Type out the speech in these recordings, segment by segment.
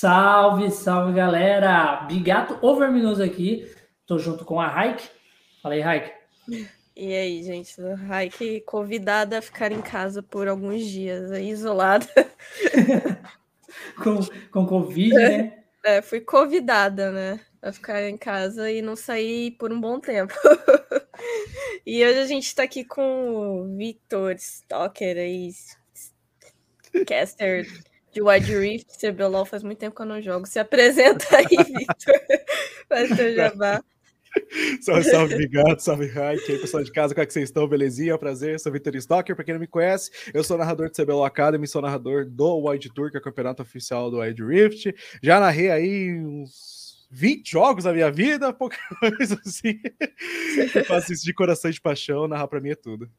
Salve, salve galera! Bigato Overminoso aqui. Tô junto com a Raik. Fala aí, Raik. E aí, gente? Raik convidada a ficar em casa por alguns dias, isolada. com, com Covid, né? É, fui convidada, né? A ficar em casa e não sair por um bom tempo. e hoje a gente tá aqui com o Victor Stalker aí, caster de Wide Rift, CBLOL, faz muito tempo que eu não jogo. Se apresenta aí, Victor. Faz seu jabá. Salve, salve, Bigato, salve, Raik, aí, pessoal de casa, como é que vocês estão? Belezinha? Prazer, sou Vitor Stocker, pra quem não me conhece, eu sou narrador do CBLOL Academy, sou narrador do Wide Tour, que é o campeonato oficial do Wide Rift, já narrei aí uns 20 jogos na minha vida, pouca coisa assim, eu faço isso de coração e de paixão, narrar pra mim é tudo.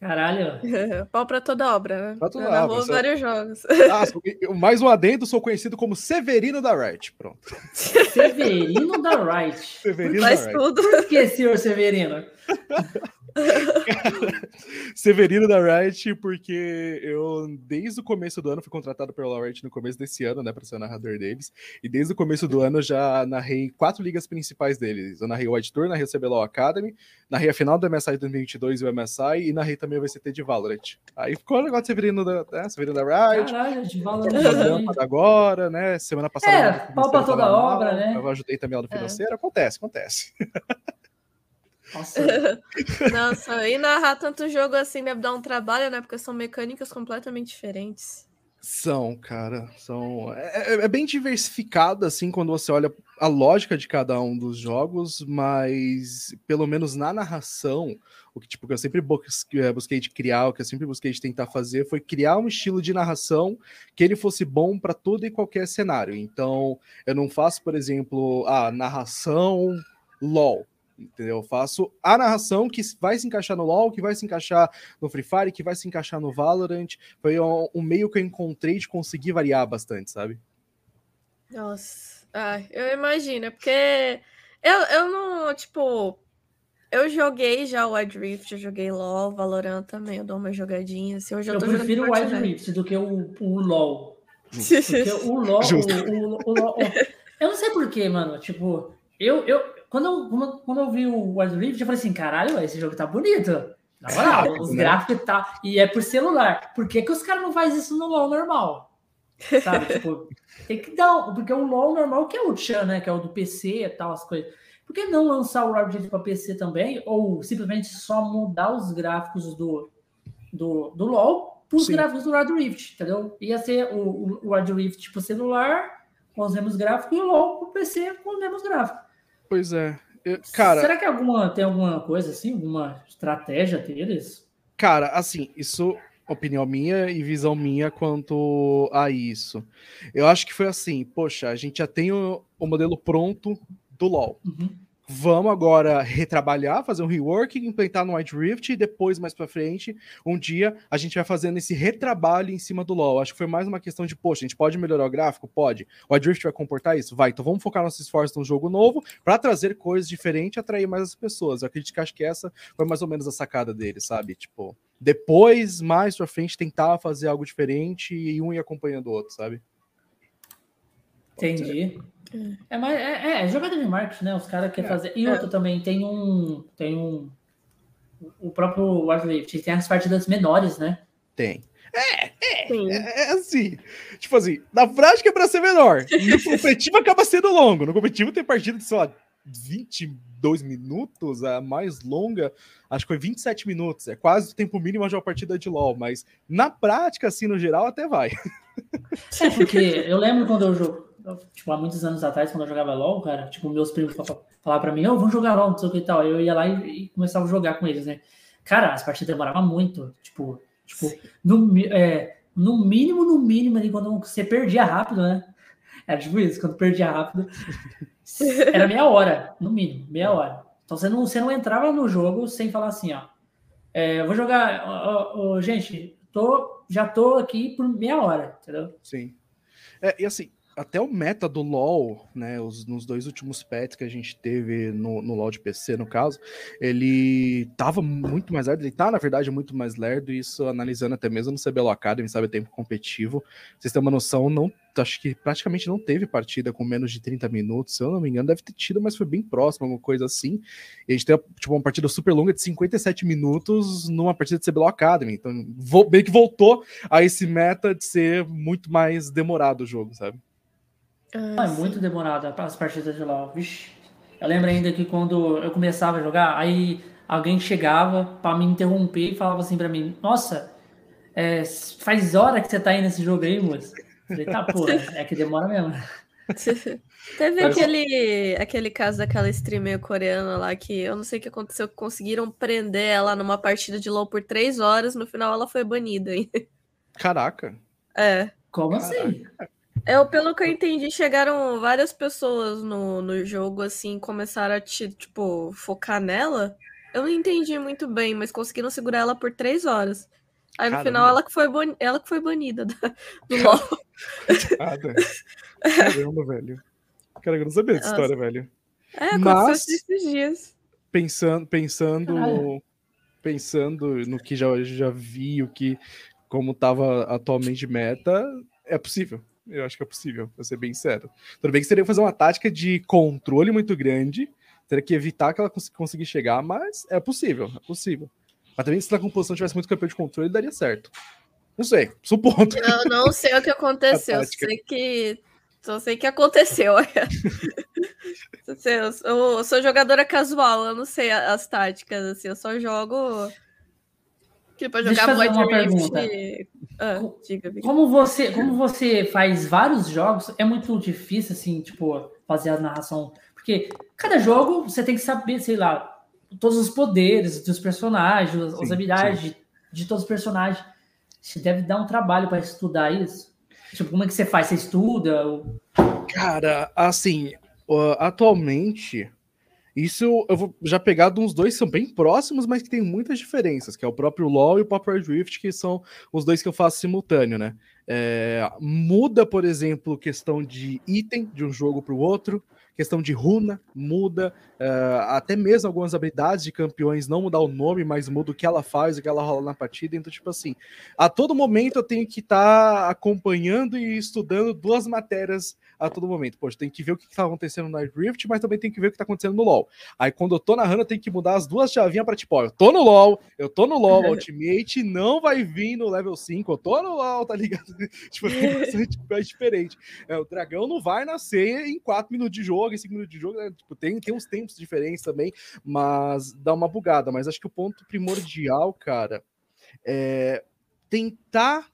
Caralho. Pau pra toda obra, né? Pra toda obra, você- vários jogos. Ah, mais um adendo, sou conhecido como Severino da Riot, pronto. Severino da Wright. Severino Faz da Riot. tudo. Por que, senhor Severino? Severino da Riot, porque eu, desde o começo do ano, fui contratado pela Riot no começo desse ano, né, para ser o narrador deles. E desde o começo do ano eu já narrei quatro ligas principais deles. Eu narrei o White Tour, narrei o CBLOL Academy, narrei a final do MSI 2022 e o MSI, e narrei também o VCT de Valorant. Aí ficou o negócio de Severino da, né, Severino da Riot. Caralho, de valor. Lâmpada agora, né? Semana passada. É, financeiro, toda mal, obra, né? Eu ajudei também ela no financeiro. Acontece, acontece. Nossa, Nossa, e narrar tanto jogo assim deve dar um trabalho, né? Porque são mecânicas completamente diferentes. São, cara, são. É, é- é bem diversificado, assim, quando você olha a lógica de cada um dos jogos, mas pelo menos na narração, o que, tipo, que eu sempre bus- busquei de criar, o que eu sempre busquei de tentar fazer foi criar um estilo de narração que ele fosse bom para todo e qualquer cenário. Então, eu não faço, por exemplo, a narração LOL. Entendeu? Eu faço a narração que vai se encaixar no LoL, que vai se encaixar no Free Fire, que vai se encaixar no Valorant. Foi um, um meio que eu encontrei de conseguir variar bastante, sabe? Nossa, ai, eu imagino, é porque eu, eu não, tipo, eu joguei já o Wild Rift, eu joguei LoL, Valorant também, eu dou uma jogadinha, assim, hoje eu, eu tô prefiro o Wild. Rift do que o, o LoL. Porque o LoL, Justo. o, o- o LoL- Eu não sei porquê, mano. Tipo, eu, eu, quando, eu, quando eu- vi o Wild Rift, eu falei assim: caralho, esse jogo tá bonito. Na moral, os né? gráficos e tal. E é por celular. Por que, que os caras não fazem isso no LoL normal? Sabe? tipo, tem que dar. Porque o LoL normal que é o Chan, né? Que é o do PC e tal, as coisas. Por que não lançar o Wild Rift pra PC também? Ou simplesmente só mudar os gráficos do, do, do LoL para os Sim. gráficos do Wild Rift, entendeu? Ia ser o, o, o Wild Rift pro celular, com os mesmos gráficos, e o LoL pro PC com os mesmos gráficos. Pois é. Eu- cara, Será que alguma, tem alguma coisa assim, alguma estratégia deles? cara, assim, isso opinião minha e visão minha quanto a isso. Eu acho que foi assim, poxa, a gente já tem o, o modelo pronto do LoL. Uhum. Vamos agora retrabalhar, fazer um rework, implementar no White Rift e depois, mais pra frente, um dia a gente vai fazendo esse retrabalho em cima do LoL. Acho que foi mais uma questão de, poxa, a gente pode melhorar o gráfico? Pode. O White Rift vai comportar isso? Vai. Então vamos focar nossos esforços num jogo novo para trazer coisas diferentes e atrair mais as pessoas. Eu acredito que acho que essa foi mais ou menos a sacada dele, sabe? Tipo, depois, mais pra frente, tentar fazer algo diferente e um ir acompanhando o outro, sabe? Entendi. É, mais, é, é jogada de marketing, né? Os caras querem É, fazer. E é. outro também, tem um. Tem um. O próprio Wild Rift tem as partidas menores, né? Tem. Sim. É, é assim. Tipo assim, na prática é pra ser menor. No competitivo acaba sendo longo. No competitivo tem partida de, sei lá, 22 minutos, a mais longa, acho que foi 27 minutos. É quase o tempo mínimo de uma partida de LoL, mas na prática, assim, no geral, até vai. É, porque eu lembro quando eu jogo. Tipo, há muitos anos atrás, quando eu jogava LOL, cara, tipo, meus primos falavam pra mim, ô, vamos jogar LOL, não sei o que e tal. Eu ia lá e, e começava a jogar com eles, né? Cara, as partidas demoravam muito. Tipo, tipo no, é, no mínimo, no mínimo, ali, quando você perdia rápido, né? Era tipo isso, quando perdia rápido, era meia hora, no mínimo, meia hora. Então você não, você não entrava no jogo sem falar assim, ó. é, vou jogar, ó, ó, ó, gente, tô, já tô aqui por meia hora, entendeu? Sim. É, e assim, até o meta do LoL, né, os, nos dois últimos pets que a gente teve no, no LoL de PC, no caso, ele tava muito mais lerdo, ele tá, na verdade, muito mais lerdo, isso analisando até mesmo no CBLOL Academy, sabe, tempo competitivo. Vocês têm uma noção, não, acho que praticamente não teve partida com menos de 30 minutos, se eu não me engano, deve ter tido, mas foi bem próximo, alguma coisa assim. E a gente tem, tipo, uma partida super longa de 57 minutos numa partida de CBLOL Academy, então bem que voltou a esse meta de ser muito mais demorado o jogo, sabe? Ah, é muito demorada as partidas de LoL. Vixe. Eu lembro ainda que quando eu começava a jogar, aí alguém chegava para me interromper e falava assim para mim: Nossa, é, faz hora que você tá aí nesse jogo aí, moço. falei, tá, pô, é que demora mesmo. Teve aquele, aquele caso daquela streamer coreana lá que eu não sei o que aconteceu, conseguiram prender ela numa partida de LoL por três horas, no final ela foi banida. Caraca. É. Como Caraca. assim? Eu, pelo que eu entendi, chegaram várias pessoas no, no jogo, assim, começaram a, te, tipo, focar nela. Eu não entendi muito bem, mas conseguiram segurar ela por três horas. Aí no Caramba. final ela que foi, bon... ela que foi banida do LOL. Caramba, velho. Cara, eu não sabia dessa história, velho. É, Mas, esses dias. Pensando, pensando, pensando no que já, já vi, o que, como tava atualmente meta, é possível. Eu acho que é possível, pra ser bem sério. Tudo bem que seria fazer uma tática de controle muito grande, teria que evitar que ela cons conseguir chegar, mas é possível, é possível. Mas também se a composição tivesse muito campeão de controle, daria certo. Não sei, supondo. Eu não sei o que aconteceu, sei que. Só sei que aconteceu. eu, sou, eu sou jogadora casual, eu não sei as táticas, assim, eu só jogo que para jogar Deixa uma pergunta. Ah, diga, como você, como você faz vários jogos, é muito difícil assim, tipo, fazer a narração, porque cada jogo você tem que saber, sei lá, todos os poderes dos personagens, sim, as habilidades de, de, todos os personagens. Você deve dar um trabalho para estudar isso. Tipo, como é que você faz? Você estuda? Cara, assim, atualmente isso eu vou já pegar de uns dois que são bem próximos, mas que tem muitas diferenças, que é o próprio LoL e o Popper Drift, que são os dois que eu faço simultâneo, né? É, muda, por exemplo, questão de item de um jogo para o outro, questão de runa muda, uh, até mesmo algumas habilidades de campeões não mudar o nome, mas muda o que ela faz, o que ela rola na partida. Então, tipo assim, a todo momento eu tenho que estar tá acompanhando e estudando duas matérias a todo momento. Poxa, tem que ver o que está acontecendo no Rift, mas também tem que ver o que está acontecendo no LoL. Aí quando eu tô narrando, eu tenho que mudar as duas chavinhas para tipo, ó, eu tô no LoL, eu tô no LoL, Ultimate não vai vir no level 5, eu tô no LoL, tá ligado? tipo, é bastante diferente. É, o dragão não vai nascer em 4 minutos de jogo jogo em 5 minutos de jogo, né? tipo, tem, tem uns tempos diferentes também, mas dá uma bugada. Mas acho que o ponto primordial, cara, é tentar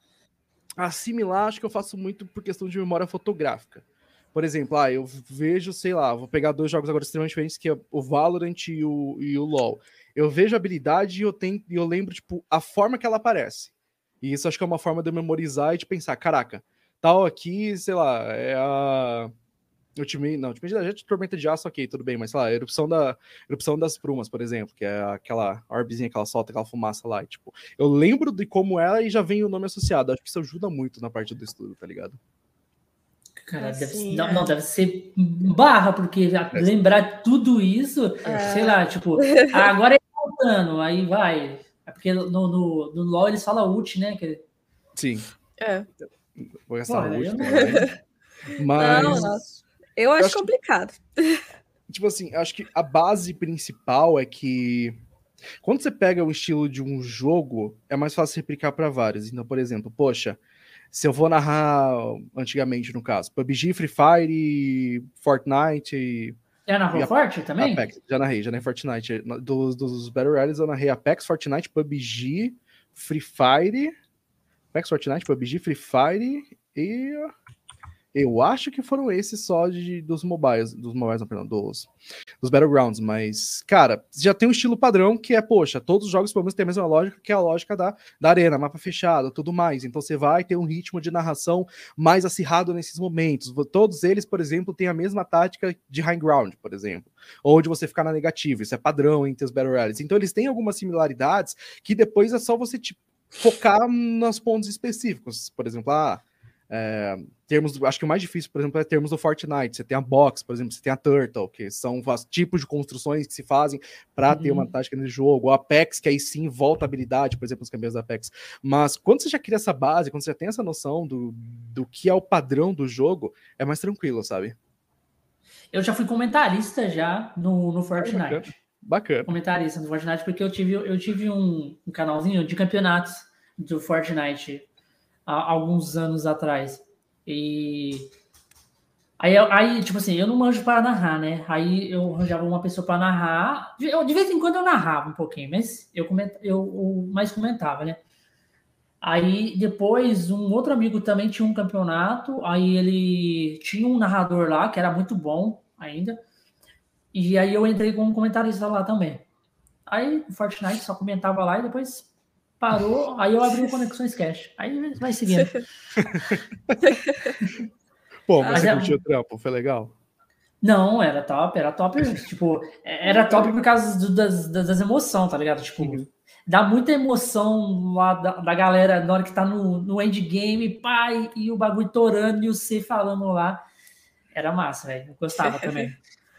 assimilar, acho que eu faço muito por questão de memória fotográfica. Por exemplo, ah, eu vejo, sei lá, vou pegar dois jogos agora extremamente diferentes, que é o Valorant e o, e o LoL. Eu vejo a habilidade e eu, tenho, eu lembro, tipo, a forma que ela aparece. E isso acho que é uma forma de memorizar e de pensar, caraca, tal aqui, sei lá, é a Ultimate, não, Ultimate da Jet, Tormenta de Aço, ok, tudo bem, mas sei lá, erupção, da, erupção das Prumas, por exemplo, que é aquela orbezinha que ela solta, aquela fumaça lá, e, tipo, eu lembro de como ela e já vem o nome associado, acho que isso ajuda muito na parte do estudo, tá ligado? Cara, assim, deve, não, é. não, deve ser barra, porque é. lembrar tudo isso, é. sei lá, tipo, agora é faltando, aí vai. É porque no, no, no LoL eles falam ult, né? Que... Sim. É. Vou gastar ult, né? Mas. Não, nossa. Eu acho, eu acho complicado. Que, tipo assim, acho que a base principal é que quando você pega o estilo de um jogo, é mais fácil replicar para vários. Então, por exemplo, poxa, se eu vou narrar antigamente, no caso, PUBG, Free Fire, Fortnite. Já narrou Forte também? Apex, já narrei, já narrei Fortnite. Dos, dos Battle Royales eu narrei Apex, Fortnite, PUBG, Free Fire. Apex, Fortnite, PUBG, Free Fire e eu acho que foram esses só de, dos mobiles, dos mobiles, não, perdão, dos, dos Battlegrounds, mas, cara, já tem um estilo padrão que é, poxa, todos os jogos pelo menos têm a mesma lógica que é a lógica da, da arena, mapa fechado, tudo mais. Então você vai ter um ritmo de narração mais acirrado nesses momentos. Todos eles, por exemplo, têm a mesma tática de high ground, por exemplo, ou de você ficar na negativa, isso é padrão entre os Battle Royales. Então eles têm algumas similaridades que depois é só você tipo, focar nos pontos específicos. Por exemplo, ah, É, termos, acho que o mais difícil, por exemplo, é termos do Fortnite. Você tem a Box, por exemplo, você tem a Turtle, que são os tipos de construções que se fazem para uhum. ter uma uhum. tática no jogo. O Apex, que aí sim volta a habilidade, por exemplo, os campeões da Apex. Mas quando você já cria essa base, quando você já tem essa noção do, do que é o padrão do jogo, é mais tranquilo, sabe? Eu já fui comentarista já no, no Fortnite. bacana. bacana. Comentarista no Fortnite, porque eu tive, eu tive um, um canalzinho de campeonatos do Fortnite há alguns anos atrás. E aí, aí, tipo assim, eu não manjo para narrar, né? Aí eu arranjava uma pessoa para narrar. Eu, de vez em quando eu narrava um pouquinho, mas eu, coment, eu, eu mais comentava, né? Aí depois um outro amigo também tinha um campeonato, aí ele tinha um narrador lá que era muito bom ainda. E aí eu entrei como comentarista lá também. Aí o Fortnite só comentava lá e depois parou, aí eu abri o Conexões Cash. Aí vai seguindo. Pô, mas, você é... curtiu o trampo? Foi legal? Não, era top, era top. tipo, era top por causa do, das, das emoções, tá ligado? Tipo, uhum. dá muita emoção lá da, da, galera na hora que tá no, no endgame, pai, e o bagulho torando e o C falando lá. Era massa, velho. Eu gostava também.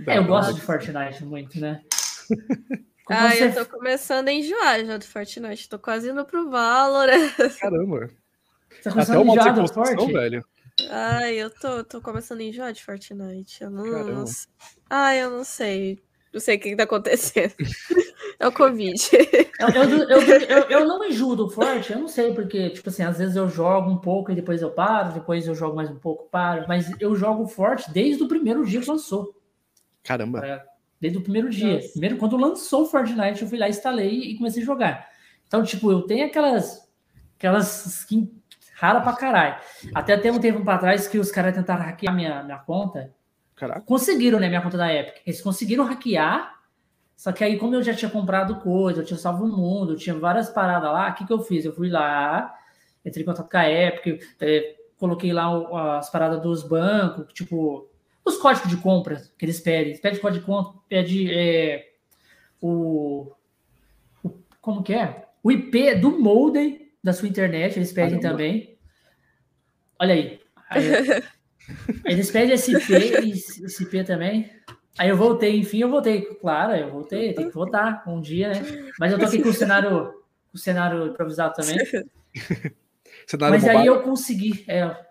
é, eu gosto de Fortnite muito, né? ah, você... eu tô começando a enjoar já do Fortnite. Tô quase indo pro Valorant. Caramba. Você tá começando a enjoar do Fortnite? velho. Ai, eu tô, tô começando a enjoar de Fortnite. Eu não, não Ai, eu não sei. Não sei o que, que tá acontecendo. É o Covid. Eu, eu, eu, eu, eu não enjoo do Forte, eu não sei, porque, tipo assim, às vezes eu jogo um pouco e depois eu paro, depois eu jogo mais um pouco, paro. Mas eu jogo forte desde o primeiro dia que lançou. Caramba. É, desde o primeiro dia. Nossa. Primeiro, quando lançou o Fortnite, eu fui lá, instalei e comecei a jogar. Então, tipo, eu tenho aquelas aquelas skins rara pra caralho. Até até um tempo para trás que os caras tentaram hackear minha, minha conta. Caraca. Conseguiram, né? Minha conta da Epic. Eles conseguiram hackear. Só que aí, como eu já tinha comprado coisa, eu tinha salvo o mundo, eu tinha várias paradas lá, o que, que eu fiz? Eu fui lá, entrei em contato com a Epic, é, coloquei lá as paradas dos bancos, tipo, os códigos de compra que eles pedem. Eles pedem código de compra, pede é, o, o, Como que é? O IP do modem da sua internet, eles pedem Caramba. também. Olha aí. aí eles pedem esse IP, esse IP também. Aí eu voltei, enfim, eu voltei. Claro, eu voltei, tem que voltar um dia, né? Mas eu tô aqui com o cenário, o cenário improvisado também. cenário Mas aí eu consegui, é,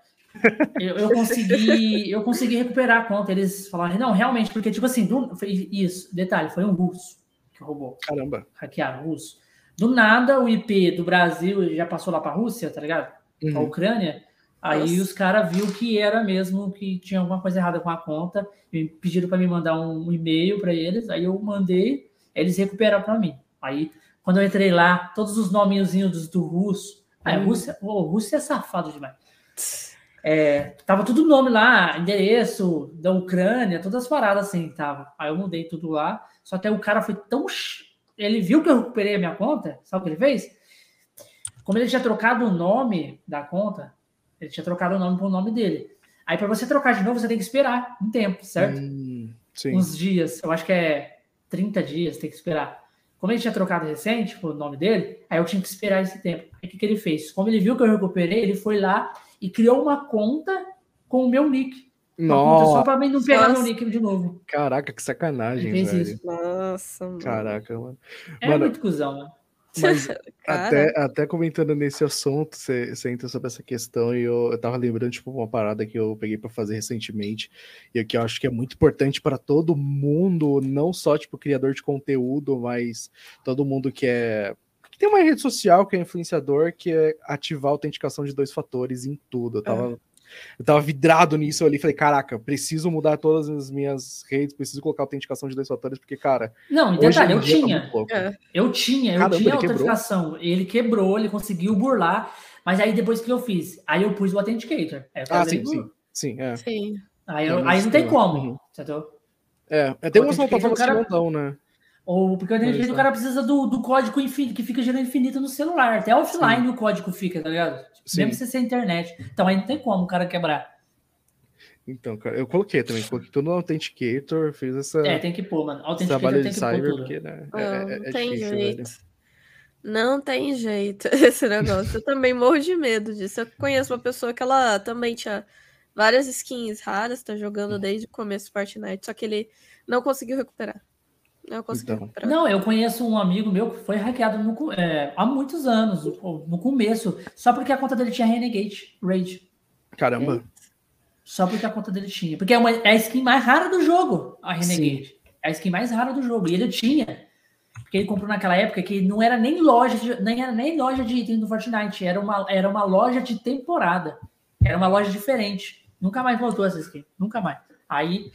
eu, eu, consegui, eu consegui recuperar a conta. Eles falaram, não, realmente, porque, tipo assim, do, isso, detalhe, foi um russo que roubou. Caramba. Hackearam, russo. Do nada, o IP do Brasil já passou lá para a Rússia, tá ligado? Uhum. A Ucrânia. Aí Nossa. os caras viu que era mesmo, que tinha alguma coisa errada com a conta. Me pediram para me mandar um e-mail para eles. Aí eu mandei, eles recuperaram para mim. Aí, quando eu entrei lá, todos os nomezinhos do, do russo. Aí, uhum. Rússia, oh, Rússia é safado demais. É, tava tudo nome lá, endereço da Ucrânia, todas as paradas assim, tava. Aí eu mudei tudo lá. Só que aí o cara foi tão. Ele viu que eu recuperei a minha conta, sabe o que ele fez? Como ele tinha trocado o nome da conta, ele tinha trocado o nome para o nome dele. Aí para você trocar de novo, você tem que esperar um tempo, certo? Hum, Uns dias, eu acho que é 30 dias, tem que esperar. Como ele tinha trocado recente o nome dele, aí eu tinha que esperar esse tempo. Aí o que, que ele fez? Como ele viu que eu recuperei, ele foi lá e criou uma conta com o meu nick. Nossa. Só para não pegar Nossa. meu nick de novo. Caraca, que sacanagem, velho. Isso. Nossa, mano. Caraca, mano. É mano, muito cuzão, né? Mas até, até comentando nesse assunto, você, você entra sobre essa questão e eu, eu tava lembrando, tipo, uma parada que eu peguei para fazer recentemente e que eu acho que é muito importante para todo mundo, não só, tipo, criador de conteúdo, mas todo mundo que é tem uma rede social que é influenciador, que é ativar a autenticação de dois fatores em tudo. Eu tava, é. eu tava vidrado nisso ali, falei, caraca, preciso mudar todas as minhas redes, preciso colocar autenticação de dois fatores, porque, cara. Não, detalhe, eu tá tinha. Tá é. Eu tinha, eu Caramba, tinha ele autenticação. Quebrou. Ele quebrou, ele conseguiu burlar, mas aí depois que eu fiz, aí eu pus o Authenticator. ah, sim, sim, sim, é. sim. Aí, eu, aí não tem como, uhum. entendeu? É, é tem umas plataformas cara... que não dão, né? Ou porque de repente o cara precisa do, do código infinito, que fica gerando infinito no celular. Até offline Sim. o código fica, tá ligado? Sim. Mesmo se ser internet. Então aí não tem como o cara quebrar. Então, cara, eu coloquei também, coloquei tudo no Authenticator, fiz essa. É, tem que pôr, mano. Authenticator trabalho tem que cyber, pôr tudo. Porque, né, é, é, é tem difícil, jeito. Velho. Não tem jeito esse negócio. Eu também morro de medo disso. Eu conheço uma pessoa que ela também tinha várias skins raras, tá jogando desde o começo do Fortnite, só que ele não conseguiu recuperar. Não conseguiu então. Não, eu conheço um amigo meu que foi hackeado no, é, há muitos anos, no começo, só porque a conta dele tinha Renegade Raid. Caramba. Só porque a conta dele tinha. Porque é, uma, é a skin mais rara do jogo, a Renegade. Sim. É a skin mais rara do jogo. E ele tinha que ele comprou naquela época que não era nem loja, de, nem era nem loja de item do Fortnite, era uma, era uma loja de temporada. Era uma loja diferente. Nunca mais voltou essa skin, nunca mais. Aí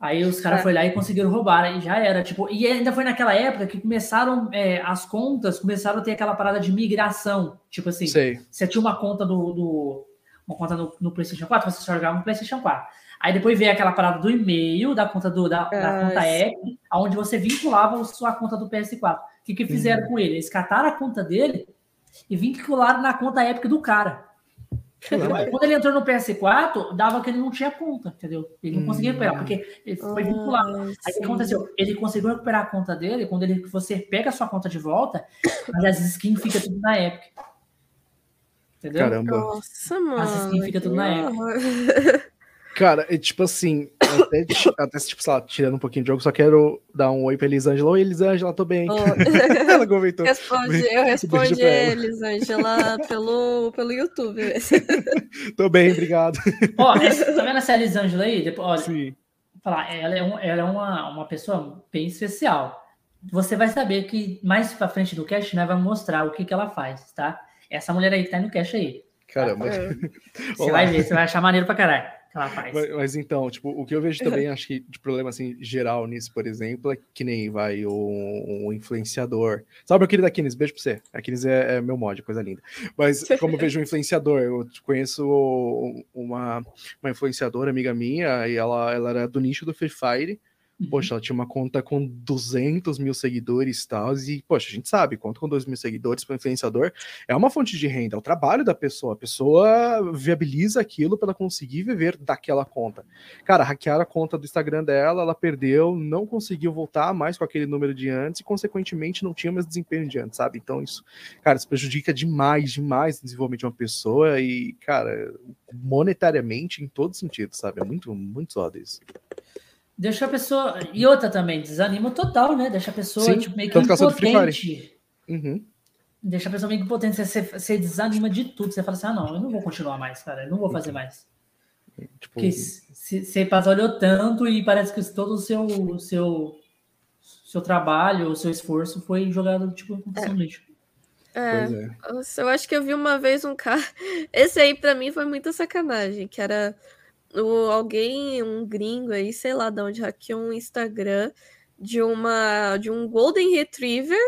Aí os caras é. foram lá e conseguiram roubar, aí já era. Tipo, e ainda foi naquela época que começaram, é, as contas começaram a ter aquela parada de migração. Tipo assim, Sei. você tinha uma conta do. do uma conta no, no, PlayStation 4, você só jogava no PlayStation 4. Aí depois veio aquela parada do e-mail, da conta do, da, da conta Epic, onde você vinculava a sua conta do PS4. O que, que fizeram uhum. com ele? Eles cataram a conta dele e vincularam na conta Epic do cara. Quando ele entrou no PS4, dava que ele não tinha conta, entendeu? Ele não conseguia recuperar, porque ele foi vinculado. Aí o que aconteceu? Ele conseguiu recuperar a conta dele quando ele, você pega a sua conta de volta, mas as skins ficam tudo na Epic. Entendeu? Caramba. Nossa, mano. As skins ficam tudo na Epic. Cara, é tipo assim, até, até tipo, sei lá, tirando um pouquinho de jogo, só quero dar um oi pra Elisângela. Oi, Elisângela, tô bem. Oh. Ela comentou. Responde, eu respondi Elisângela pelo, pelo YouTube. tô bem, obrigado. Ó, tá vendo essa Elisângela aí? Depois, olha, Sim. Falar, ela é, um, ela é uma, uma pessoa bem especial. Você vai saber que mais pra frente do cast, né, vai mostrar o que, que ela faz, tá? Essa mulher aí que tá no cast aí. Caramba. Você vai ver, você vai achar maneiro pra caralho Mas, mas, então, tipo, o que eu vejo também, acho que de problema assim, geral nisso, por exemplo, é que nem vai o, um influenciador. Sabe, meu querido Aquiles, beijo pra você. Aquiles é, é meu mod, coisa linda. Mas como eu vejo um influenciador, eu conheço uma, uma influenciadora, amiga minha, e ela, ela era do nicho do Free Fire. Poxa, ela tinha uma conta com 200 mil seguidores e tal, e, poxa, a gente sabe, conta com 2 mil seguidores para influenciador é uma fonte de renda, é o trabalho da pessoa, a pessoa viabiliza aquilo para conseguir viver daquela conta. Cara, hackearam a conta do Instagram dela, ela perdeu, não conseguiu voltar mais com aquele número de antes e, consequentemente, não tinha mais desempenho de antes, sabe? Então, isso, cara, isso prejudica demais, demais o desenvolvimento de uma pessoa e, cara, monetariamente, em todo sentido, sabe? É muito, muito zoado isso. Deixa a pessoa. E outra também, desanima total, né? Deixa a pessoa Sim, tipo, meio que impotente. Uhum. Deixa a pessoa meio que impotente. Você, você desanima de tudo. Você fala assim: ah, não, eu não vou continuar mais, cara. Eu não vou fazer mais. Tipo... Porque você patrulhou tanto e parece que todo o seu, seu, seu trabalho, o seu esforço foi jogado tipo é. lixo. É, é. Nossa, eu acho que eu vi uma vez um cara. Esse aí para mim foi muita sacanagem, que era o, alguém, um gringo aí, sei lá de onde hackeou um Instagram de uma de um Golden Retriever.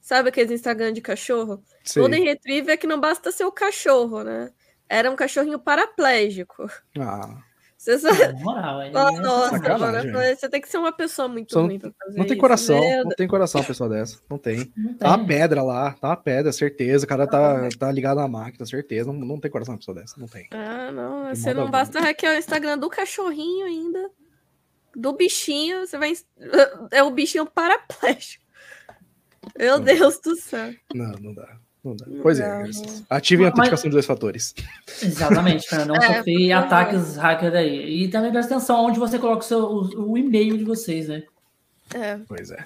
Sabe aqueles Instagram de cachorro? Sim. Golden Retriever é que não basta ser o cachorro, né? Era um cachorrinho paraplégico. Ah. Você sabe... moral, é Nossa, mano, você tem que ser uma pessoa muito ruim pra fazer Não tem coração, isso, não tem coração uma pessoa dessa. Não tem. Não tá uma pedra lá, tá uma pedra, certeza. O cara tá, tá ligado na máquina, certeza. Não, não tem coração uma pessoa dessa, não tem. Ah, não. Tem você não basta hackear o Instagram do cachorrinho ainda. Do bichinho, você vai. É o bichinho paraplégico. Meu não. Deus do céu. Não, não dá. Não dá. Pois é, ativem a autenticação de dois fatores. Exatamente, para não é, sofrer ataques hackers aí. E também presta atenção onde você coloca o, seu, o, o e-mail de vocês, né? É. Pois é.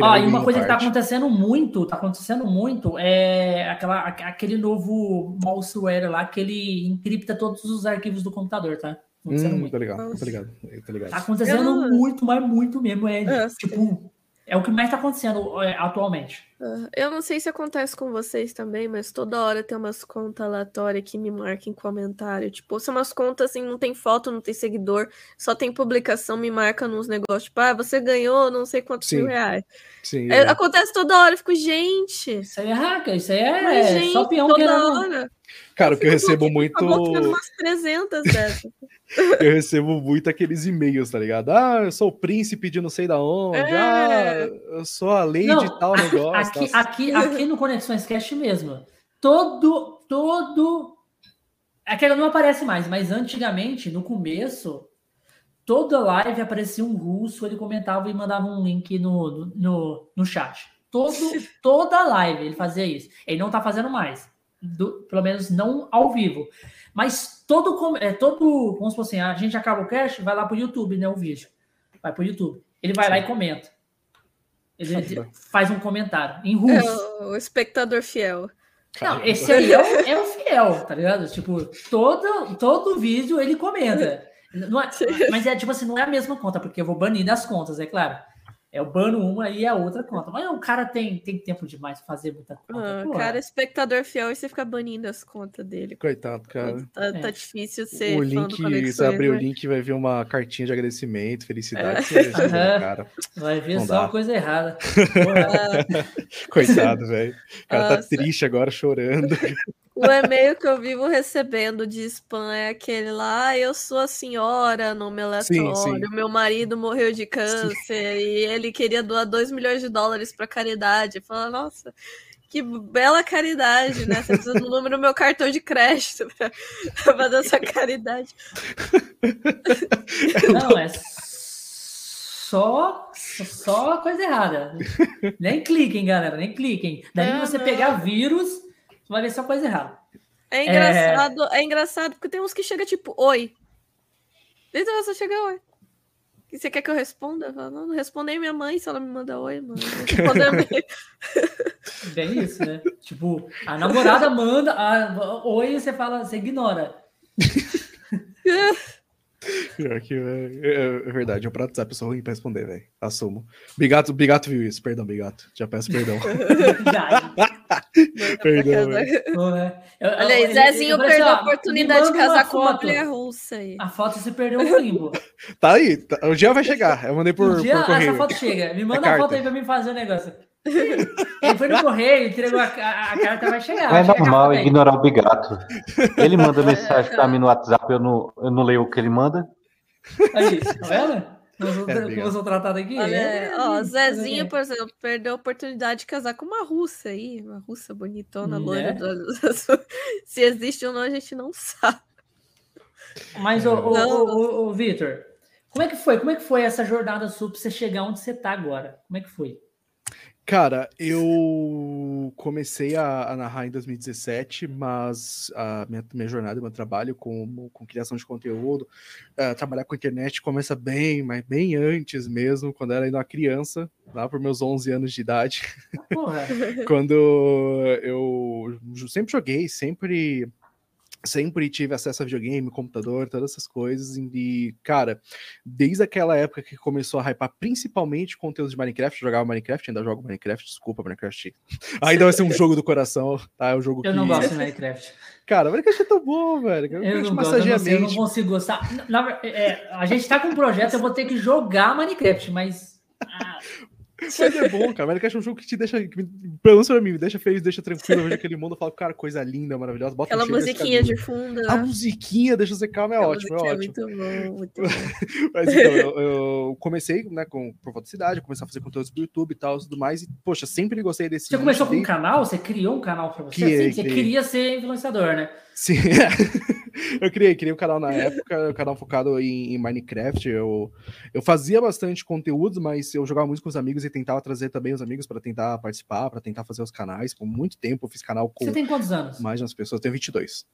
Ó, e uma coisa parte. que tá acontecendo muito, tá acontecendo muito, é aquela, aquele novo malware lá que ele encripta todos os arquivos do computador, tá? Hum, muito. Tá ligado, tá ligado, tá ligado. Tá acontecendo não... muito, mas muito mesmo. É, é tipo, é o que mais tá acontecendo é, atualmente. Eu não sei se acontece com vocês também, mas toda hora tem umas contas aleatórias que me marcam em comentário. Tipo, são umas contas assim, não tem foto, não tem seguidor, só tem publicação, me marca nos negócios. Tipo, ah, você ganhou não sei quantos Sim. mil reais. Sim, é. Acontece toda hora, eu fico, gente. Isso aí é hacker, isso aí é mas, gente, só peão toda hora. Cara, o que eu recebo muito. umas 300 dessas. eu recebo muito aqueles e-mails, tá ligado? Ah, eu sou o príncipe de não sei da onde. É. Ah, eu sou a lei não, de tal negócio. Aqui, aqui, aqui no Conexões Cast mesmo. Todo, todo. Aquela não aparece mais, mas antigamente, no começo, toda live aparecia um russo, ele comentava e mandava um link no, no, no chat. todo, toda live ele fazia isso. Ele não tá fazendo mais. Do, pelo menos não ao vivo. Mas todo, é, todo, vamos supor assim, a gente acaba o cast, vai lá pro YouTube, né, o vídeo. Vai pro YouTube. Ele vai Sim. lá e comenta. Ele faz um comentário em russo. É o espectador fiel. Não, esse aí é o, é o, fiel, tá ligado? Tipo, todo, todo vídeo ele comenta. É, mas é tipo assim, não é a mesma conta, porque eu vou banir das contas, é claro. É o bano uma e a outra conta. Mas o cara tem, tem tempo demais pra fazer muita conta. Ah, o cara é espectador fiel e você fica banindo as contas dele. Coitado, cara. Tá, é. tá difícil ser. O link, você abrir o link vai ver uma cartinha de agradecimento, felicidade. É. Uhum. cara. Vai ver Não só dá. uma coisa errada. Coitado, velho. O cara tá Nossa. tá triste agora, chorando. O e-mail que eu vivo recebendo de spam é aquele lá, ah, eu sou a senhora no melatório, meu marido morreu de câncer sim. e ele queria doar 2 milhões de dólares para caridade. Fala, nossa, que bela caridade, né? Você precisa do número do meu cartão de crédito para fazer essa caridade. Não, é só, só coisa errada. Nem cliquem, galera, nem cliquem. Daí é, você não. pegar vírus vai ver só coisa errada. É engraçado, é... é engraçado porque tem uns que chega tipo, oi. Então você chega oi. E você quer que eu responda? Eu falo, não, não respondei minha mãe se ela me manda oi, mano. Bem isso, né? Tipo, a namorada manda a, oi e você fala, você ignora. Pior que é, é, é verdade, eu prato WhatsApp eu sou ruim pra responder, velho. Assumo. Bigato, Bigato viu isso, perdão, Bigato. Já peço perdão. perdão, velho. Olha aí, Zezinho perdeu a oportunidade de casar com uma mulher russa aí. A foto se perdeu no limbo. tá aí, tá, o dia vai chegar. Eu mandei por, um dia, por correio. Essa foto chega. Me manda é a foto aí pra mim fazer o negócio. Ele foi no correio, entregou a, a, a carta, vai chegar. É normal ignorar o bigato. Ele manda mensagem pra mim no WhatsApp, eu não, eu não leio o que ele manda. Aí, tá vendo? Como eu sou tratado aqui? Olha, é, ó, Zezinho, por exemplo, perdeu a oportunidade de casar com uma russa aí, uma russa bonitona, né? loira. Do... Se existe ou não, a gente não sabe. Mas, o, o Vitor, como é que foi? Como é que foi essa jornada sua pra você chegar onde você tá agora? Como é que foi? Cara, eu comecei a, a, narrar em 2017, mas a minha, minha jornada, meu trabalho com, com criação de conteúdo, uh, trabalhar com internet começa bem, mas bem antes mesmo, quando eu era ainda uma criança, lá por meus 11 anos de idade. quando eu sempre joguei, sempre sempre tive acesso a videogame, computador, todas essas coisas. E, cara, desde aquela época que começou a hypar principalmente conteúdos de Minecraft, jogava Minecraft, ainda jogo Minecraft, desculpa, Minecraft. Ainda vai ser um jogo do coração, tá? É um jogo Eu que... não gosto de Minecraft. Cara, Minecraft é tão bom, velho. Eu, eu, não, gosto, eu, não, sei, eu não consigo gostar. Na, é, a gente tá com um projeto, eu vou ter que jogar Minecraft, mas. Ah, isso é bom, cara. Minecraft é um jogo que te deixa, que, pelo menos pra mim, me deixa feliz, deixa tranquilo. Eu vejo aquele mundo e falo, cara, coisa linda, maravilhosa. Bota Aquela musiquinha de fundo. A musiquinha deixa você calmo, é Aquela ótimo, é, é ótimo. muito bom, muito bom. Mas então, eu, eu, comecei, né, com por volta da cidade, comecei a fazer conteúdos pro YouTube e tal, e tudo mais. E, poxa, sempre gostei desse. Você começou com um canal? Você criou um canal pra você? Criei, assim, você queria ser influenciador, né? Sim, eu criei, criei um canal na época, um canal focado em, em, Minecraft. Eu, eu fazia bastante conteúdo, mas eu jogava muito com os amigos e tentava trazer também os amigos para tentar participar, para tentar fazer os canais. Por muito tempo eu fiz canal com. Você tem quantos anos? Mais de umas pessoas. Eu tenho 22.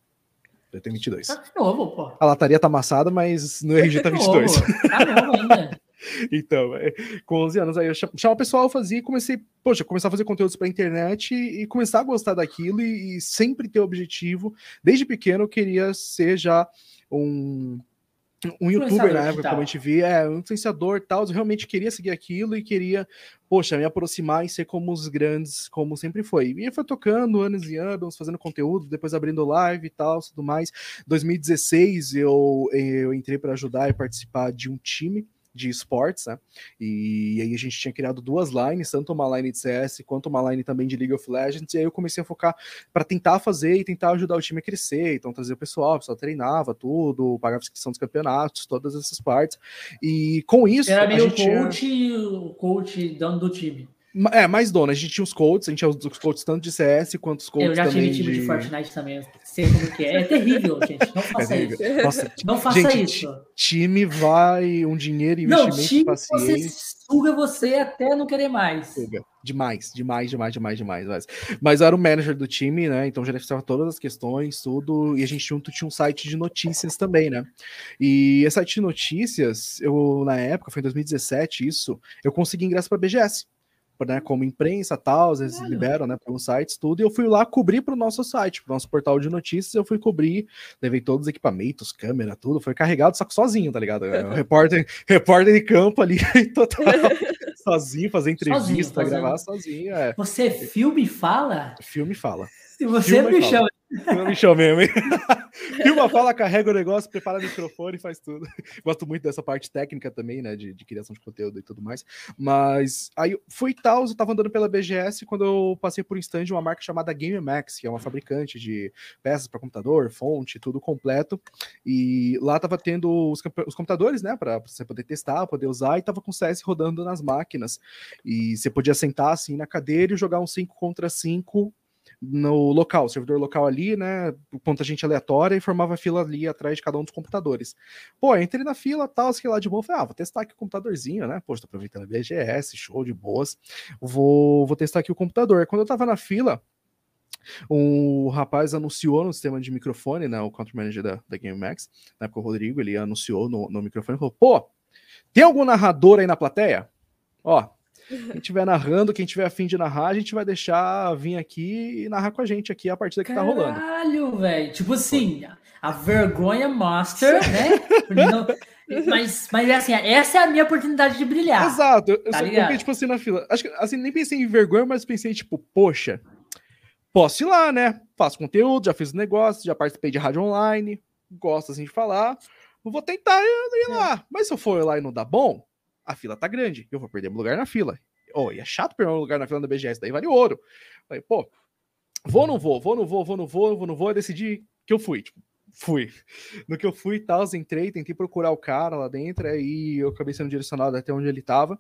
Eu tenho 22. Tá novo, pô. A lataria tá amassada, mas no RG tá 22. Tá novo ainda. Então, é, com 11 anos, aí eu chamava o pessoal, fazia e comecei, poxa, começar a fazer conteúdos para internet e, e, começar a gostar daquilo e, e, sempre ter objetivo. Desde pequeno eu queria ser já um, um youtuber na época, como a gente via, é, um influenciador tal, eu realmente queria seguir aquilo e queria, poxa, me aproximar e ser como os grandes, como sempre foi. E foi tocando anos e anos, fazendo conteúdo, depois abrindo live e tal, tudo mais. 2016 eu, eu entrei para ajudar e participar de um time de esportes, né? E aí a gente tinha criado duas lines, tanto uma line de CS quanto uma line também de League of Legends, e aí eu comecei a focar para tentar fazer e tentar ajudar o time a crescer, então trazer o pessoal, o pessoal treinava tudo, pagava inscrição dos campeonatos, todas essas partes. E com isso. Era meio coach, tinha... o coach dando do time. É, mais dona. A gente tinha os coaches, a gente tinha os coaches tanto de CS quanto os coaches Eu já tive time de... de Fortnite também, sei como que é. É terrível, gente. Não faça é isso. Nossa, não faça gente, isso. Time vai, um dinheiro, investimento, não, time. Você suga você até não querer mais. Suga. Demais, demais, demais, demais, demais. Mas, mas eu era o manager do time, né? Então gerenciava todas as questões, tudo. E a gente junto tinha um site de notícias também, né? E esse site de notícias, eu, na época, foi em 2017, isso, eu consegui ingresso para BGS né, como imprensa tal, às vezes liberam, né, para os sites, tudo, e eu fui lá cobrir para o nosso site, para o nosso portal de notícias, eu fui cobrir, levei todos os equipamentos, câmera, tudo, foi carregado, só que sozinho, tá ligado? É, repórter, repórter de campo ali, total, sozinho, fazer entrevista, sozinho, gravar sozinho. É. Você filme fala? Filme fala. Se você me chama não me chama mesmo, hein? Filma, fala, carrega o negócio, prepara o microfone faz tudo. Gosto muito dessa parte técnica também, né? De, de criação de conteúdo e tudo mais. Mas aí fui tal, eu tava andando pela BGS quando eu passei por um stand de uma marca chamada GameMax, que é uma fabricante de peças para computador, fonte, tudo completo. E lá tava tendo os, os computadores, né? Para você poder testar, poder usar, e tava com CS rodando nas máquinas. E você podia sentar assim na cadeira e jogar um 5 contra 5 no local, servidor local ali, né? Ponta gente aleatória e formava fila ali atrás de cada um dos computadores. Pô, entrei na fila, tal, sei lá de boa, falei, ah, vou testar aqui o computadorzinho, né? Pô, tô aproveitando a BGS, show de boas. Vou, vou testar aqui o computador. Quando eu tava na fila, um rapaz anunciou no sistema de microfone, né? O country manager da, da GameMax, na época o Rodrigo, ele anunciou no, no microfone e falou: pô, tem algum narrador aí na plateia? Ó, quem estiver narrando, quem tiver afim de narrar, a gente vai deixar vir aqui e narrar com a gente aqui a partida que Caralho, tá rolando. Caralho, velho. Tipo assim, a vergonha master, né? Não, mas, mas é assim, essa é a minha oportunidade de brilhar. Exato. Eu, tá eu, tipo assim, na fila. Acho que assim, nem pensei em vergonha, mas pensei, tipo, poxa, posso ir lá, né? Faço conteúdo, já fiz negócio, já participei de rádio online, gosto assim de falar. Vou tentar ir lá. É. Mas se eu for lá e não dá bom, a fila tá grande, eu vou perder meu lugar na fila. Oh, e é chato perder um lugar na fila da BGS, daí vale ouro. Falei, pô, vou ou não vou, vou ou não vou, vou ou não vou, vou ou não vou, eu decidi que eu fui, tipo, fui. No que eu fui e tal, entrei, tentei procurar o cara lá dentro, aí eu acabei sendo direcionado até onde ele tava.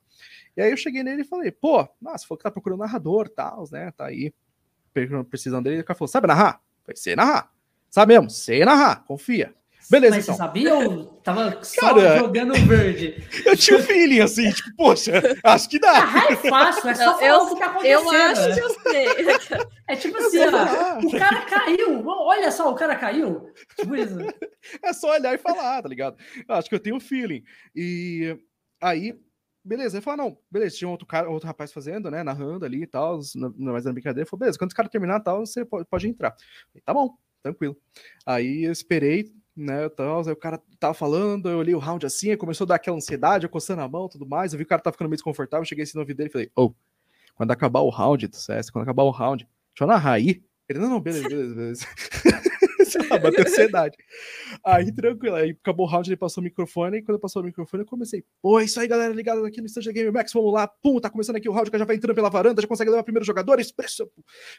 E aí eu cheguei nele e falei, pô, nossa, falou que tá procurando narrador, tal, né, tá aí precisando dele. O cara falou, sabe narrar? Falei, sei narrar. Sabe mesmo, sei narrar, confia. Beleza, Mas então. você sabia ou tava só Cara, jogando verde? Eu tinha um feeling assim, tipo, poxa, acho que dá. Ah, é fácil, é só falar eu, o que tá acontecendo. Eu acho que eu sei. É tipo assim, ó, o cara caiu, olha só, o cara caiu. Tipo isso. É só olhar e falar, tá ligado? Acho que eu tenho um feeling. E aí, beleza. Ele falou, não, beleza, tinha outro cara, outro rapaz fazendo, né, narrando ali e tal, não mais na brincadeira. Ele falou, beleza, quando esse cara terminar tal, você pode, pode entrar. Falei, tá bom, tranquilo. Aí eu esperei, né, aí o cara tava falando, eu olhei o round assim, começou a dar aquela ansiedade, eu coçando a mão tudo mais, eu vi que o cara tava ficando meio desconfortável, cheguei assim no ouvido dele e falei, ô, oh, quando acabar o round do quando acabar o round, deixa eu narrar aí. Ele, não, não, beleza, beleza, beleza. bateu ansiedade. Aí, tranquilo. Aí acabou o round, ele passou o microfone, e quando passou o microfone, eu comecei. Pô, é isso aí, galera, ligado aqui no Stand Game Max, vamos lá. Pum, tá começando aqui o round, que já vai entrando pela varanda, já consegue levar primeiro jogador. Expresso.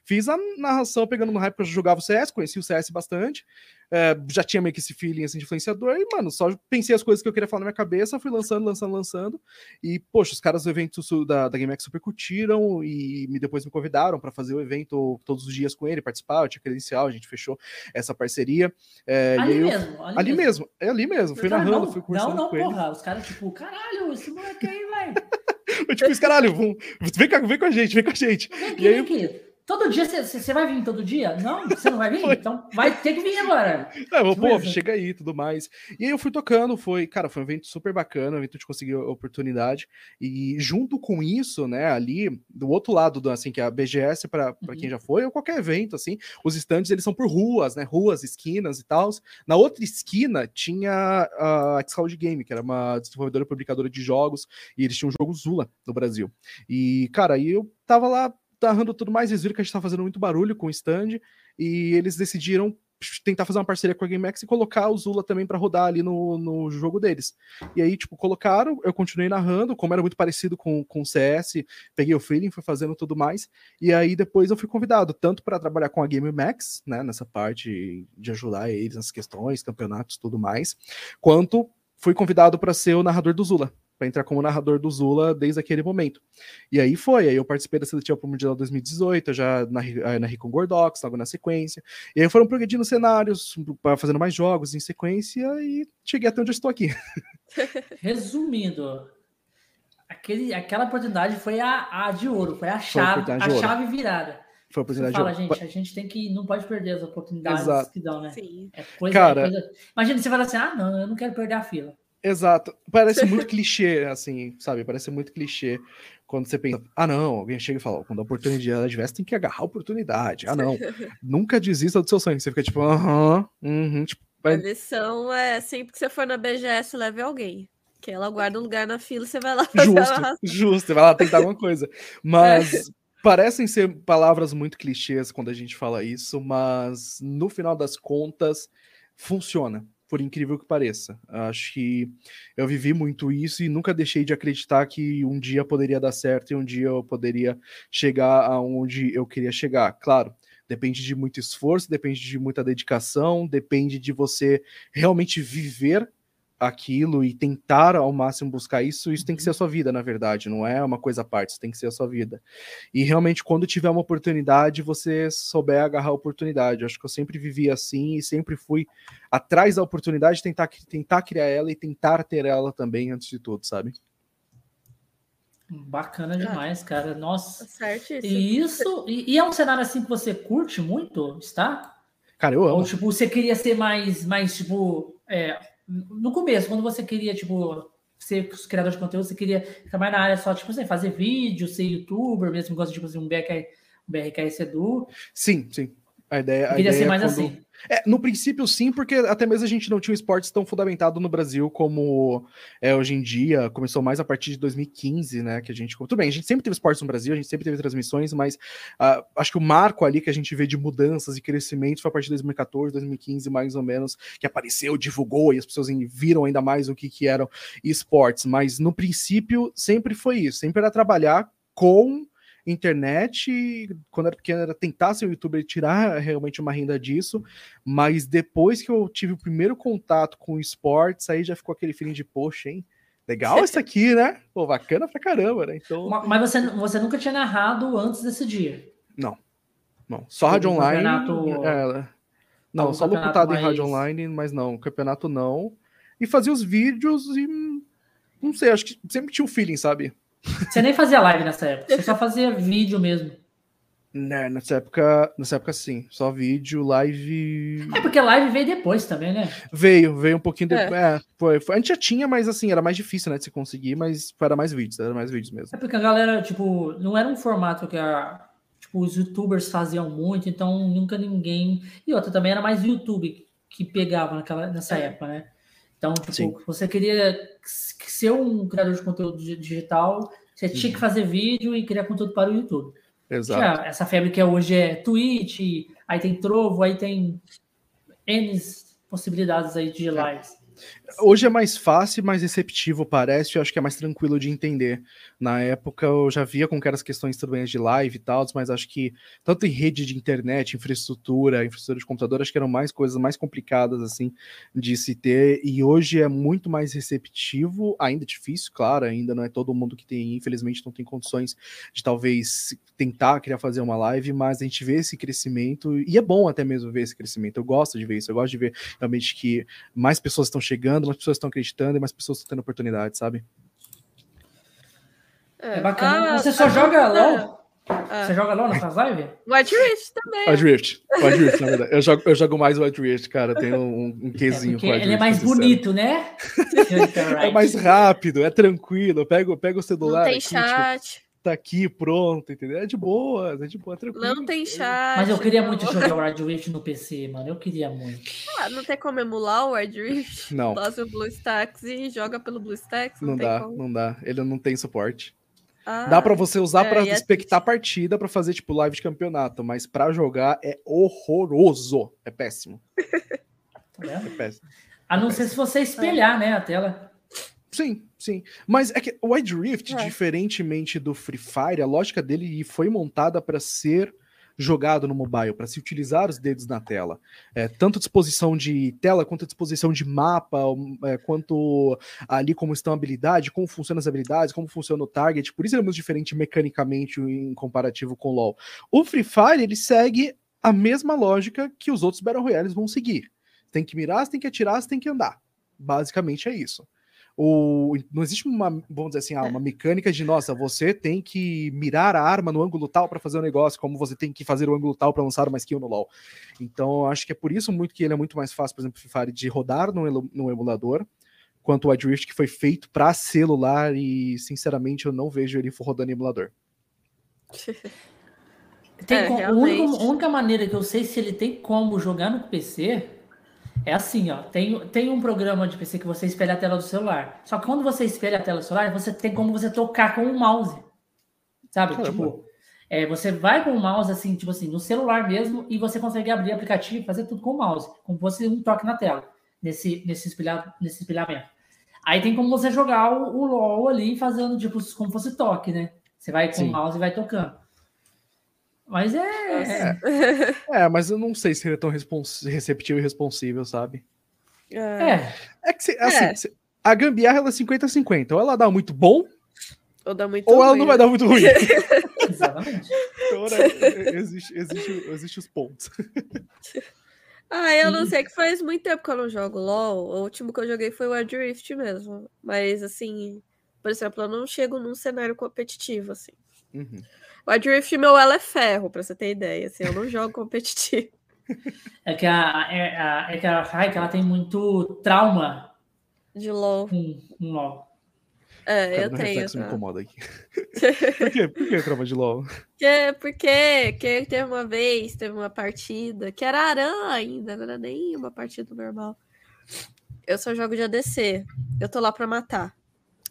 Fiz a narração pegando no hype, porque eu já jogava o CS, conheci o CS bastante. É, já tinha meio que esse feeling assim, de influenciador, e, mano, só pensei as coisas que eu queria falar na minha cabeça, fui lançando, lançando, lançando. E, poxa, os caras do evento da, da GameX super curtiram e me, depois me convidaram para fazer o evento todos os dias com ele, participar, eu tinha credencial, a gente fechou essa parceria. É, ali eu, mesmo, ali, ali mesmo. mesmo. É ali mesmo, fui cara, narrando, não, fui conversando não, não, com porra, ele. Os caras, tipo, caralho, esse moleque aí, velho. tipo, esse caralho, vem, vem com a gente, vem com a gente. Vem aqui, e aí, vem aqui. Todo dia você vai vir todo dia? Não, você não vai vir? Então vai ter que vir agora. Vou, pô, chega aí tudo mais. E aí eu fui tocando, foi, cara, foi um evento super bacana, um evento de conseguir oportunidade. E junto com isso, né, ali, do outro lado, do, assim, que é a BGS, para uhum. quem já foi, ou qualquer evento, assim, os estandes eles são por ruas, né? Ruas, esquinas e tal. Na outra esquina tinha a Xcloud Game, que era uma desenvolvedora e publicadora de jogos, e eles tinham um jogo Zula no Brasil. E, cara, aí eu tava lá narrando tudo mais, eles viram que a gente tá fazendo muito barulho com o stand e eles decidiram tentar fazer uma parceria com a GameX e colocar o Zula também para rodar ali no, no jogo deles. E aí, tipo, colocaram, eu continuei narrando, como era muito parecido com, com o CS, peguei o feeling, fui fazendo tudo mais, e aí depois eu fui convidado, tanto para trabalhar com a GameMax, né, nessa parte de ajudar eles nas questões, campeonatos, tudo mais, quanto fui convidado para ser o narrador do Zula para entrar como narrador do Zula desde aquele momento. E aí foi, aí eu participei da seletiva para o Mundial 2018, já na na com Gordox, logo na sequência. E aí foram progredindo cenários, fazendo mais jogos em sequência e cheguei até onde eu estou aqui. Resumindo, aquele, aquela oportunidade foi a, a de ouro, foi a chave, a, a chave virada. Foi a oportunidade você fala, gente, a gente tem que. Não pode perder as oportunidades Exato. que dão, né? Sim. É coisa, Cara- é coisa- Imagina você fala assim: ah, não, eu não quero perder a fila. Exato. Parece muito clichê, assim, sabe? Parece muito clichê quando você pensa, ah, não, alguém chega e fala, quando a oportunidade tivesse, tem que agarrar a oportunidade. Ah, não. Nunca desista do seu sonho. Você fica tipo, aham, uhum, tipo, A vai- lição é sempre que você for na BGS, leve alguém. Que ela guarda um lugar na fila e você vai lá fazer a justo, justo, você vai lá tentar alguma coisa. Mas parecem ser palavras muito clichês quando a gente fala isso, mas no final das contas funciona, por incrível que pareça. Acho que eu vivi muito isso e nunca deixei de acreditar que um dia poderia dar certo e um dia eu poderia chegar aonde eu queria chegar. Claro, depende de muito esforço, depende de muita dedicação, depende de você realmente viver aquilo e tentar ao máximo buscar isso, isso tem que ser a sua vida, na verdade, não é uma coisa à parte, isso tem que ser a sua vida. E realmente, quando tiver uma oportunidade, você souber agarrar a oportunidade. Eu acho que eu sempre vivi assim e sempre fui atrás da oportunidade, tentar, tentar criar ela e tentar ter ela também, antes de tudo, sabe? Bacana demais, cara. Nossa. Tá certíssimo. E isso. E, e é um cenário assim que você curte muito, está? Cara, eu Ou amo. tipo, você queria ser mais, mais tipo. é, no começo, quando você queria, tipo, ser criador de conteúdo, você queria mais na área só, tipo assim, fazer vídeo, ser youtuber, mesmo gosta de tipo assim, um BRK, um BRKS Edu. Sim, sim. A ideia, a queria ideia ser mais quando- assim. É, no princípio, sim, porque até mesmo a gente não tinha um esporte tão fundamentado no Brasil como é hoje em dia. Começou mais a partir de 2015, né? Que a gente. Tudo bem, a gente sempre teve esportes no Brasil, a gente sempre teve transmissões, mas ah, acho que o marco ali que a gente vê de mudanças e crescimento foi a partir de 2014, 2015, mais ou menos, que apareceu, divulgou e as pessoas viram ainda mais o que, que eram esportes. Mas no princípio, sempre foi isso, sempre era trabalhar com internet, quando era pequeno, era tentar ser um youtuber e tirar realmente uma renda disso, mas depois que eu tive o primeiro contato com esportes, aí já ficou aquele feeling de, poxa, hein? Legal isso aqui, né? Pô, bacana pra caramba, né? Então, Ma- Mas você, você nunca tinha narrado antes desse dia. não. Só rádio online. campeonato- é, não, algum só locutado em rádio online, mas não, campeonato não. E fazia os vídeos e. Não sei, acho que sempre tinha um feeling, sabe? Você nem fazia live nessa época, você só fazia vídeo mesmo. Né, nessa época, nessa época sim, só vídeo, live. É porque live veio depois também, né? Veio, veio um pouquinho É. depois. É, foi, foi- A gente já tinha, mas assim, era mais difícil, né, de se conseguir, mas era mais vídeos, era mais vídeos mesmo. É porque a galera, tipo, não era um formato que a, tipo, os youtubers faziam muito, então nunca ninguém. E outra também era mais YouTube que pegava naquela, nessa É. época, né? Então, tipo, Sim. você queria ser um criador de conteúdo di- digital, você tinha que fazer vídeo e criar conteúdo para o YouTube. Exato. Tinha essa febre que é hoje é Twitch, aí tem Trovo, aí tem N possibilidades aí de lives. Hoje é mais fácil, mais receptivo, parece. Eu acho que é mais tranquilo de entender. Na época eu já via com que as questões bem de live e tal, mas acho que tanto em rede de internet, infraestrutura, infraestrutura de computador, acho que eram mais coisas mais complicadas assim de se ter. E hoje é muito mais receptivo, ainda difícil, claro, ainda não é todo mundo que tem, infelizmente, não tem condições de talvez tentar criar fazer uma live, mas a gente vê esse crescimento e é bom até mesmo ver esse crescimento. Eu gosto de ver isso, eu gosto de ver realmente que mais pessoas estão chegando, mais pessoas estão acreditando e mais pessoas estão tendo oportunidade, sabe? É bacana. Ah, você só joga LOL? Você joga LOL nas suas lives? White Rift também. Wild Rift, Wild Rift, na verdade. Eu jogo, eu jogo mais Wild Rift, cara. Tem um, um É quesinho porque com ele é mais bonito, né? É mais rápido, é tranquilo. Eu pego, eu pego o celular Não tem aqui, tipo, chat. Tá aqui, pronto, entendeu? É de boa, é de boa, é tranquilo. Não tem chat. Mas eu queria não. muito jogar o Wild Rift no PC, mano. Eu queria muito. Ah, não tem como emular o Wild Rift? Não. Passa o BlueStacks e joga pelo BlueStacks? Não, Não tem dá, como. não dá. Ele não tem suporte. Ah, Dá pra você usar é, pra e é expectar partida, pra fazer, tipo, live de campeonato, mas pra jogar é horroroso. É péssimo. Tá? É péssimo. A não ser se você espelhar, né, a tela. Sim, sim. Mas é que o Wild Rift, É. diferentemente do Free Fire, a lógica dele foi montada para ser jogado no mobile, para se utilizar os dedos na tela. É, tanto a disposição de tela, quanto a disposição de mapa, é, quanto ali como estão a habilidade, como funcionam as habilidades, como funciona o target. Por isso ele é muito diferente mecanicamente em comparativo com o LoL. O Free Fire, ele segue a mesma lógica que os outros Battle Royales vão seguir. Tem que mirar, tem que atirar, tem que andar. Basicamente é isso. O, não existe uma, vamos dizer assim, ah, uma mecânica de, nossa, você tem que mirar a arma no ângulo tal para fazer o um negócio, como você tem que fazer o ângulo tal para lançar uma skill no LoL. Então, acho que é por isso muito que ele é muito mais fácil, por exemplo, Free de rodar no, no emulador, quanto o Adrift que foi feito para celular e, sinceramente, eu não vejo ele rodando em emulador. Tem é, a, única, a única maneira que eu sei se ele tem como jogar no PC é assim, ó. Tem, tem um programa de PC que você espelha a tela do celular. Só que quando você espelha a tela do celular, você tem como você tocar com o mouse. Sabe? Caramba. Tipo, é, você vai com o mouse, assim, tipo assim, no celular mesmo, e você consegue abrir aplicativo e fazer tudo com o mouse, como se fosse um toque na tela, nesse, nesse, espelha, nesse espelhamento. Aí tem como você jogar o, o LOL ali, fazendo, tipo, como fosse toque, né? Você vai com Sim. o mouse e vai tocando. Mas é. É, é mas eu não sei se ele é tão receptivo e responsível, sabe? É. É que, assim, é. a gambiarra ela é 50-50. Ou ela dá muito bom, ou, dá muito ou ruim. ela não vai dar muito ruim. Exatamente. Então, né, existe, existe, existe os pontos. Ah, eu não sei, que faz muito tempo que eu não jogo LOL. O último que eu joguei foi o Adrift mesmo. Mas, assim, por exemplo, eu não chego num cenário competitivo, assim. Uhum. O Adrift meu ela é ferro, pra você ter ideia. Assim, eu não jogo competitivo. É que a, é, a, é que a Raik, ela tem muito trauma de LOL. Com, com LOL. É, Cara, eu tenho. Tá? me incomoda aqui. Por quê? Por que trauma de LOL? Que, porque que teve uma vez, teve uma partida que era Aran ainda, não era nem uma partida normal. Eu só jogo de ADC. Eu tô lá pra matar.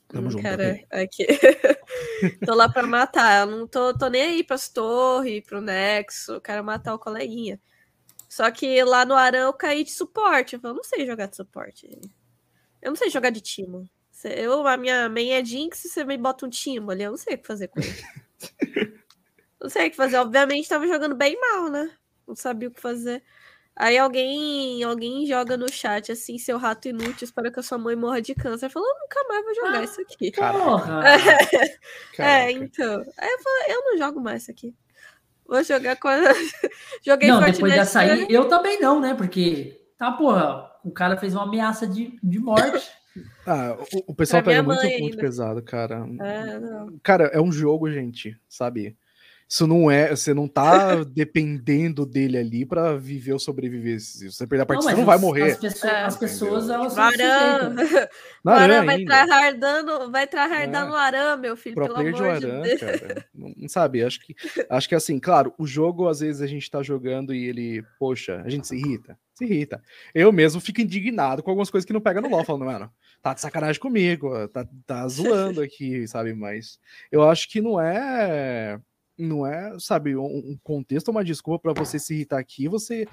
Tamo junto. Cara, aqui. tô lá pra matar. Eu não tô, tô nem aí pras torres, pro Nexo. Quero matar o coleguinha. Só que lá no Arão eu caí de suporte. Eu, falei, não sei jogar de suporte. Eu não sei jogar de timo. Eu, a minha main é Jinx, você me bota um timo ali, eu não sei o que fazer com ele. não sei o que fazer. Obviamente tava jogando bem mal, né? Não sabia o que fazer. Aí alguém, alguém joga no chat assim, seu rato inútil, espero que a sua mãe morra de câncer. Falou, nunca mais vou jogar ah, isso aqui. Porra! É, então. Aí eu falei, eu não jogo mais isso aqui. Vou jogar com a... Joguei Não, Fortnite depois de açaí, eu também não, né? Porque, tá, porra, o cara fez uma ameaça de, de morte. Ah, o, o pessoal pega muito, muito pesado, cara. É, cara, é um jogo, gente, sabe? Isso não é, você não tá dependendo dele ali para viver ou sobreviver. Se você perder a partida, não, você não vai morrer. As pessoas, as pessoas elas Varan, Varan vai tryhardando, vai tryhardando é. o Aran, meu filho, Pro pelo amor de, Aran, Deus. Cara, não sabe, acho que acho que assim, claro, o jogo às vezes a gente tá jogando e ele, poxa, a gente se irrita, se irrita. Eu mesmo fico indignado com algumas coisas que não pega no LoL, falando, mano, tá de sacanagem comigo, tá, tá zoando aqui, sabe? Mas eu acho que não é não é, sabe, um contexto, uma desculpa para você se irritar aqui, você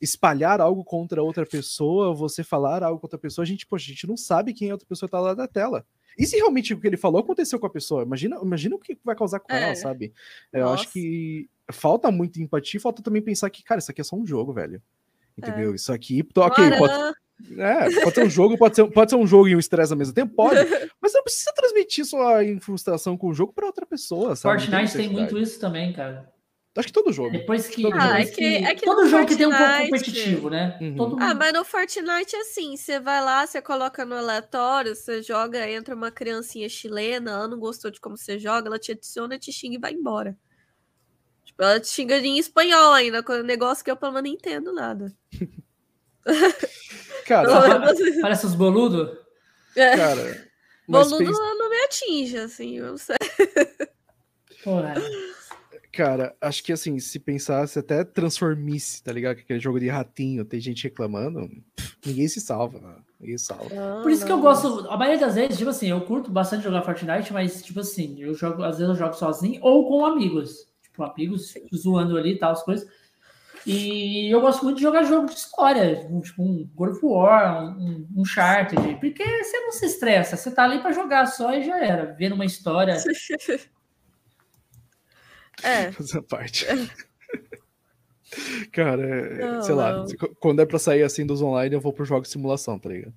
espalhar algo contra outra pessoa, você falar algo contra a pessoa, a gente, poxa, a gente não sabe quem a outra pessoa tá lá da tela. E se realmente o que ele falou aconteceu com a pessoa? Imagina, imagina o que vai causar com é. ela, sabe? Eu Nossa. acho que falta muito empatia, falta também pensar que, cara, isso aqui é só um jogo, velho. Entendeu? É. Isso aqui, ok, pode, é, pode ser um jogo, pode ser, pode ser um jogo e um estresse ao mesmo tempo, pode. Mas não precisa transmitir sua frustração com o jogo para outra pessoa, sabe? Fortnite tem, tem muito isso também, cara. Acho que todo jogo. Depois que. Todo, ah, é que, é que todo jogo Fortnite... que tem um pouco competitivo, né? Uhum. Todo ah, mas no Fortnite é assim: você vai lá, você coloca no aleatório, você joga, entra uma criancinha chilena, ela não gostou de como você joga, ela te adiciona, te xinga e vai embora. Tipo, ela te xinga em espanhol ainda, com negócio que eu pelo menos não entendo nada. Cara, parece os boludos. É. Cara, boludo pensa... não me atinge, assim, eu não sei. Porra. Cara, acho que assim, se pensasse até transformice, tá ligado? Aquele jogo de ratinho, tem gente reclamando, ninguém se salva, né? ninguém salva. Não, Por isso não. que eu gosto, a maioria das vezes, tipo assim, eu curto bastante jogar Fortnite, mas, tipo assim, eu jogo, às vezes eu jogo sozinho ou com amigos. Tipo, amigos Sim. zoando ali e tal, as coisas. E eu gosto muito de jogar jogo de história, tipo um God of War, um, um Uncharted, porque você não se estressa, você tá ali para jogar só e já era, vendo uma história. É. Essa parte. Cara, é, não, sei lá, quando é pra sair assim dos online, eu vou pro jogo de simulação, tá ligado?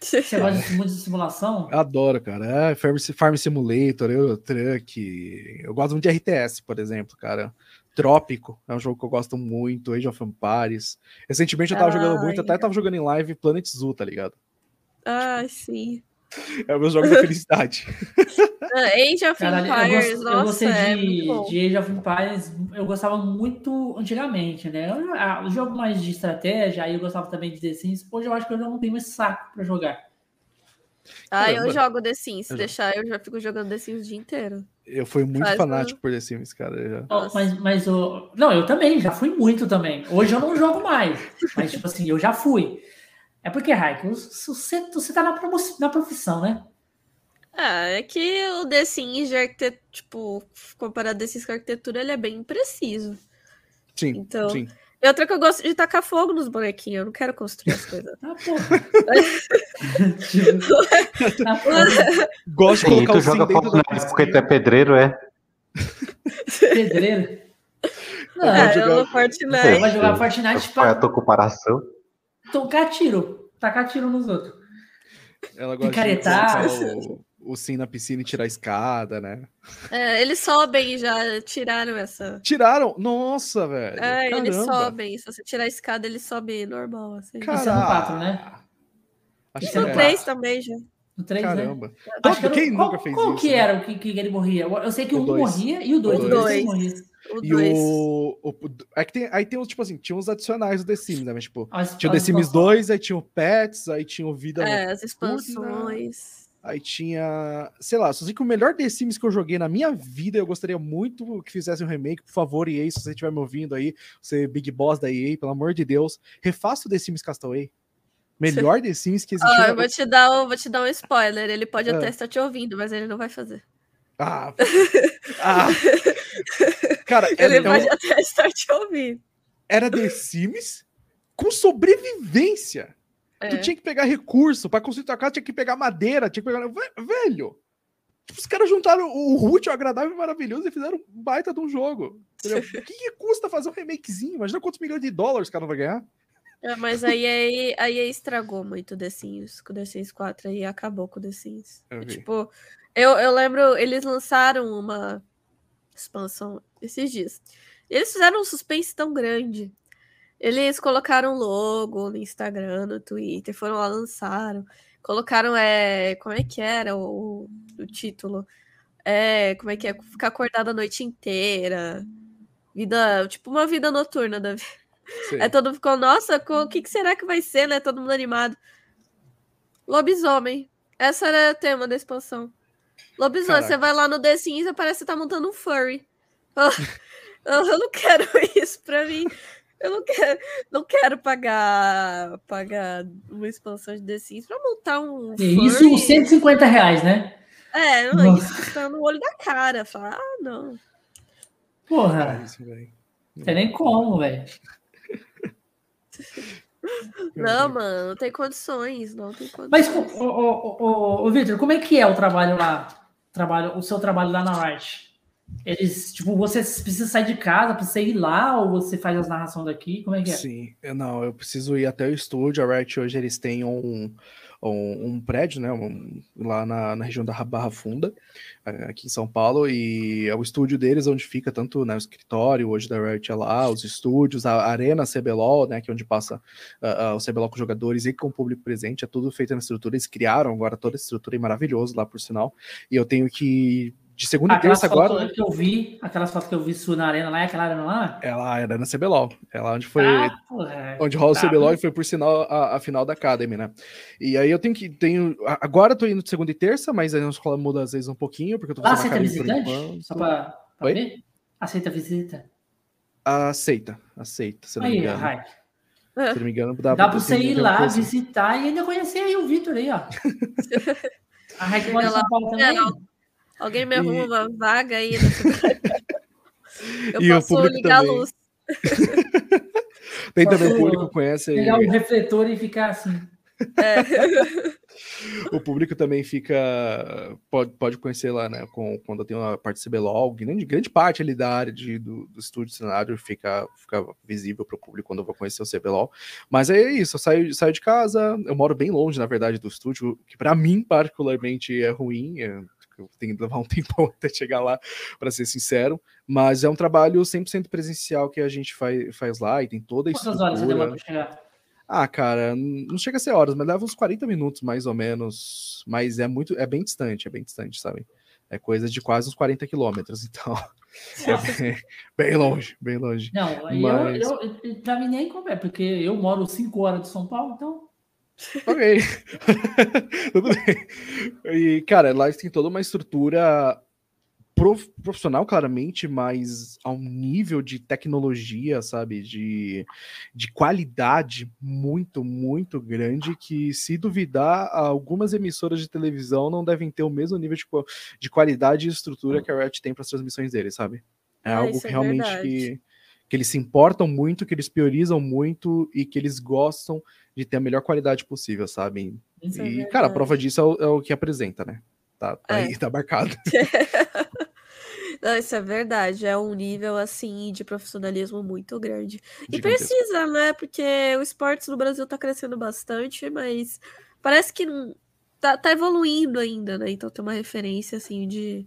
Você gosta de muito de simulação? Adoro, cara. É, Farm, Farm Simulator, eu, Truck. Eu gosto muito de RTS, por exemplo, cara. Trópico é um jogo que eu gosto muito, Age of Empires. Recentemente eu tava jogando muito, até tava jogando em live Planet Zoo, tá ligado? Ah, sim. É o meu jogo da felicidade. Ah, Age of Caralho, eu, Empires, gosto- eu nossa, gostei é de, muito bom. de Age of Empires, eu gostava muito antigamente, né? Eu- ah, O jogo mais de estratégia, aí eu gostava também de The Sims. Hoje eu acho que eu já não tenho esse saco pra jogar. Ah, eu Caramba. jogo The Sims. Se Eu deixar, eu já fico jogando The Sims o dia inteiro. Eu fui muito Faz fanático por The Sims, cara. eu mas, mas o. Não, eu também, já fui muito também. Hoje eu não jogo mais. Mas, tipo assim, eu já fui. É porque, Raiko, você, você tá na, na profissão, né? Ah, é que o The Sims de arquitetura, tipo, comparado a The Sims com arquitetura, ele é bem preciso. Sim, Então- sim. E outra que eu gosto de tacar fogo nos bonequinhos, eu não quero construir as coisas. Ah, porra. Porra. Gosto de Sim, colocar tu o sim joga dentro da Fortnite porque tu é pedreiro, é? Pedreiro. Não, Ah, jogar- eu Fortnite. vai jogar Fortnite Qual é a pra tua comparação? tocar tiro. Tacar tiro nos outros. Ela gosta de Picaretar. o, o sim na piscina e tirar a escada, né? É, eles sobem e já tiraram essa. Tiraram? Nossa, velho. É, eles caramba. sobem. Se você tirar a escada, eles sobem normal, assim. Isso é no quatro, né? Acho Isso que é No no é. 3 também já. No 3, né? Caramba. Acho que Todo, quem não- qual, nunca fez qual isso? que né? era o que, que ele morria? Eu sei que O um dois. morria e o 2. O O dois. 2 morria. O E 2. o, o. É que tem, aí tem os, tipo assim, tinha os adicionais do The Sims, né? Mas, tipo, As- tinha o The Sims expansões. 2, aí tinha o Pets, aí tinha o Vida É, as expansões. Aí tinha. Sei lá, só sei que o melhor The Sims que eu joguei na minha vida, eu gostaria muito que fizessem um remake. Por favor, EA, se você estiver me ouvindo aí, você Big Boss da EA, pelo amor de Deus, refaça o The Sims Castaway. Melhor The Sims que existiu. Na- eu vou te, dar, um- vou te dar um spoiler. Ele pode Ah. até estar te ouvindo, mas ele não vai fazer. Ah, ah. Cara, Ele era, pode até estar te ouvindo. era The Sims com sobrevivência. É. Tu tinha que pegar recurso pra construir tua casa, tinha que pegar madeira, tinha que pegar. Ve- Velho! Tipo, os caras juntaram o útil, o agradável e maravilhoso e fizeram um baita de um jogo. O que, que custa fazer um remakezinho? Imagina quantos milhões de dólares o cara vai ganhar. É, mas aí aí aí estragou muito o The Sims, com o The Sims 4 aí acabou com o The Sims. Eu. Tipo, eu, eu lembro, eles lançaram uma expansão esses dias. Eles fizeram um suspense tão grande. Eles colocaram logo no Instagram, no Twitter, foram lá, lançaram. Colocaram, é, como é que era o, o título? É, como é que é? Ficar acordado a noite inteira. Vida, tipo uma vida noturna da vida. Aí todo mundo ficou, nossa, o que, que será que vai ser, né? Todo mundo animado. Lobisomem. Essa era o tema da expansão. Lobisomem, Caraca. você vai lá no The Sims e parece que você tá montando um furry. Eu, eu não quero isso pra mim. Eu não quero, não quero pagar, pagar uma expansão de The Sims pra montar um E furry. Isso, uns 150 reais, né? É, não, isso tá no olho da cara. Fala, ah, não. Porra, É isso, velho. não tem nem como, velho. Não, mano, não tem condições, não tem condições. Mas, ô, ô, ô, ô, ô, Victor, como é que é o trabalho lá? Trabalho, o seu trabalho lá na Riot? Eles, tipo, você precisa sair de casa, precisa ir lá, ou você faz as narrações daqui? Como é que é? Sim, eu- não, eu preciso ir até o estúdio. A Riot hoje eles têm um, um, um prédio, né? um- lá na, na região da Barra Funda, eh, aqui em São Paulo, e é o estúdio deles onde fica tanto né, o escritório hoje da Riot é lá, os estúdios, a Arena CBLOL, né? Que é onde passa ah, ah, o CBLOL com jogadores e com o público presente, é tudo feito na estrutura. Eles criaram agora toda a estrutura é maravilhoso lá, por sinal. E eu tenho que. De segunda e Aquelas terça fotos agora. que eu vi, aquelas fotos que eu vi sua na arena lá, é aquela arena lá? É lá, é na CBLOL. É lá onde foi. Ah, porra. Onde rola o Tá, CBLOL e foi, por sinal, a, a final da Academy, né? E aí eu tenho que. Tenho, agora eu tô indo de segunda e terça, mas aí a escola muda às vezes um pouquinho, porque eu tô fazendo aceita Academy por visitante? Só pra, pra Oi? ver? Aceita visita? Aceita, aceita, se não me Aí, engano. Rai. Se não me engano, dá, Dá pra você ir lá, coisa- visitar e ainda conhecer aí o Vitor aí, ó. A Rai que mora em Ela- São Paulo também. Alguém me E- arruma uma vaga aí. Eu E posso ligar também. a luz. Tem também o público que conhece. Pegar o refletor e ficar assim. É. O público também fica. Pode, pode conhecer lá, né? Com, quando tem uma parte CBLOL, grande, grande parte ali da área de, do, do estúdio cenário fica, fica visível para o público quando eu vou conhecer o CBLOL. Mas é isso, eu saio, saio de casa, eu moro bem longe, na verdade, do estúdio, que para mim, particularmente, é ruim. É, eu tenho que levar um tempão até chegar lá, para ser sincero. Mas é um trabalho 100% presencial que a gente faz, faz lá e tem toda a Quantas horas você estrutura. demora pra chegar? Ah, cara, não chega a ser horas, mas leva uns 40 minutos mais ou menos. Mas é muito, é bem distante, é bem distante, sabe? É coisa de quase uns 40 quilômetros, então. É bem, bem, longe, bem longe. Não, mas... eu, eu, pra mim nem convém, porque eu moro 5 horas de São Paulo, então. Ok. Tudo bem. E, cara, lá tem toda uma estrutura profissional, claramente, mas ao nível de tecnologia, sabe, de, de qualidade muito, muito grande, que se duvidar, algumas emissoras de televisão não devem ter o mesmo nível de, de qualidade e estrutura que a Riot tem para as transmissões dele, sabe? É ah, algo que é realmente que, que eles se importam muito, que eles priorizam muito e que eles gostam de ter a melhor qualidade possível, sabe? Isso é e, é cara, a prova disso é o, é o, que apresenta, né? Tá, tá é. aí, tá marcado. Não, isso é verdade. É um nível, assim, de profissionalismo muito grande. E precisa, né? Porque o esportes no Brasil tá crescendo bastante, mas parece que tá, tá evoluindo ainda, né? Então tem uma referência, assim, de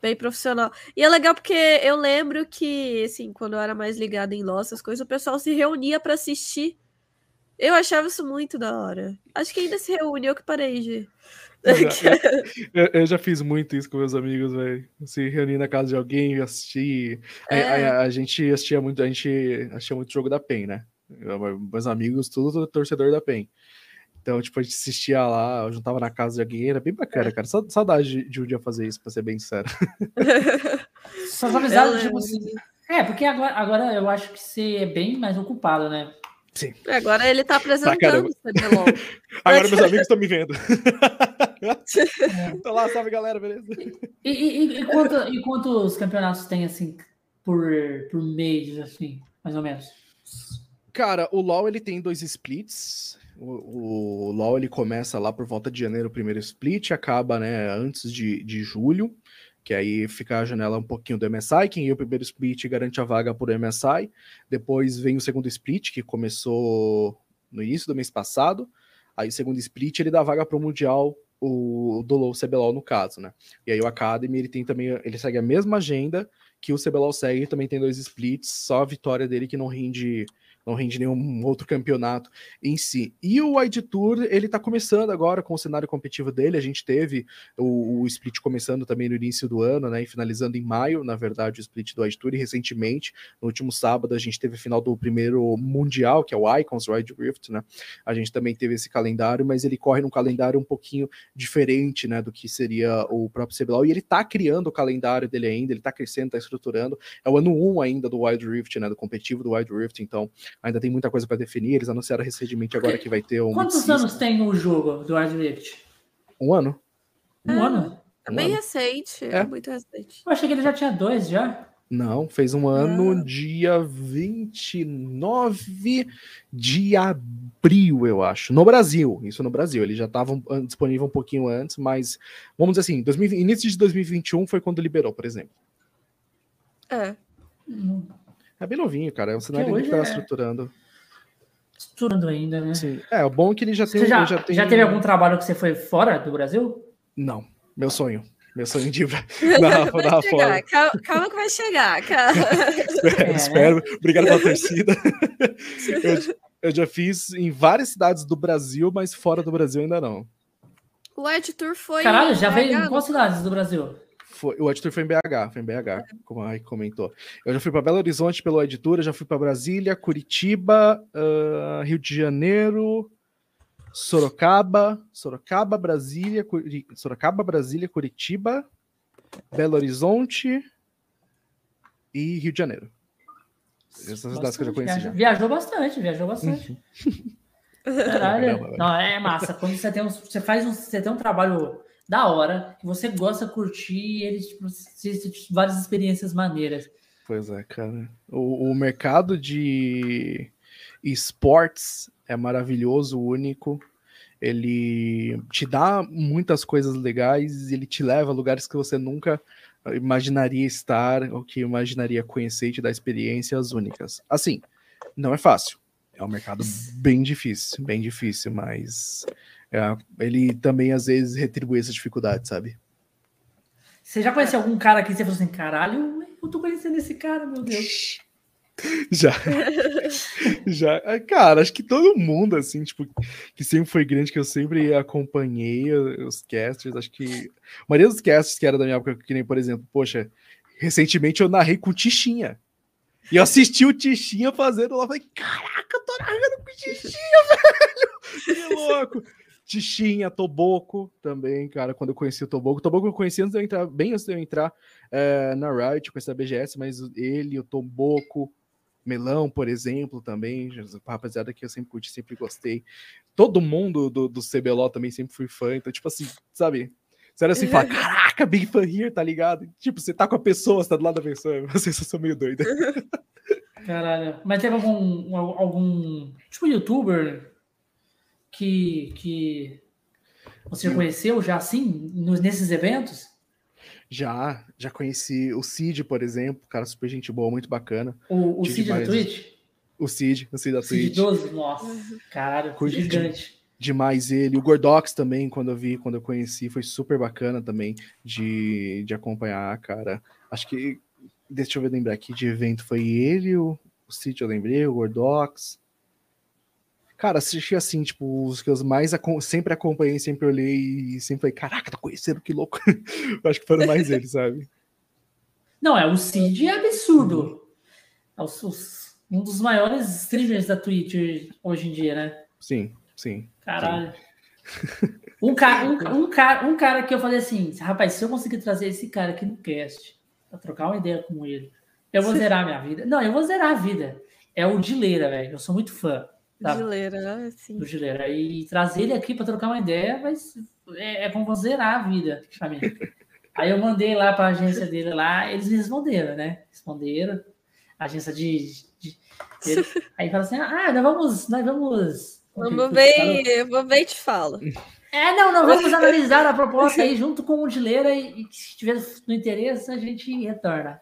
bem profissional. E é legal porque eu lembro que, assim, quando eu era mais ligada em LoL, essas coisas, o pessoal se reunia para assistir. Eu achava isso muito da hora. Acho que ainda se reúne, eu que parei de eu, eu, já fiz muito isso com meus amigos, velho. Se reunir na casa de alguém e assistir. É. A, a, a, gente assistia muito, a gente assistia muito jogo da PEN, né? Eu, meus amigos, tudo torcedor da PEN. Então, tipo, a gente assistia lá, juntava na casa de alguém, era bem bacana, é. cara. Saudade de, de um dia fazer isso, pra ser bem sincero. Suas amizades, tipo assim. É, porque agora, agora eu acho que você é bem mais ocupado, né? Sim. Agora ele tá apresentando o CBLOL. Agora meus amigos estão me vendo. Tô lá, salve galera, beleza? E, e, e, quanto, e quantos campeonatos tem, assim, por, por mês, assim, mais ou menos? Cara, o LoL ele tem dois splits. O, o LoL ele começa lá por volta de janeiro, o primeiro split, acaba né, antes de, de julho que aí fica a janela um pouquinho do MSI, quem ia o primeiro split garante a vaga por MSI, depois vem o segundo split, que começou no início do mês passado, aí o segundo split ele dá vaga para o Mundial, o, do LoL CBLOL no caso, né? E aí o Academy ele tem também, ele segue a mesma agenda que o CBLOL segue, também tem dois splits, só a vitória dele que não rende não rende nenhum outro campeonato em si. E o Wide Tour, ele tá começando agora com o cenário competitivo dele. A gente teve o, o, split começando também no início do ano, né? E finalizando em maio, na verdade, o split do Wide Tour. E recentemente, no último sábado, a gente teve a final do primeiro Mundial, que é o Icons Wide Rift, né? A gente também teve esse calendário, mas ele corre num calendário um pouquinho diferente, né? Do que seria o próprio CBLOL. E ele tá criando o calendário dele ainda, ele tá crescendo, tá estruturando. É o ano 1 ainda do Wide Rift, né? Do competitivo do Wide Rift, então ainda tem muita coisa para definir. Eles anunciaram recentemente agora que vai ter um. Quantos anos tem o jogo do Rift? Um ano. Um ah, ano? É bem ano. recente, é. é. muito recente. Eu achei que ele já tinha dois já. Não, fez um ano ah. dia 29 de abril, eu acho. No Brasil, isso no Brasil. Ele já estava disponível um pouquinho antes, mas vamos dizer assim, 2000, início de 2021 foi quando liberou, por exemplo. É. Hum. É bem novinho, cara. É um cenário que tá é... estruturando. Estruturando ainda, né? Sim. É, o bom é que ele já tem. Você já, já, tem... já teve algum trabalho que você foi fora do Brasil? Não. Meu sonho. Meu sonho de dar, dar fora. Calma, calma, que vai chegar. é, espero. Né? Obrigado pela torcida. eu, eu já fiz em várias cidades do Brasil, mas fora do Brasil ainda não. O Ed Tour foi. Caralho, já veio em quais cidades do Brasil? Foi, o editor foi em BH, foi em BH, é. como a Raik comentou. Eu já fui para Belo Horizonte pelo editor, já fui para Brasília, Curitiba, uh, Rio de Janeiro, Sorocaba, Sorocaba, Brasília, Curi... Sorocaba, Brasília, Curitiba, Belo Horizonte e Rio de Janeiro. Essas bastante, datas que eu já conheci. Viajou, já. viajou bastante, viajou bastante. Caralho. Não, é massa. Quando você tem um, você faz um, você tem um trabalho da hora, que você gosta de curtir e eles tipo, várias experiências maneiras. Pois é, cara. O, o mercado de esportes é maravilhoso, único. Ele te dá muitas coisas legais, ele te leva a lugares que você nunca imaginaria estar ou que imaginaria conhecer e te dar experiências únicas. Assim, não é fácil. É um mercado bem difícil, bem difícil, mas ele também às vezes retribui essa dificuldade, sabe? Você já conheceu algum cara que você falou assim, caralho, eu tô conhecendo esse cara, meu Deus. Já. Já. Ah, Cara, acho que todo mundo, assim, tipo, que sempre foi grande, que eu sempre acompanhei os casters, acho que. A maioria dos casters que era da minha época, que nem, por exemplo, poxa, recentemente eu narrei com o Tichinha. E eu assisti o Tichinha fazendo lá, falei, caraca, eu tô narrando com o Tichinha, velho! Que louco! Tichinha, Toboco também, cara, quando eu conheci o Toboco. O Toboco eu conheci antes de eu entrar, bem antes de eu entrar eh, na Riot, com essa BGS, mas ele, o Toboco, Melão, por exemplo, também, rapaziada que eu sempre curti, sempre gostei. Todo mundo do, do CBLOL também sempre fui fã, então, tipo assim, sabe? Sério assim, fala, caraca, Big Fan here, tá ligado? Tipo, você tá com a pessoa, você tá do lado da pessoa, vocês são meio doida. Caralho. Mas teve algum, algum tipo, youtuber que, que você já conheceu já assim, nos, nesses eventos? Já, já conheci o Cid, por exemplo, cara super gente boa, muito bacana. O, o Tive Cid da Twitch? O Cid, o Cid da Cid Twitch. 12? Nossa, Curti gigante. demais ele. O Gordox também, quando eu vi, quando eu conheci, foi super bacana também de, de acompanhar, cara. Acho que, deixa eu ver, lembrar aqui de evento, foi ele, o, o Cid eu lembrei, o Gordox. Cara, assisti assim, tipo, os que eu mais acom- sempre acompanhei, sempre olhei e sempre falei, caraca, tá conhecendo, que louco. eu acho que foram mais eles, sabe? Não, é o Cid é absurdo. É os- os- um dos maiores streamers da Twitch hoje em dia, né? Sim, sim. Caralho. Um cara, um, um cara, um cara que eu falei assim, rapaz, se eu conseguir trazer esse cara aqui no cast pra trocar uma ideia com ele, eu vou zerar minha vida. Não, eu vou zerar a vida. É o Dileira, velho. Eu sou muito fã Tá. Gileira, né? Assim. do Dileira. E trazer ele aqui pra trocar uma ideia vai, ser- é, é como zerar a vida pra mim. Aí eu mandei lá pra agência dele lá, eles me responderam, né? Responderam. A agência de. de- dele. Aí fala assim: ah, nós vamos. Nós vamos. Vamos ver, eu vou ver e te falo. É, não, não, vamos analisar a proposta aí junto com o Dileira e, e se tiver no interesse, a gente retorna.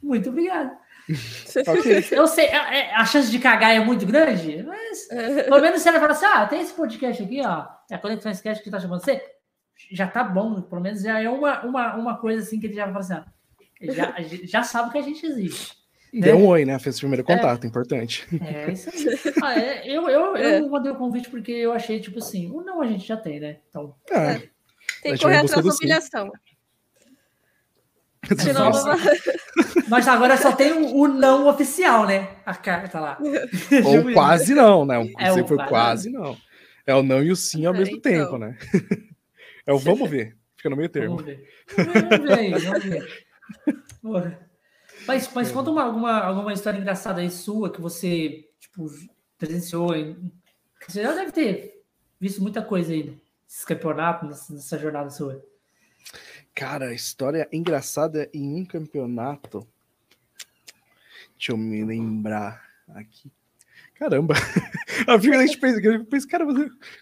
Muito obrigado. Eu sei, é- é- a chance de cagar é muito grande, mas pelo menos se ela fala assim: ah, tem esse podcast aqui, ó, é a Conexões Cast que tá chamando você, já tá bom, pelo menos já é uma, uma, uma coisa assim que ele já fala assim: ah, já, já sabe que a gente existe. Deu um oi, né? Fez o primeiro contato, importante. É isso aí. Ah, é, eu, eu, eu mandei o convite porque eu achei, tipo assim, o não a gente já tem, né? Então, É, Tem que vai correr atrás da sim. humilhação. É só- não vai. Mas agora só tem o, o não oficial, né? A carta lá. Ou quase não, né? Um- É, Você o foi quase quase não. É o não e o sim ao É, mesmo então. tempo, né? É o vamos ver. Fica no meio termo. Vamos ver. Vamos ver aí, vamos ver. Porra. Mas, mas conta uma, alguma, alguma história engraçada aí sua que você, tipo, presenciou. Em... Você já deve ter visto muita coisa aí nesses campeonatos, nessa, nessa jornada sua. Cara, história engraçada em um campeonato. Deixa eu me lembrar aqui. Caramba! A primeira vez que a gente pensa, eu penso, cara,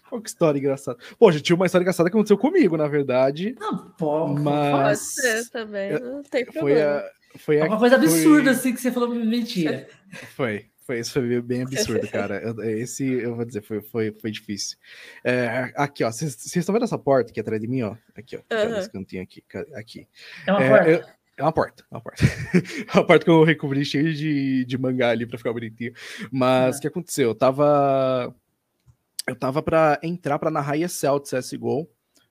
qual que história engraçada? Pô, já tinha uma história engraçada que aconteceu comigo, na verdade. Não, pô, Pode Mas ser também, não tem foi problema. a. Foi é a, uma coisa absurda foi- assim que você falou mentira. Foi, foi, isso foi bem absurdo, cara. Eu- Esse, eu vou dizer, foi, foi, foi difícil. É, aqui, ó, vocês estão vendo essa porta aqui atrás de mim, ó? Aqui, ó, Aham. nesse cantinho aqui, aqui. É uma É, porta. eu- é uma porta, é uma porta. É uma porta que eu recobri cheio de, de mangá ali pra ficar bonitinho. Mas o que aconteceu? Eu tava. Eu tava pra entrar pra narrar ESL de CSGO.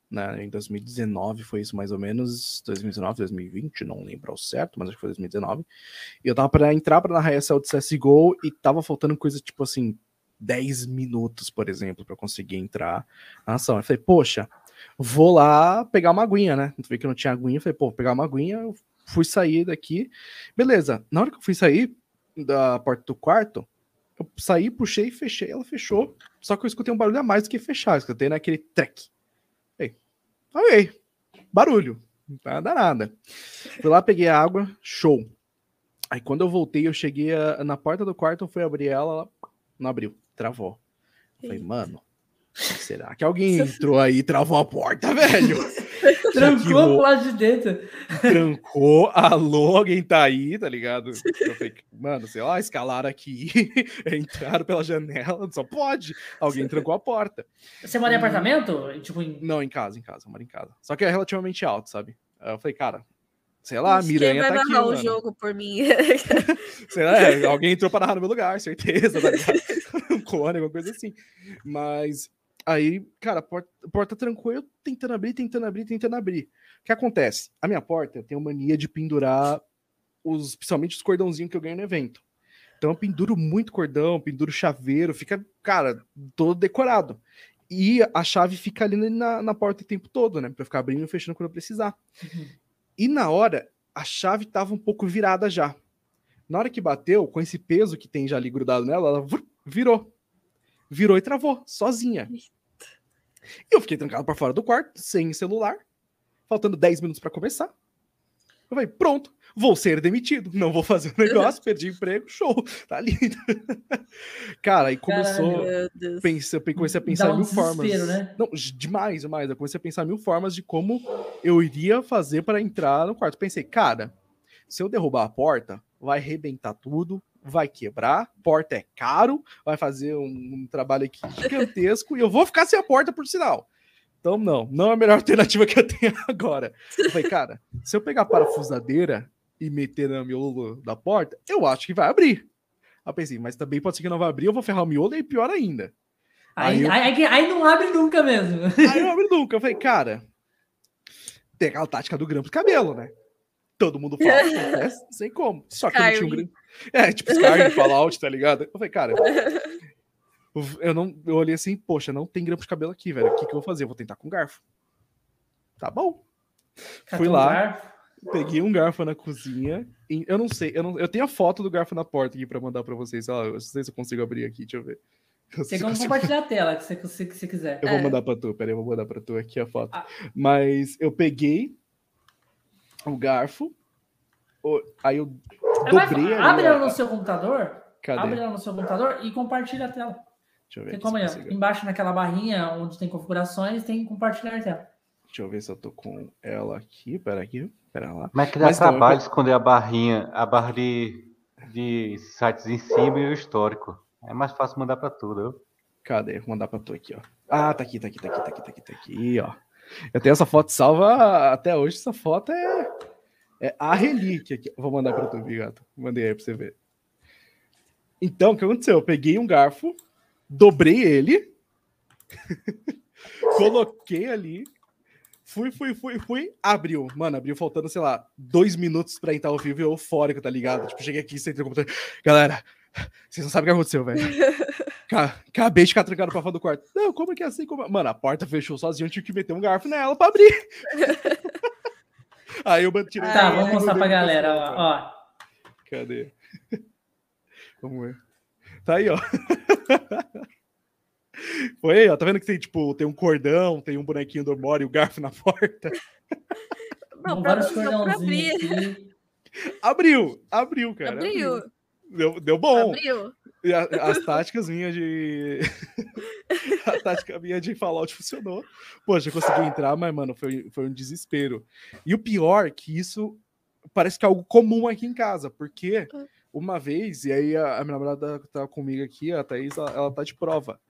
Né, em 2019 foi isso mais ou menos, 2019, 2020, não lembro ao certo, mas acho que foi 2019. E eu tava pra entrar pra narrar ESL de CSGO e tava faltando coisa tipo assim, 10 minutos, por exemplo, pra conseguir entrar na ação. Eu falei, poxa, vou lá pegar uma aguinha, né? Tu vê que não tinha aguinha, eu falei, pô, pegar uma aguinha, eu fui sair daqui. Beleza, na hora que eu fui sair da porta do quarto, eu saí, puxei, fechei, ela fechou. Só que eu escutei um barulho a mais do que fechar, eu escutei naquele trek. Ok, barulho, não tá nada nada. Fui lá, peguei a água, show. Aí quando eu voltei, eu cheguei a- na porta do quarto, eu fui abrir ela, ela não abriu, travou. Eu Falei, mano, será que alguém entrou aí e travou a porta, velho? Trancou pro lado de dentro. trancou, alô, alguém tá aí, tá ligado? Eu falei, mano, sei lá, escalaram aqui, entraram pela janela, só pode. Alguém trancou a porta. Você mora em apartamento? Tipo, em... Não, em casa, em casa, eu moro em casa. Só que é relativamente alto, sabe? Eu falei, cara, Sei lá, a Quem Miranha vai tá aqui, narrar o mano. jogo por mim? Sei lá, é, alguém entrou pra narrar no meu lugar, certeza, tá ligado? um clone, alguma coisa assim. Mas aí, cara, a porta, porta trancou, eu tentando abrir, tentando abrir, tentando abrir. O que acontece? A minha porta, eu tenho mania de pendurar os, principalmente os cordãozinhos que eu ganho no evento. Então eu penduro muito cordão, penduro chaveiro, fica, cara, todo decorado. E a chave fica ali na, na porta o tempo todo, né? Pra eu ficar abrindo e fechando quando eu precisar. Uhum. E na hora, a chave tava um pouco virada já. Na hora que bateu, com esse peso que tem já ali grudado nela, ela virou. Virou e travou, sozinha. E eu fiquei trancado para fora do quarto, sem celular, faltando 10 minutos para começar. Eu falei, pronto, vou ser demitido, não vou fazer o negócio, perdi emprego, show, tá lindo. Cara, aí começou. Caralho. Eu comecei a pensar um mil formas. né? Não, demais, demais. Eu comecei a pensar mil formas de como eu iria fazer para entrar no quarto. Pensei, cara, se eu derrubar a porta, vai arrebentar tudo, vai quebrar, porta é caro, vai fazer um, um trabalho aqui gigantesco e eu vou ficar sem a porta por sinal. Então, não, não é a melhor alternativa que eu tenho agora. Eu falei, cara, se eu pegar a parafusadeira e meter no miolo da porta, eu acho que vai abrir. Aí eu pensei, mas também pode ser que não vai abrir, eu vou ferrar o miolo e pior ainda. Aí, Aí eu- aí, aí- não abre nunca mesmo. Aí eu abri nunca. Eu falei, cara, tem aquela tática do grampo de cabelo, né? Todo mundo fala, né? não sei como. Só que eu não tinha um grampo. É, tipo Skyrim, Fallout, tá ligado? Eu falei, cara, eu não. Eu olhei assim, poxa, não tem grampo de cabelo aqui, velho. O que, que eu vou fazer? Eu vou tentar com garfo. Tá bom. Fui Catou lá. garfo. Peguei um garfo na cozinha. e eu não sei, eu, não, eu tenho a foto do garfo na porta aqui pra mandar pra vocês. Ó, eu não sei se eu consigo abrir aqui, deixa eu ver. Eu Tem sei como se eu compartilhar a tela, que você, que você, você quiser. Eu vou É. mandar pra tu, peraí, eu vou mandar pra tu aqui a foto. Ah. Mas eu peguei o garfo, o- aí eu É dobrei ali, Abre ela no seu computador, Cadê? abre ela no seu computador e compartilha a tela. Deixa eu ver Tem como eu consigo. Embaixo naquela barrinha onde tem configurações, tem compartilhar a tela. Deixa eu ver se eu tô com ela aqui. Pera aqui, pera lá. Como é que dá Mas então, eu trabalho esconder a barrinha, a barra de, de sites em cima e o histórico? É mais fácil mandar pra tudo. viu? Cadê? Vou mandar pra tu aqui, ó. Ah, tá aqui, tá aqui, tá aqui, tá aqui, tá aqui, tá aqui, ó. Eu tenho essa foto salva até hoje. Essa foto é, é a relíquia. Aqui. Vou mandar pra tu, viu, gato? Mandei aí pra você ver. Então, o que aconteceu? Eu peguei um garfo, dobrei ele, coloquei ali, fui, fui, fui, fui, abriu. Mano, abriu faltando, sei lá, dois minutos pra entrar ao vivo e eu eufórico, tá ligado? Tipo, cheguei aqui, sentei no computador. Galera, vocês não sabem o que aconteceu, velho. Ca- Acabei de ficar trancado pra fora do quarto. Não, como é que é assim? Como... é? Mano, a porta fechou sozinho, eu tive que meter um garfo nela pra abrir. Aí eu tirei. Tá, vamos mostrar pra galera, ó. ó. Cadê? Vamos ver. Tá aí, ó. Foi aí, ó. Tá vendo que tem, tipo, tem um cordão, tem um bonequinho do Mori e o garfo na porta? Não, vários cordãozinhos abrir. Abriu, abriu, cara. Abriu, Deu, deu bom. abriu. A- as táticas minhas de. a tática minha de Fallout funcionou. Poxa, eu consegui entrar, mas, mano, foi, foi um desespero. E o pior é que isso parece que é algo comum aqui em casa, porque uma vez, e aí a, a minha namorada tá comigo aqui, a Thaís, ela, ela tá de prova.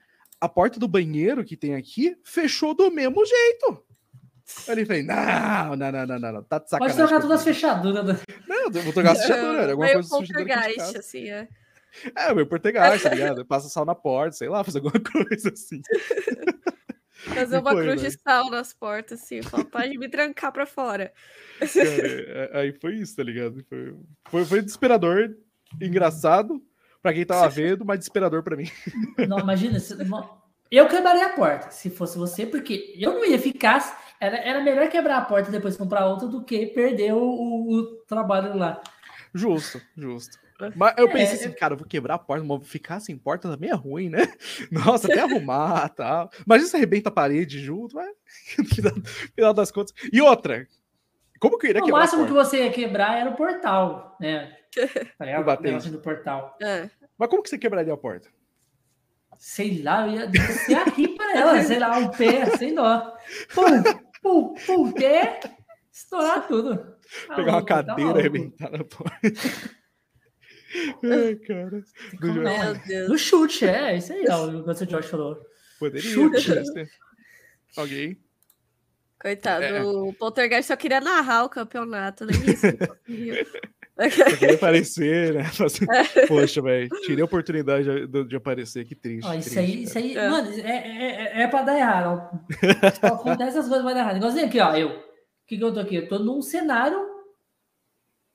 A porta do banheiro que tem aqui fechou do mesmo jeito. Aí ele falei, não, não, não, não, não, tá de Pode sacanagem. trocar todas as comigo." fechaduras. Não, eu vou trocar a fechadura, era alguma coisa poltergeist, casa. assim, é. É, meu português, tá ligado? Passa sal na porta, sei lá, faz alguma coisa assim. Fazer uma foi, cruz né? de sal nas portas, assim. Falar, pode me trancar pra fora. Cara, é- aí foi isso, tá ligado? Foi, foi, foi desesperador, engraçado pra quem tava vendo, mas desesperador pra mim. Não, imagina. Eu quebraria a porta, se fosse você, porque eu não ia ficar. Era, era melhor quebrar a porta e depois comprar outra do que perder o, o- o trabalho lá. Justo, justo. Mas eu É, pensei assim, cara, eu vou quebrar a porta, mas ficar sem porta também é ruim, né? Nossa, até arrumar e tal. Imagina se arrebenta a parede junto, mas no final, das contas. E outra, como que eu iria O quebrar a máximo porta? que você ia quebrar era o portal, né? Ligado? O Batente. negocinho do portal. É. Mas como que você quebraria a porta? Sei lá, eu ia descer aqui pra ela, sei lá, um pé, sem dó. Pum, pum, pum, pé, estourar tudo. Tá Pegar uma louco, tá cadeira e maluco. arrebentar na porta. Ai, cara. Do Meu né? Deus. No chute, é, isso aí, ó, o que o George falou. Poderia, Chute. ser. Alguém. Coitado, É. o Poltergeist só queria narrar o campeonato, nem isso Só queria aparecer, né? É. Poxa, velho, tirei a oportunidade de, de aparecer, que triste. Ó, isso triste, aí, isso aí, É. mano, é, é, é, é pra dar errado. Só acontece as coisas vai dar errado. Igualzinho aqui, ó, eu. O que, que eu tô aqui? Eu tô num cenário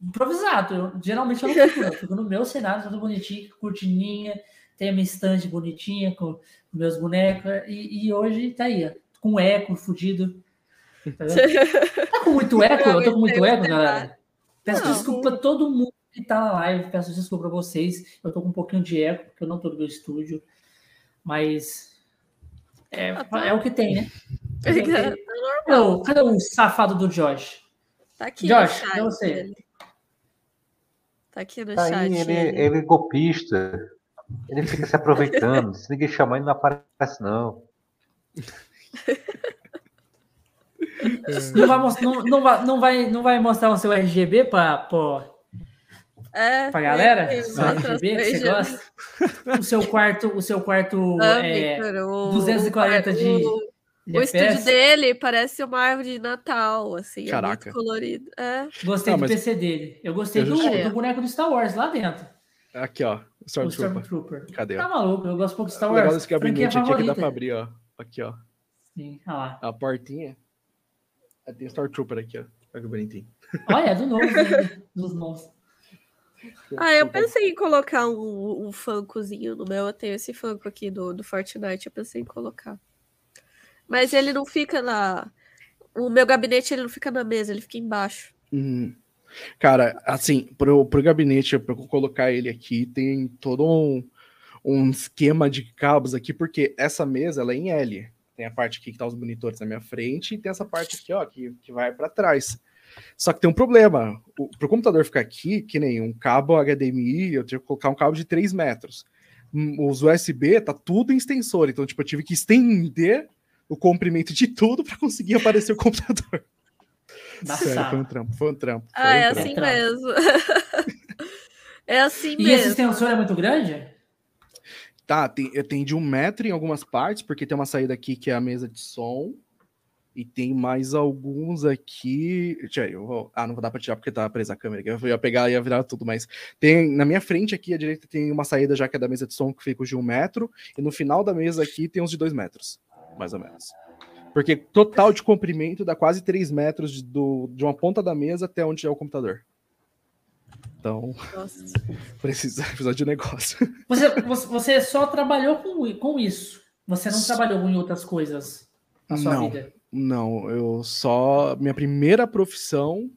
improvisado. Eu, geralmente eu não fico, eu fico no meu cenário, tudo bonitinho, cortininha, tem a minha estante bonitinha com meus bonecos. E, e hoje tá aí, ó, com eco fudido. Tá? Tá com muito eco? Eu tô com muito eco, galera. Peço Não. desculpa a todo mundo que tá na live, peço desculpa pra vocês. Eu tô com um pouquinho de eco, porque eu não tô no meu estúdio. Mas é, Ah, tá. é o que tem, né? Tá Cadê o, cadê o safado do Josh? Tá aqui Josh, é chat. você. dele. Tá aqui no Tá chat. aí, ele, ele. ele é golpista. Ele fica se aproveitando. Se ninguém chamar, ele não aparece, não. Não vai, mos- não, não vai, não, vai, não vai mostrar o seu RGB pra, pra, É, pra galera? mostra RGB que você gosta? O seu quarto, o seu quarto Ah, é, Victor, o- 240 o- de- O, de o estúdio dele parece uma árvore de Natal, assim. Caraca. É muito colorido. É. Gostei Ah, do PC dele. Eu gostei Eu do, do boneco do Star Wars lá dentro. Aqui, ó. O Stormtrooper. Stormtrooper. Cadê? Tá maluco, eu gosto pouco de Star O negócio Wars. desse gabinete franquia aqui é que dá pra abrir, ó. Aqui, ó. Sim, olha lá. A portinha. Aí Tem Stormtrooper aqui, ó. Olha que bonitinho. Olha, é do novo, né? dos novos. Ah, eu pensei em colocar um, um funkozinho no meu. Eu tenho esse funko aqui do, do Fortnite. Eu pensei em colocar. Mas ele não fica na. O meu gabinete ele não fica na mesa, ele fica embaixo. Hum. Cara, assim, pro, pro gabinete, pra eu colocar ele aqui, tem todo um, um esquema de cabos aqui, porque essa mesa ela é em L. Tem a parte aqui que tá os monitores na minha frente e tem essa parte aqui, ó, que, que vai para trás. Só que tem um problema. O, pro computador ficar aqui, que nem um cabo HDMI, eu tinha que colocar um cabo de 3 metros. Hum, Os USB tá tudo em extensor, então, tipo, eu tive que estender o comprimento de tudo para conseguir aparecer o computador. Sério, foi um trampo, foi um trampo. foi Ah, um é trampo. assim mesmo. é assim E esse mesmo. extensor é muito grande? Tá, tem, tem de um metro em algumas partes, porque tem uma saída aqui que é a mesa de som. E tem mais alguns aqui. Deixa eu, vou- ah, não vou dar pra tirar porque tá presa a câmera. Eu ia pegar e ia virar tudo, mas tem na minha frente aqui à direita tem uma saída já que é da mesa de som que fica de um metro. E no final da mesa aqui tem uns de dois metros, mais ou menos. Porque total de comprimento dá quase três metros de, do, de uma ponta da mesa até onde é o computador. Então, Nossa. precisa, precisa de negócio. Você, você, só trabalhou com, com isso. Você não trabalhou em outras coisas na sua Não. vida. Não, eu só. Minha primeira profissão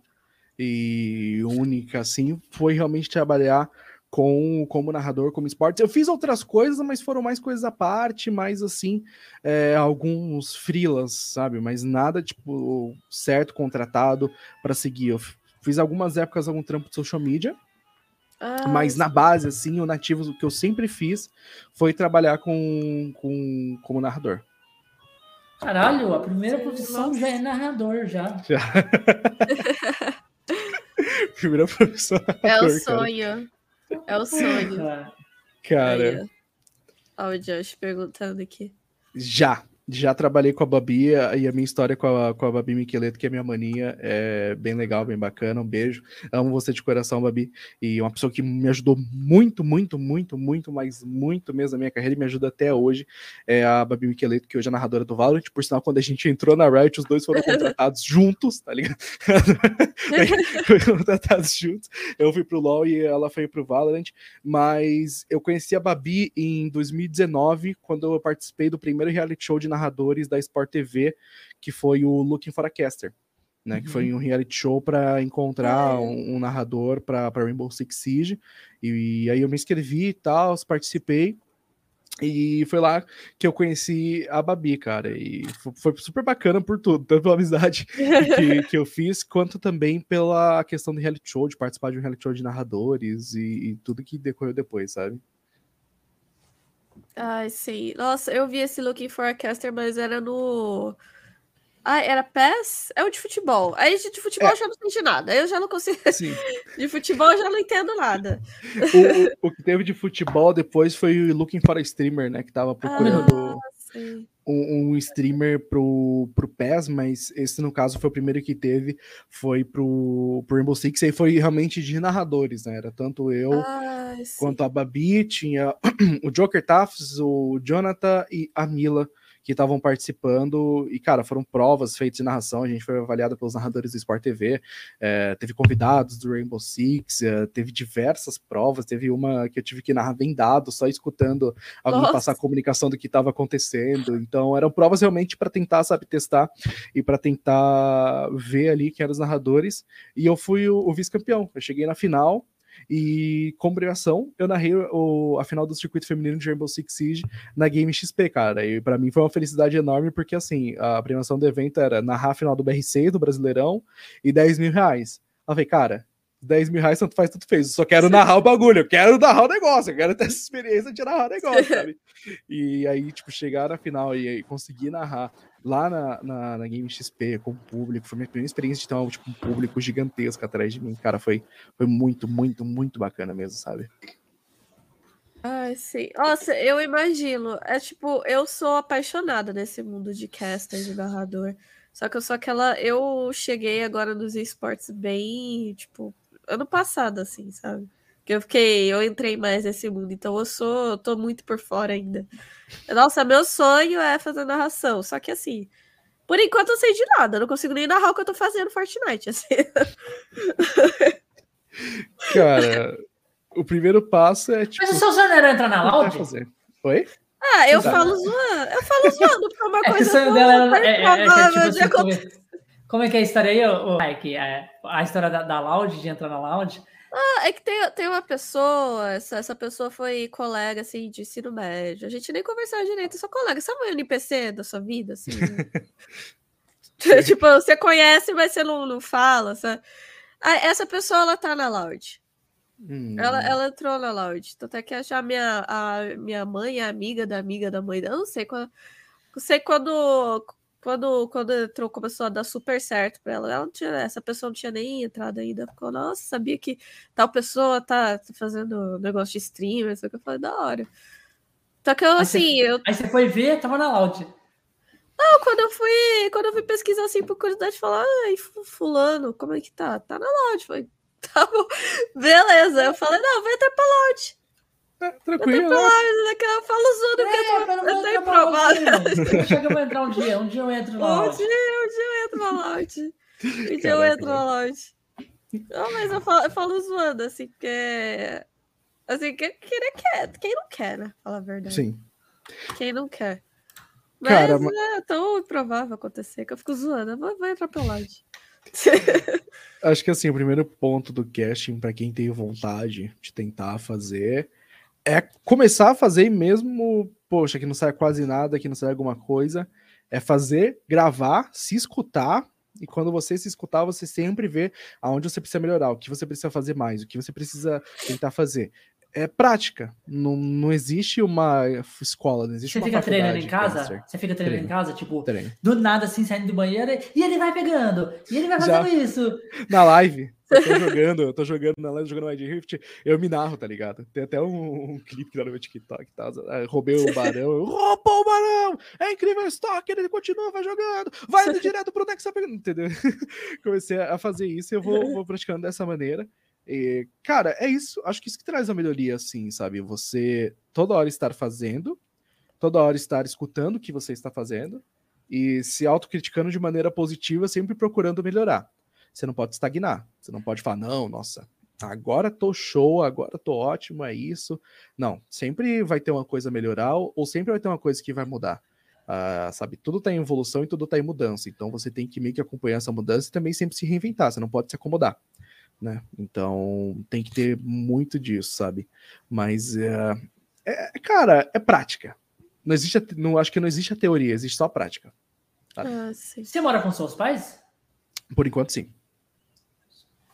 e única, assim, foi realmente trabalhar com como narrador, como esportes. Eu fiz outras coisas, mas foram mais coisas à parte, mais assim, é, alguns freelas, sabe? Mas nada, tipo, certo, contratado para seguir. Eu fiz algumas épocas algum trampo de social media, Ah, mas na base, assim, o nativo o que eu sempre fiz foi trabalhar com, com como narrador. Caralho, a primeira Sim, profissão nossa. já é narrador, já. Primeira profissão. É o narrador, cara. sonho. É o sonho. Cara, Cara. Ó, o Josh perguntando aqui. Já. Já trabalhei com a Babi e a minha história com a, com a Babi Miqueleto, que é minha maninha, é bem legal, bem bacana. Um beijo. Amo você de coração, Babi. E uma pessoa que me ajudou muito, muito, muito, muito, mas muito mesmo na minha carreira e me ajuda até hoje é a Babi Miqueleto, que hoje é narradora do Valorant. Por sinal, quando a gente entrou na Riot, os dois foram contratados juntos, tá ligado? foram contratados juntos. Eu fui pro LoL e ela foi pro Valorant. Mas eu conheci a Babi em 2019, quando eu participei do primeiro reality show de narradores da Sport TV, que foi o Looking for a Caster. Né, que foi um reality show para encontrar Ah, é. um, um narrador para Rainbow Six Siege. E, aí eu me inscrevi e tal, participei. E foi lá que eu conheci a Babi, cara. E fo- foi super bacana por tudo, tanto pela amizade que, que eu fiz, quanto também pela questão do reality show, de participar de um reality show de narradores e, e tudo que decorreu depois, sabe? Ai, sim. Nossa, eu vi esse Looking for a Caster, mas era no. Ah, era PES? É o de futebol. Aí de futebol É. eu já não entendi nada. Aí eu já não consigo. Sim. De futebol eu já não entendo nada. o, o- o que teve de futebol depois foi o Looking for a Streamer, né? Que tava procurando. Sim. Um, um streamer pro, pro PES, mas esse no caso foi o primeiro que teve, foi pro, pro Rainbow Six, e aí foi realmente de narradores, né? Era tanto eu Ah, quanto a Babi, tinha o Joker Tafts, o Jonathan e a Mila que estavam participando, e cara, foram provas feitas de narração, a gente foi avaliado pelos narradores do Sport TV, é, teve convidados do Rainbow Six, é, teve diversas provas, teve uma que eu tive que narrar vendado, só escutando alguém Nossa. passar a comunicação do que estava acontecendo, então eram provas realmente para tentar, sabe, testar e para tentar ver ali quem eram os narradores, e eu fui o, o vice-campeão, eu cheguei na final, e com premiação, eu narrei o- a final do circuito feminino de Rainbow Six Siege na Game XP, cara. E pra mim foi uma felicidade enorme, porque assim, a premiação do evento era narrar a final do BR6 do Brasileirão e 10 mil reais. Eu falei, cara, 10 mil reais tanto faz, tanto fez. Eu só quero narrar o bagulho, eu quero narrar o negócio, eu quero ter essa experiência de narrar o negócio, sabe? E aí, tipo, chegar na final e aí conseguir narrar lá na, na, na Game XP com o público, foi minha primeira experiência de ter um, tipo, um público gigantesco atrás de mim, cara, foi, foi muito, muito, muito bacana mesmo, sabe? Ai, sim. Nossa, eu imagino. É tipo, eu sou apaixonada nesse mundo de caster, de narrador. Só que eu sou aquela. Eu cheguei agora nos esportes bem, tipo, ano passado, assim, sabe? Que eu fiquei, eu entrei mais nesse mundo, então eu sou, eu tô muito por fora ainda. Nossa, meu sonho é fazer narração, só que assim, por enquanto eu sei de nada, eu não consigo nem narrar o que eu tô fazendo no Fortnite, assim. Cara, o primeiro passo é tipo. Mas o seu sonho era entrar na Loud? Oi? Ah, eu Tá. falo zoando, eu falo zoando, é uma É que o coisa sonho tão- dela. É, é, é, tipo, assim, como, é, como é que é a história aí, Mike? É, a história da, da Loud, de entrar na Loud. É que tem, tem uma pessoa, essa, essa pessoa foi colega, assim, de ensino médio. A gente nem conversava direito, só colega. Sabe um NPC da sua vida, assim? tipo, você conhece, mas você não, não fala, sabe? Ah, essa pessoa, ela tá na Loud. Hum, Ela, ela entrou na Loud. Tanto é que a minha, a minha mãe é amiga da amiga da mãe. Eu não sei quando. Eu sei quando. Quando, quando entrou, começou a dar super certo pra ela. ela tinha, essa pessoa não tinha nem entrado ainda. Ficou, nossa, sabia que tal pessoa tá fazendo negócio de stream. Isso que eu falei, da hora. Só que eu, Aí você- assim, eu, Aí você foi ver, tava na Loud. não, quando eu fui, quando eu fui pesquisar assim por curiosidade, falar, ai, fu- fulano, como é que tá? Tá na Loud. Falei, tá bom, beleza. Eu falei, não, vai entrar pra Loud. É, Eu tranquilo. tô falando, que eu falo eu tô, É, mas eu tô improvável. Loud. Acho que eu vou entrar um dia. Um dia eu entro na Um dia, um dia eu entro na Loud. Um dia eu entro na Loud. Não, mas eu falo, eu falo zoando, assim, porque. Assim, quem, quem não quer, quem não quer, né? Falar a verdade. Sim. Quem não quer. Mas Cara, é tão improvável acontecer que eu fico zoando. Eu vou, vou entrar pra Loud. Acho que assim, o primeiro ponto do casting, pra quem tem vontade de tentar fazer, é começar a fazer mesmo, poxa, que não sai quase nada, que não sai alguma coisa, é fazer, gravar, se escutar, e quando você se escutar, você sempre vê aonde você precisa melhorar, o que você precisa fazer mais, o que você precisa tentar fazer. É prática. Não, não existe uma escola, não existe Você uma fica treinando em casa? Você fica treinando em Treino. casa, tipo, Treino. do nada assim, saindo do banheiro, e ele vai pegando, e ele vai Já. fazendo isso. Na live, eu tô jogando, eu tô jogando na live, jogando Wild Rift, eu me narro, tá ligado? Tem até um, um clipe que tá no meu TikTok, tá? Roubei o barão, eu, o barão! É incrível o estoque, ele continua, vai jogando, vai direto pro pegando, entendeu? Comecei a fazer isso e eu vou, vou praticando dessa maneira. E, cara, é isso, acho que isso que traz a melhoria, assim, sabe? Você toda hora estar fazendo, toda hora estar escutando o que você está fazendo e se autocriticando de maneira positiva, sempre procurando melhorar você não pode estagnar. Você não pode falar, não, nossa, agora tô show, agora tô ótimo, é isso. Não, sempre vai ter uma coisa a melhorar ou sempre vai ter uma coisa que vai mudar. Ah, sabe, tudo tá em evolução e tudo tá em mudança. Então você tem que meio que acompanhar essa mudança e também sempre se reinventar. Você não pode se acomodar. Né? Então tem que ter muito disso, sabe? Mas é, é- cara, é prática. Não existe, não acho que não existe a teoria, existe só a prática. Ah, sim. Você mora com seus pais? Por enquanto, sim.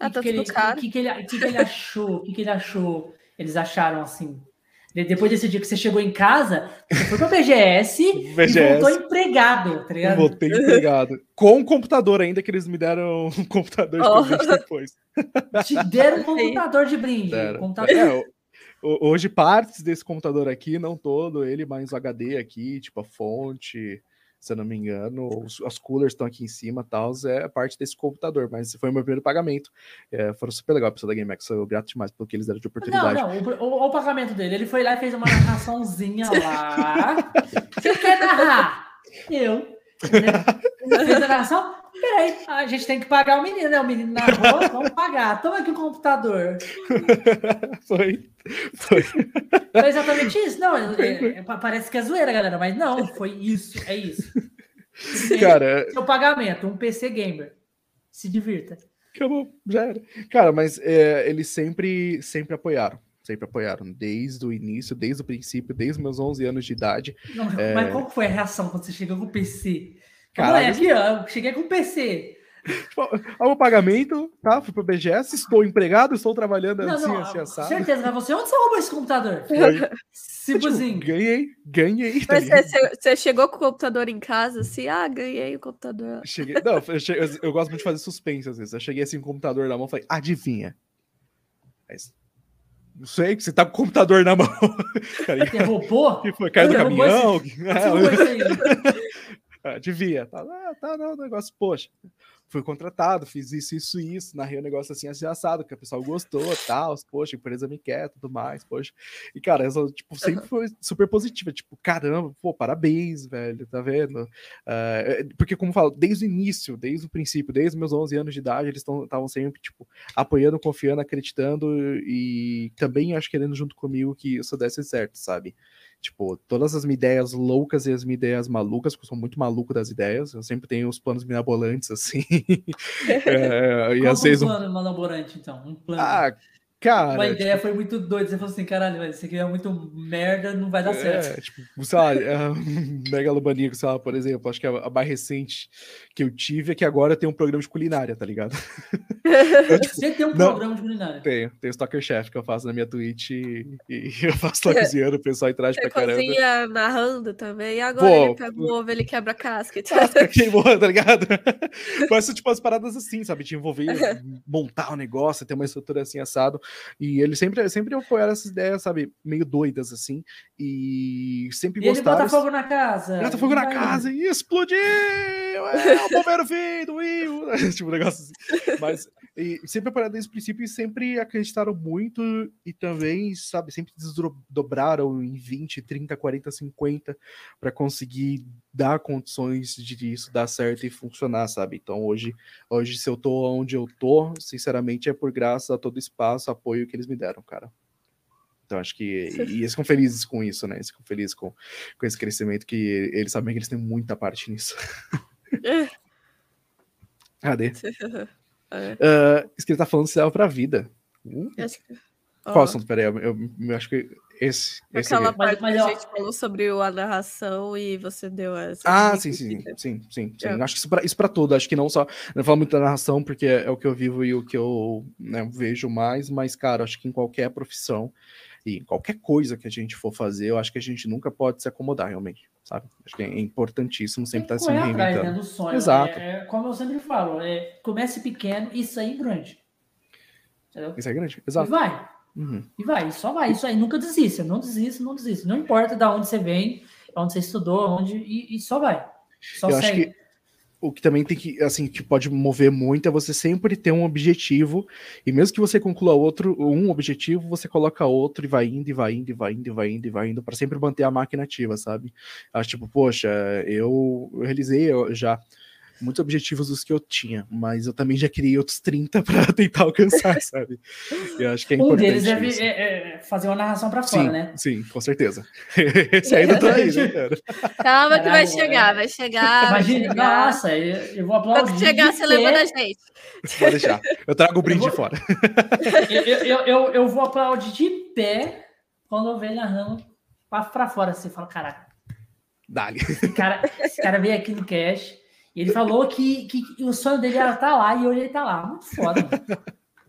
Ah, O tá que, ele, caro. que, que ele, que, que ele achou? O que, que ele achou? Eles acharam assim. De- Depois desse dia que você chegou em casa, você foi pra BGS, e BGS. voltou empregado, tá ligado? Voltei empregado. Com o computador ainda, que eles me deram um computador de Oh. presente depois. Te deram um computador de brinde. Deram. Computador... É, hoje, partes desse computador aqui, não todo, ele mais o HD aqui, tipo a fonte, se eu não me engano. Os, coolers estão aqui em cima tal, é parte desse computador, mas foi o meu primeiro pagamento. É, foram super legal a pessoa da GameX, sou grato demais pelo que eles deram de oportunidade. Não, não, o, o, o pagamento dele, ele foi lá e fez uma narraçãozinha lá. Você quer narrar? Eu. A narração? Peraí, a gente tem que pagar o menino, né? O menino na rua, vamos pagar. Toma aqui o computador. foi. Foi. Foi exatamente isso. Não, é, é, parece que é zoeira, galera, mas não, foi isso, é isso. Cara, seu pagamento, um PC gamer. Se divirta. Acabou, já era. Cara, mas é, eles sempre, sempre apoiaram. Sempre apoiaram, desde o início, desde o princípio, desde os meus 11 anos de idade. Não, mas qual foi a reação quando você chegou com o PC? Cara, aqui, ó, cheguei com o PC. Olha o pagamento, tá? Fui pro BGS, estou empregado, estou trabalhando não, assim, não, assim, assado. Certeza, mas você onde você roubou esse computador? Foi. Tipo, ganhei, ganhei. Tá mas você, você, chegou com o computador em casa, assim, ah, ganhei o computador. Cheguei, não, eu, cheguei, eu, gosto muito de fazer suspense às vezes. Eu cheguei assim com o computador na mão e falei, adivinha. Mas, não sei, que você tá com o computador na mão. Você roubou? Que foi, caiu do caminhão. Esse... Ah, devia. Tá, ah, tá, não, negócio, poxa fui contratado, fiz isso, isso, isso, narrei um negócio assim, assim, assado, que o pessoal gostou, tal, poxa, a empresa me quer, tudo mais, poxa. E, cara, essa, tipo, sempre foi super positiva, tipo, caramba, pô, parabéns, velho, tá vendo? Uh, porque, como eu falo, desde o início, desde o princípio, desde meus 11 anos de idade, eles estavam sempre, tipo, apoiando, confiando, acreditando e também, acho, querendo junto comigo que isso desse certo, sabe? Tipo, todas as minhas ideias loucas e as minhas ideias malucas, porque eu sou muito maluco das ideias, eu sempre tenho os planos mirabolantes, assim. é, e Qual às vezes. um plano então? Um plano. Ah, Cara, uma ideia tipo... foi muito doida. Você falou assim, caralho, isso aqui é muito merda, não vai dar é, certo. Tipo, sei lá, a Megalomaníaco, sei lá, por exemplo, acho que a, mais recente que eu tive é que agora tem um programa de culinária, tá ligado? Eu, tipo, Você tem um não, programa de culinária? Tenho, tem o Stalker Chef que eu faço na minha Twitch e, e eu faço lá cozinhando, o pessoal traz pra caramba. cozinha narrando também, e agora Pô, ele pega o ovo, ele quebra a casca. Casca queimou, tá ligado? Parece tipo as paradas assim, sabe? Te envolver, montar um negócio, ter uma estrutura assim assado. E ele sempre, sempre apoiaram essas ideias, sabe, meio doidas assim. E sempre e gostaram. Ele bota fogo na casa. Bota fogo na casa e explodiu! É, o bombeiro veio do Will! tipo, um negócio assim. Mas e sempre apoiaram desde o princípio e sempre acreditaram muito e também, sabe, sempre desdobraram em 20, 30, 40, 50 para conseguir dar condições de isso dar certo e funcionar, sabe? Então hoje, hoje se eu tô onde eu tô, sinceramente é por graça a todo espaço, apoio que eles me deram, cara. Então acho que e eles ficam felizes com isso, né? Eles ficam felizes com, com esse crescimento que eles sabem que eles têm muita parte nisso. Cadê? É. Uh, isso que ele tá falando serve pra vida. Uh. Que... Qual oh. assunto? Peraí, eu, eu, eu, acho que esse. esse Aquela parte mas, mas, que a gente falou sobre a narração e você deu essa. Ah, sim, sim, sim, sim, sim. Acho que isso pra, isso pra tudo. Acho que não só. Não falo muito da narração, porque é, é o que eu vivo e o que eu né, vejo mais, mas, cara, acho que em qualquer profissão e em qualquer coisa que a gente for fazer, eu acho que a gente nunca pode se acomodar, realmente, sabe? Acho que é importantíssimo sempre estar tá se reinventando. Atrás, né, do sonho. Exato. É, é, como eu sempre falo, é, comece pequeno e sair grande. Entendeu? Isso é grande, exato. E vai. Uhum. E vai, só vai. Isso aí, nunca desista, não desista, não desista. Não importa de onde você vem, onde você estudou, onde, e, e só vai. Só eu segue. acho que o que também tem que, assim, que pode mover muito é você sempre ter um objetivo, e mesmo que você conclua outro, um objetivo, você coloca outro e vai indo, e vai indo, e vai indo, e vai indo, e vai indo, para sempre manter a máquina ativa, sabe? Acho tipo, poxa, eu, eu realizei já muitos objetivos dos que eu tinha, mas eu também já criei outros 30 para tentar alcançar, sabe? Eu acho que é um importante. Um deles é, é, é, fazer uma narração para fora, sim, né? Sim, com certeza. Esse ainda tá aí, né, cara? Calma que vai chegar, vai chegar. Imagina, vai chegar. nossa, eu, eu vou aplaudir. Quando chegar, você lembra da gente. Pode deixar. Eu trago o brinde vou... fora. eu, eu, eu, eu, vou aplaudir de pé quando eu ver narrando para fora. Você fala, caraca. Dali. Esse cara, esse cara veio aqui no cash ele falou que, que, que, o sonho dele era estar tá lá e hoje ele está lá. Muito foda.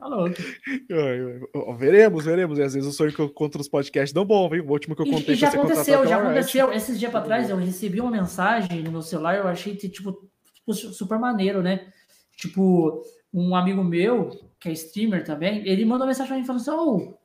Tá louco. Veremos, veremos. E às vezes o sonho que eu conto nos podcasts não bom, hein? O último que eu contei. E, e já aconteceu, já aconteceu. Esses dias para trás eu recebi uma mensagem no meu celular, eu achei tipo, tipo, super maneiro, né? Tipo, um amigo meu, que é streamer também, ele mandou mensagem para mim falando assim: oh,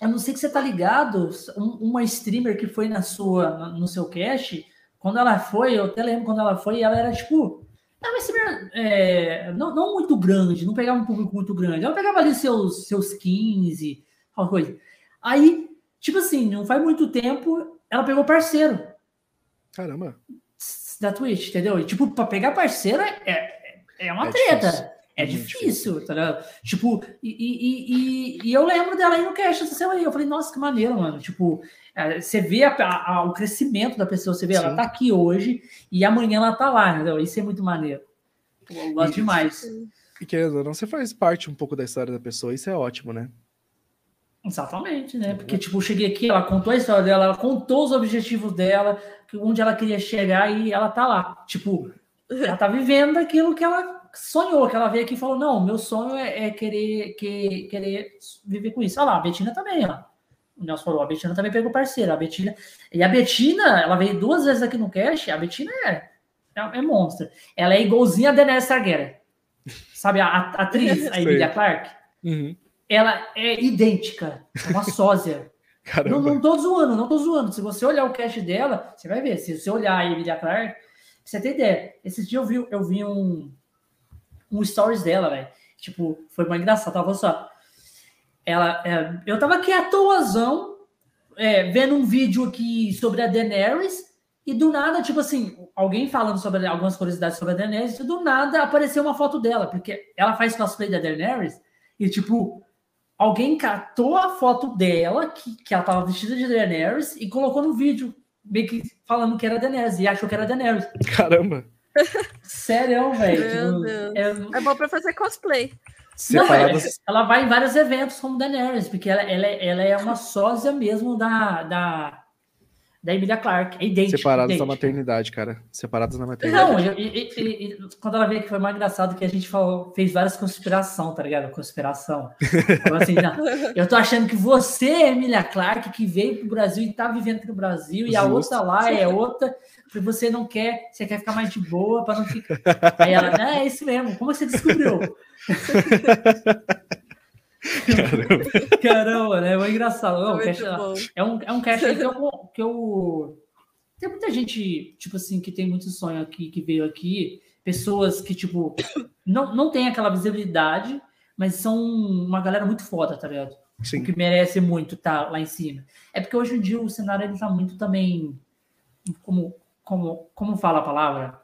eu não sei que você tá ligado, uma streamer que foi na sua, no seu cache quando ela foi, eu até lembro quando ela foi, ela era tipo. Ela é, não, não muito grande, não pegava um público muito grande. Ela pegava ali seus, seus 15, alguma coisa. Aí, tipo assim, não faz muito tempo, ela pegou parceiro. Caramba. Da Twitch, entendeu? E, tipo, pra pegar parceiro é, é uma é treta. Difícil. É difícil, difícil, tá ligado? Tipo, e, e, e, e, eu lembro dela aí no cast essa semana aí. Eu falei, nossa, que maneiro, mano. Tipo, é, você vê a, a, o crescimento da pessoa, você vê, Sim. ela tá aqui hoje e amanhã ela tá lá, entendeu? Isso é muito maneiro. Eu gosto e, demais. E querendo não, você faz parte um pouco da história da pessoa, isso é ótimo, né? Exatamente, né? Porque, tipo, eu cheguei aqui, ela contou a história dela, ela contou os objetivos dela, onde ela queria chegar e ela tá lá. Tipo, ela tá vivendo aquilo que ela sonhou, que ela veio aqui e falou: não, meu sonho é, é querer, que, querer viver com isso. Olha lá, a Betina também, ó. O Nelson falou, a Betina também pegou parceira. A Betina. E a Betina, ela veio duas vezes aqui no cast. A Betina é, é, é monstro. Ela é igualzinha a Daenerys Targaryen. Sabe, a, a atriz, a Emilia Clarke? Uhum. Ela é idêntica, é uma sósia. Não, não tô zoando, não tô zoando. Se você olhar o cast dela, você vai ver. Se você olhar a Emilia Clarke, você tem ideia. Esse dia eu vi, eu vi um, um stories dela, velho. Tipo, foi mais engraçado. Tava só. Ela, é, eu tava aqui à toazão, é, vendo um vídeo aqui sobre a Daenerys, e do nada, tipo assim, alguém falando sobre algumas curiosidades sobre a Daenerys, e do nada apareceu uma foto dela, porque ela faz cosplay da Daenerys, e tipo, alguém catou a foto dela, que, que ela tava vestida de Daenerys, e colocou no vídeo, meio que falando que era Daenerys, e achou que era Daenerys. Caramba! Sério, velho. Tipo, é... é bom pra fazer cosplay. Não, é, ela vai em vários eventos como Daenerys, porque ela, ela, ela é uma sósia mesmo da, da, da Emilia Clarke. É idêntica. Separadas idêntica. da maternidade, cara. Separadas da maternidade. Não, eu, e, e, e, quando ela veio que foi mais engraçado que a gente falou, fez várias conspiração, tá ligado? Conspiração. assim, não, eu tô achando que você é Emilia Clarke, que veio pro Brasil e tá vivendo aqui no Brasil, e a outra lá é outra você não quer, você quer ficar mais de boa para não ficar. Aí ela, ah, é isso mesmo, como você descobriu? Caramba. Caramba, né? É engraçado. Não, é, é, um, é um cast que eu, que eu. Tem muita gente, tipo assim, que tem muito sonho aqui, que veio aqui. Pessoas que, tipo, não, não tem aquela visibilidade, mas são uma galera muito foda, tá ligado? Sim. Que merece muito estar tá lá em cima. É porque hoje em dia o cenário ele tá muito também. Como, como, como fala a palavra?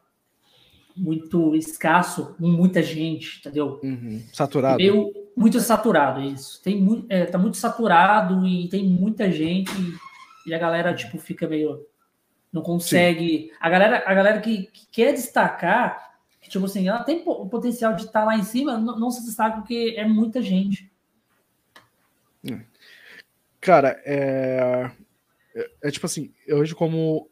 Muito escasso, com muita gente, entendeu? Uhum. Saturado. Meio, muito saturado, isso. Tem muito, é, tá muito saturado e tem muita gente e, a galera, tipo, fica meio. Não consegue. Sim. A galera, a galera que, que, quer destacar, que, tipo assim, ela tem o potencial de estar tá lá em cima, não, não se destaca porque é muita gente. Cara, é, é, é tipo assim, eu vejo como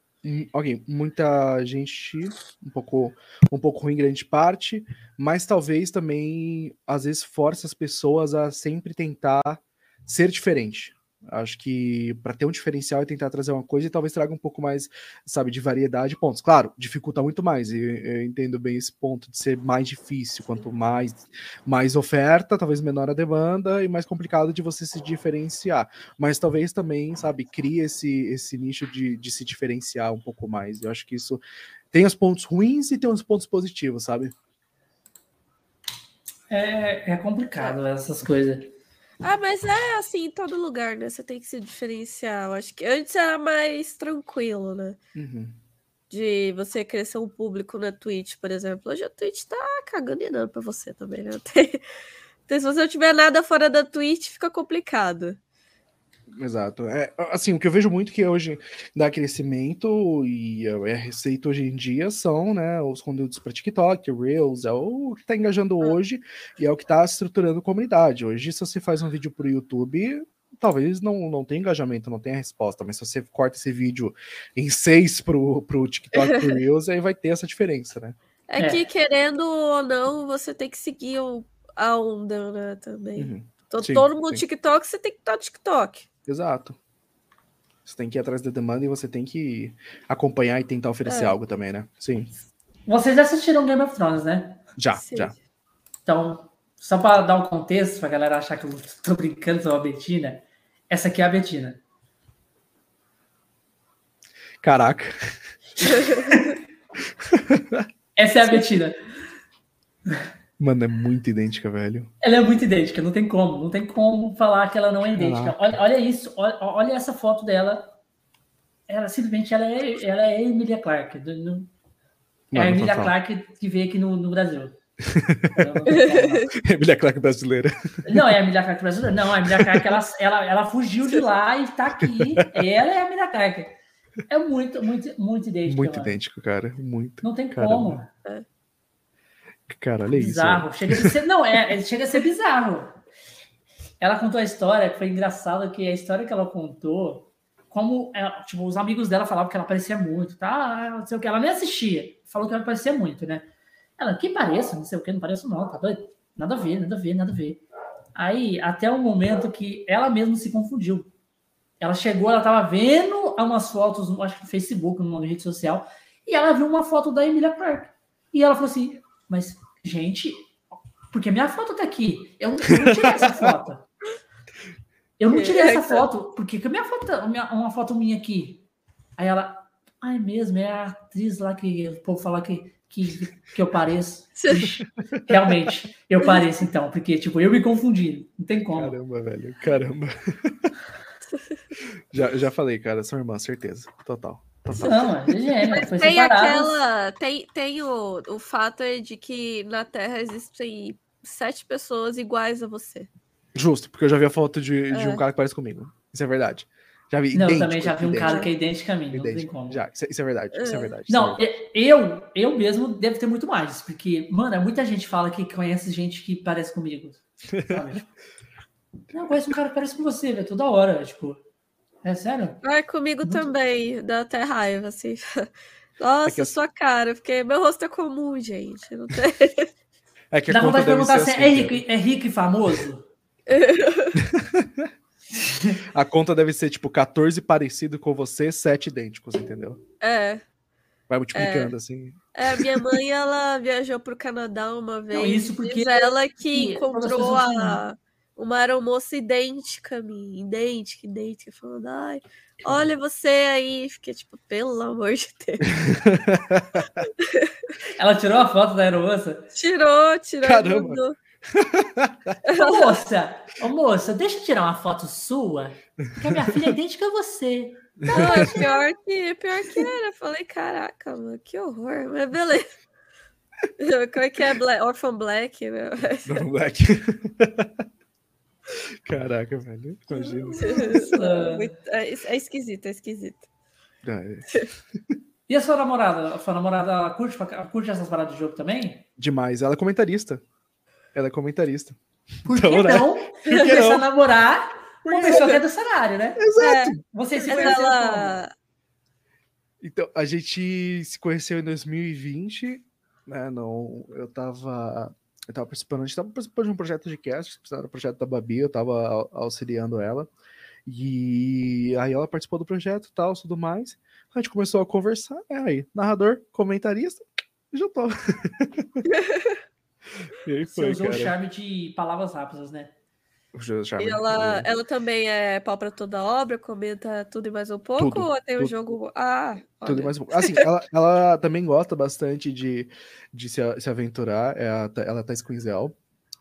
ok, muita gente, um pouco, um pouco ruim grande parte, mas talvez também às vezes force as pessoas a sempre tentar ser diferente. Acho que para ter um diferencial e tentar trazer uma coisa e talvez traga um pouco mais, sabe, de variedade de pontos. Claro, dificulta muito mais. E eu entendo bem esse ponto de ser mais difícil. Quanto mais, mais oferta, talvez menor a demanda e mais complicado de você se diferenciar. Mas talvez também, sabe, crie esse, esse nicho de, de se diferenciar um pouco mais. Eu acho que isso tem os pontos ruins e tem os pontos positivos, sabe? É, é complicado essas coisas. Ah, mas é assim em todo lugar, né? Você tem que se diferenciar. Eu acho que antes era mais tranquilo, né? Uhum. De você crescer um público na Twitch, por exemplo. Hoje a Twitch tá cagando e dando pra você também, né? Tem... Então, se você não tiver nada fora da Twitch, fica complicado. Exato. É, assim, o que eu vejo muito que hoje dá crescimento e é receita hoje em dia são né, os conteúdos para TikTok, Reels, é o que está engajando ah. hoje e é o que está estruturando a comunidade. Hoje, se você faz um vídeo para o YouTube, talvez não, não tenha engajamento, não tenha resposta, mas se você corta esse vídeo em seis para o TikTok e Reels, aí vai ter essa diferença, né? É, é, que, querendo ou não, você tem que seguir a onda, né, também. Uhum. Então, sim, todo mundo sim. TikTok, você tem que estar no TikTok. Exato. Você tem que ir atrás da demanda e você tem que acompanhar e tentar oferecer é. algo também, né? Sim. Vocês já assistiram Game of Thrones, né? Já, Sim. já. Então, só para dar um contexto, para a galera achar que eu tô brincando com a Betina, essa aqui é a Betina. Caraca. Essa é a Betina. Mano, é muito idêntica, velho. Ela é muito idêntica, não tem como. Não tem como falar que ela não é idêntica. Olha, olha isso, olha, olha, essa foto dela. Ela simplesmente ela é, ela é Emilia Clarke. Do, é a Emilia Clarke que veio aqui no, no Brasil. Emilia Clarke brasileira. Não, é a Emilia Clarke brasileira. Não, a Emilia Clarke ela, ela, ela fugiu de lá e tá aqui. Ela é a Emilia Clarke. É muito, muito, muito idêntico. Muito mano. idêntico, cara. Muito. Não tem Caramba. como. Cara, olha bizarro. isso. Chega a ser, não, é, chega a ser bizarro. Ela contou a história, que foi engraçado que a história que ela contou, como ela, tipo, os amigos dela falavam que ela parecia muito, tá? Não sei o que, ela nem assistia. Falou que ela parecia muito, né? Ela, que pareça, não sei o que, não pareço não, tá doido? Nada a ver, nada a ver, nada a ver. Aí, até o momento que ela mesma se confundiu. Ela chegou, ela tava vendo umas fotos, acho que no Facebook, numa rede social, e ela viu uma foto da Emilia Clarke. E ela falou assim, mas, gente, porque minha foto tá aqui. Eu, eu não tirei essa foto. Eu não tirei essa foto, porque que a minha foto, uma foto minha aqui. Aí ela, ah, é mesmo, é a atriz lá que o povo fala que, que, que eu pareço. Realmente, eu pareço então, porque, tipo, eu me confundi, não tem como. Caramba, velho, caramba. já, já falei, cara, são irmãs, certeza, total. total. Não, é foi tem aquela, tem, tem o, o fato de que na Terra existem sete pessoas iguais a você. Justo, porque eu já vi a foto de, é. de um cara que parece comigo. Isso é verdade. Já vi não, idêntico, também já vi um cara que é idêntico a mim, idêntico. não tem como. Já, isso, isso é verdade, isso é verdade. Não, é eu, eu mesmo devo ter muito mais, porque, mano, muita gente fala que conhece gente que parece comigo. Sabe? não, conheço um cara que parece com você, velho, toda hora, tipo. É sério? É comigo muito... também, dá até raiva, assim. Nossa, é eu... sua cara, porque meu rosto é comum, gente. Não tem... É que Dá vontade de perguntar se assim, é, rico, é rico e famoso? a conta deve ser tipo 14 parecido com você, 7 idênticos, entendeu? É. Vai multiplicando é. assim. É, minha mãe ela viajou para o Canadá uma vez. Não, isso porque Diz ela que encontrou a uma aeromoça idêntica a mim, idêntica, idêntica, falando, ai, olha você aí, fiquei tipo, pelo amor de Deus. Ela tirou a foto da aeromoça? Tirou, tirou. Caramba. Ô, moça, ô, moça, deixa eu tirar uma foto sua, que a minha filha é idêntica a você. Não, é pior que, pior que era. Eu falei, caraca, mano, que horror. Mas beleza. Como é que é? Black, Orphan Black? Meu. Orphan Black. Caraca, velho. Imagina. É, é esquisito, é esquisito. Ah, é. E a sua namorada? A sua namorada curte, curte essas paradas de jogo também? Demais. Ela é comentarista. Ela é comentarista. Por então, que né? não começar a namorar com uma pessoa que é do cenário, né? Exato. É, você se conheceu ela... Então, a gente se conheceu em 2020, né? Não, eu tava eu tava participando, a gente tava participando de um projeto de cast, era o projeto da Babi, eu tava auxiliando ela. E aí ela participou do projeto e tal, tudo mais. A gente começou a conversar, é aí, narrador, comentarista, já tô. e aí foi, Você usou cara. o charme de palavras rápidas, né? E ela, ela também é pau para toda obra, comenta tudo e mais um pouco, tudo, ou tem o um jogo. Ah, olha. tudo e mais um pouco. Assim, ela, ela também gosta bastante de, de se, se aventurar. É a, ela tá Squinzel.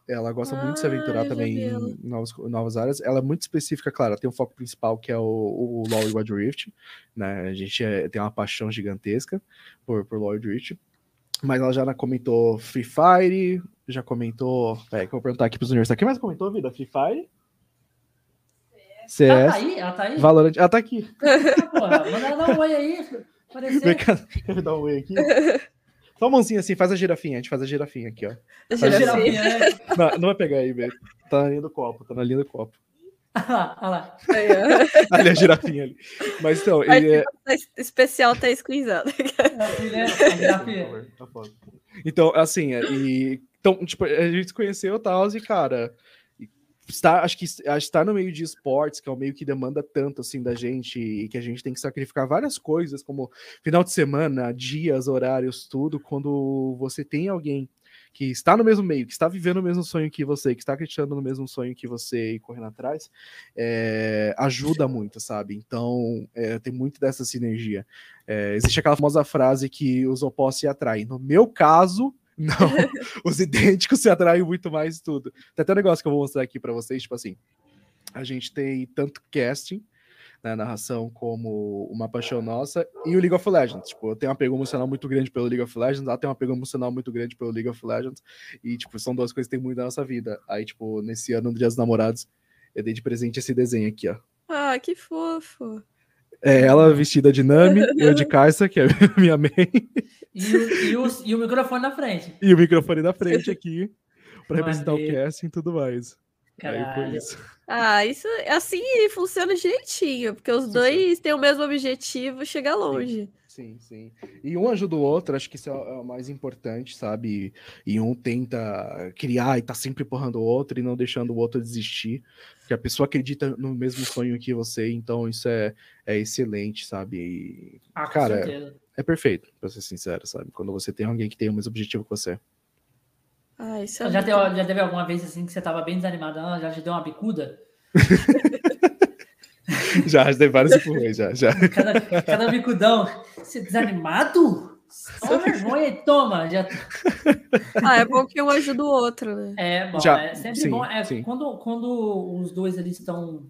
Ela gosta ah, muito de se aventurar também em novas, novas áreas. Ela é muito específica, claro, ela tem um foco principal que é o, o LoL e Wild Rift. Né? A gente é, tem uma paixão gigantesca por, por LoL e Rift. Mas ela já comentou Free Fire, já comentou. É, que eu vou perguntar aqui pros universitários. Quem mais comentou, vida? Free Fire? CS. Ela tá aí? Ela tá aí? Valorant. Ela tá aqui. Ah, porra, manda ela dar um oi aí. Quer dar um oi aqui? Só a mãozinha assim, faz a girafinha. A gente faz a girafinha aqui, ó. A girafinha, né? Não, não vai pegar aí, velho. Tá na linha do copo, tá na linha do copo. Olha lá, olha lá. ali a girafinha ali. Mas então, ele é... especial tá esquisando. Então, assim, e então, tipo, a gente se conheceu e tal, e, cara, está, acho que estar no meio de esportes, que é um meio que demanda tanto, assim, da gente, e que a gente tem que sacrificar várias coisas, como final de semana, dias, horários, tudo, quando você tem alguém que está no mesmo meio, que está vivendo o mesmo sonho que você, que está acreditando no mesmo sonho que você e correndo atrás, é, ajuda muito, sabe? Então, é, tem muito dessa sinergia. É, existe aquela famosa frase que os opostos se atraem. No meu caso, não, os idênticos se atraem muito mais tudo. Tem até um negócio que eu vou mostrar aqui para vocês, tipo assim, a gente tem tanto casting, né, narração como uma paixão nossa, e o League of Legends. Tipo, eu tenho um apego emocional muito grande pelo League of Legends, ela tem um apego emocional muito grande pelo League of Legends, e, tipo, são duas coisas que tem muito na nossa vida. Aí, tipo, nesse ano, no Dia dos Namorados, eu dei de presente esse desenho aqui, ó. Ah, que fofo. É ela vestida de Nami, eu de Kaisa, que é minha mãe. E o, e, o, e o microfone na frente. E o microfone na frente aqui, para representar o casting e tudo mais. Caralho. isso. Ah, isso assim funciona direitinho, porque os Funciona. dois têm o mesmo objetivo, chegar longe. Sim, sim. E um ajuda o outro, acho que isso é o mais importante, sabe? E um tenta criar e tá sempre empurrando o outro e não deixando o outro desistir. Porque a pessoa acredita no mesmo sonho que você, então isso é, é excelente, sabe? E, Ah, com Cara, certeza. é perfeito, pra ser sincero, sabe? Quando você tem alguém que tem o mesmo objetivo que você. Ah, isso é Já, muito teve, já teve alguma vez assim que você tava bem desanimado, ela já te deu uma bicuda? Já, já teve vários empurrões, já, já. Cada, cada bicudão. Você desanimado? Toma vergonha e toma. Já... Ah, é bom que um ajuda o outro, né? É bom, Já, é sempre sim, bom. É, sim. quando, quando os dois ali estão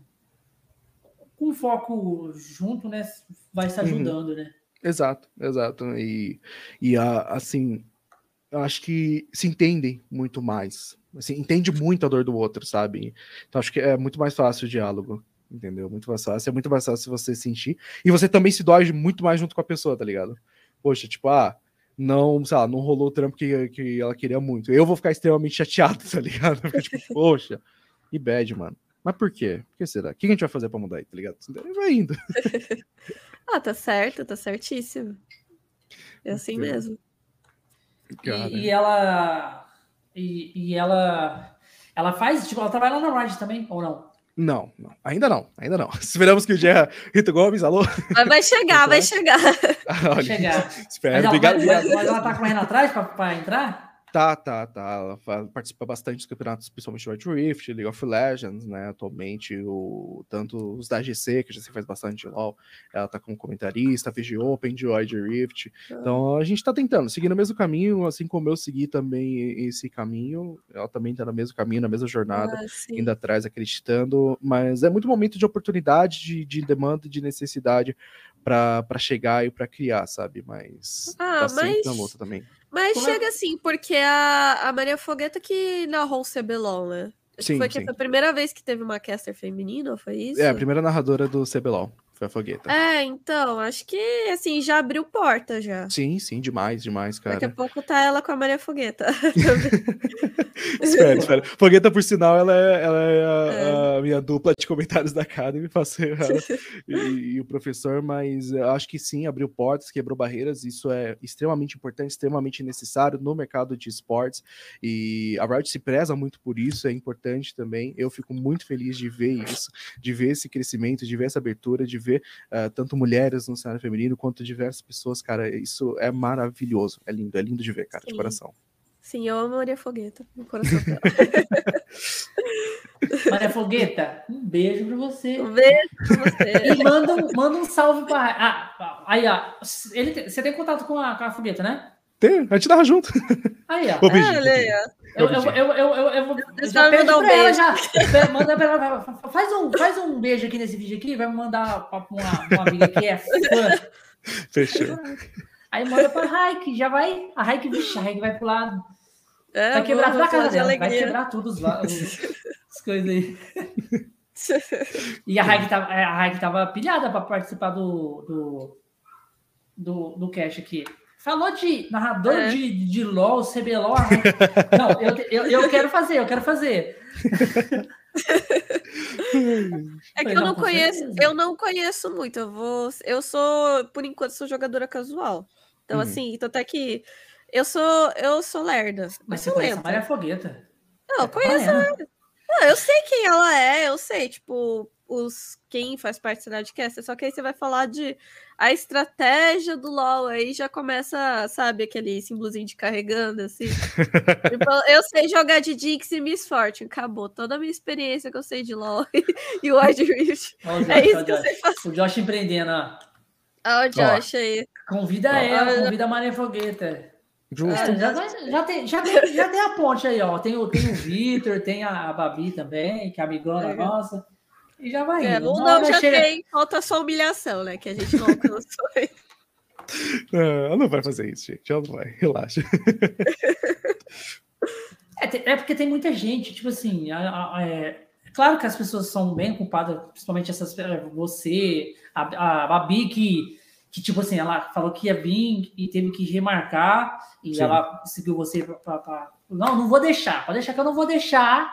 com foco junto, né? Vai se Uhum. ajudando, né? Exato, exato. E, e a- assim, eu acho que se entendem muito mais. Assim, entende muito a dor do outro, sabe? Então acho que é muito mais fácil o diálogo, entendeu? Muito mais fácil. É muito mais fácil você sentir. E você também se dói muito mais junto com a pessoa, tá ligado? Poxa, tipo, ah, não, sei lá, não rolou o trampo que, que ela queria muito. Eu vou ficar extremamente chateado, tá ligado? Porque, tipo, poxa, que bad, mano. Mas por quê? Por que será? O que a gente vai fazer pra mudar aí, tá ligado? Vai indo. Ah, tá certo, tá certíssimo. É assim mesmo. Cara. E, e ela. E, e ela. Ela faz, tipo, ela trabalha lá na Riot também, ou não? Não, não, ainda não, ainda não. Esperamos que o dia Rito Gomes, alô? Mas vai chegar, vai chegar. Vai chegar. Mas ela, obrigado. mas, obrigado. mas ela tá correndo atrás pra, pra entrar? Tá, tá, tá. Ela participa bastante dos campeonatos, principalmente White Rift, League of Legends, né? Atualmente, o, tanto os da GC, que já se faz bastante LoL, ela tá como comentarista, VG Open de White Rift. Então a gente tá tentando, seguindo o mesmo caminho, assim como eu segui também esse caminho. Ela também tá no mesmo caminho, na mesma jornada. Ah, indo atrás, acreditando, mas é muito momento de oportunidade, de, de demanda, de necessidade para chegar e para criar, sabe? Mas Ah, tá sempre mas- na luta também. Mas Como é- chega assim, porque a, a Maria Fogueta que narrou o CBLOL, né? Acho que Sim, foi que sim. foi a primeira vez que teve uma caster feminina, foi isso? É, a primeira narradora do CBLOL, foi a Fogueta. É, então, acho que assim, já abriu porta já. Sim, sim, demais, demais, Daqui a cara. pouco tá ela com a Maria Fogueta. espera, espera. Fogueta, por sinal, ela é, ela é a, a minha dupla de comentários da Academy, faço ela e, e o professor, mas acho que sim, abriu portas, quebrou barreiras, isso é extremamente importante, extremamente necessário no mercado de esportes, e a Riot se preza muito por isso, é importante também, eu fico muito feliz de ver isso, de ver esse crescimento, de ver essa abertura, de ver ah, tanto mulheres no cenário feminino, quanto diversas pessoas, cara, isso é maravilhoso, é lindo, é lindo de ver, cara, de Sim. coração. Sim, eu amo a Maria Fogueta no coração dela. Maria Fogueta, um beijo pra você. Um beijo pra você. E manda um, manda um salve pra. Ah, aí, ó. Ele, você tem contato com a, com a Fogueta, né? Tem, a gente tava junto. Aí, ó. Vou pedir, vou olha aí, pedir. ó. Eu, eu, eu, eu, eu, eu vou. Deixa já pede mandar um pra ela beijo. já. Manda pra ela. fa- Faz um, faz um beijo aqui nesse vídeo aqui. Vai me mandar pra uma, uma amiga que é fã. Fechou. Aí manda pra Raik. Já vai. A Raik, vixe, a Raik vai pro lado. É, Vai quebrar tudo a casa falar de dela. Vai quebrar tudo os, os- as coisas aí. E a Raik tava, a Raik tava pilhada pra participar do, do, do, do cast aqui. Falou de narrador É. de, de LOL, CBLOL. Raik- Não, eu, eu, eu quero fazer, eu quero fazer. É que eu não, conheço, eu não conheço muito. Eu vou, eu sou, por enquanto, sou jogadora casual. Então, Uhum. assim, tanto é que eu sou, eu sou lerda. Mas você conhece a. Maria Fogueta. Não, eu Tá conheço. Não, eu sei quem ela é, eu sei, tipo, os quem faz parte do Nerdcast, só que aí você vai falar de a estratégia do LoL, aí já começa, sabe, aquele símbolozinho de carregando, assim. tipo, eu sei jogar de Jinx e Miss Fortune, acabou. Toda a minha experiência que eu sei de LoL e o Wide Rift. O Josh, É isso que eu Josh. sei fazer. O Josh empreendendo, ó. Olha o Josh aí. Convida Ó. ela, convida a Maria Fogueta. Justo. É, já, já, tem, já, tem, já tem a ponte aí, ó. Tem o, tem o Vitor, tem a, a Babi também, que é amigona É. nossa. E já vai É, indo. o Uma não já chega- tem, falta só humilhação, né? Que a gente não alcançou. É, ela não vai fazer isso, gente. Ela não vai. Relaxa. É, é porque tem muita gente, tipo assim, a- a- é, claro que as pessoas são bem culpadas, principalmente essas, é, você, a, a Babi, que, que, tipo assim, ela falou que ia vir e teve que remarcar, e Sim. ela seguiu você pra, pra- pra- Não, não vou deixar, pode deixar que eu não vou deixar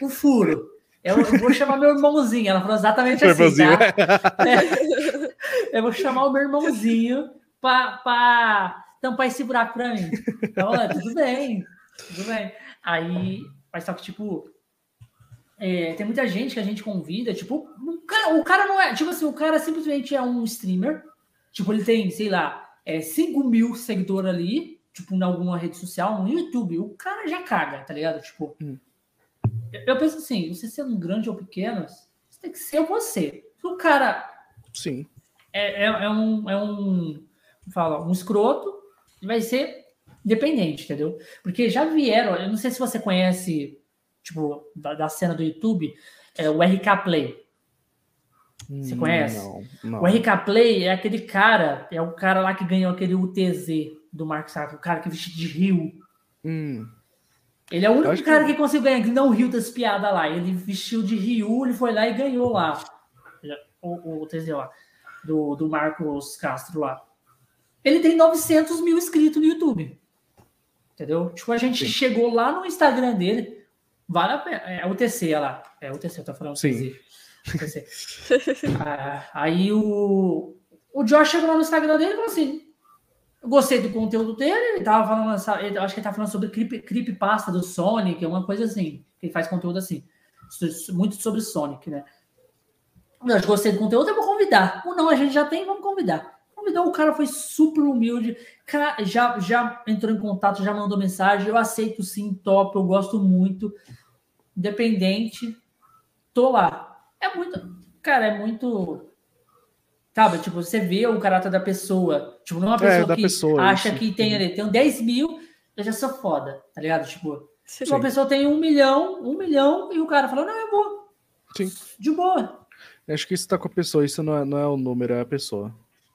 o furo. Eu, eu vou chamar meu irmãozinho. Ela falou exatamente assim, Irmãozinho. tá? É. Eu vou chamar o meu irmãozinho pra, pra tampar esse buraco pra mim. Então, tudo bem, tudo bem. Aí, mas só que, tipo, é, tem muita gente que a gente convida, tipo, o cara, o cara não é, tipo assim, o cara simplesmente é um streamer, tipo, ele tem, sei lá, é, 5 mil seguidores ali, tipo, em alguma rede social, no YouTube, o cara já caga, tá ligado? Tipo, Hum. Eu, penso assim, você sendo grande ou pequeno, você tem que ser você. O cara Sim. é, é, é um, é um, fala, um escroto, vai ser dependente, entendeu? Porque já vieram, eu não sei se você conhece, tipo, da, da cena do YouTube, é o RK Play. Você Hum, conhece? Não, não. O RK Play é aquele cara, é o cara lá que ganhou aquele UTZ do Mark Sark, o cara que vestido de rio. Hum, Ele é o único acho que- cara que conseguiu ganhar, que não riu das piadas lá. Ele vestiu de Ryu, ele foi lá e ganhou lá. O, o TZ lá, do, do Marcos Castro lá. Ele tem 900 mil inscritos no YouTube. Entendeu? Tipo, a gente Sim. chegou lá no Instagram dele. Vale a pena. É o TC, olha lá. É o TC, eu tô falando Sim. TC. TC. Ah, aí o, o Josh chegou lá no Instagram dele e falou assim: gostei do conteúdo dele, ele tava falando, ele- acho que ele tava falando sobre creep, creepypasta do Sonic, uma coisa assim, ele faz conteúdo assim, muito sobre Sonic, né? Eu gostei do conteúdo, eu vou convidar. Ou não, a gente já tem, vamos convidar. Convidou, o cara foi super humilde, já, já entrou em contato, já mandou mensagem, eu aceito sim, top, eu gosto muito, independente, tô lá. É muito, cara, é muito... Sabe, tipo, você vê o caráter da pessoa. Tipo, não é uma É, pessoa da que pessoa, acha isso. que tem ali, tem 10 mil, eu já sou foda, tá ligado? Tipo, Sim. uma pessoa tem um milhão, um milhão, e o cara fala, não, eu vou. Sim. De boa. Acho que isso tá com a pessoa, isso não é, não é o número, é a pessoa.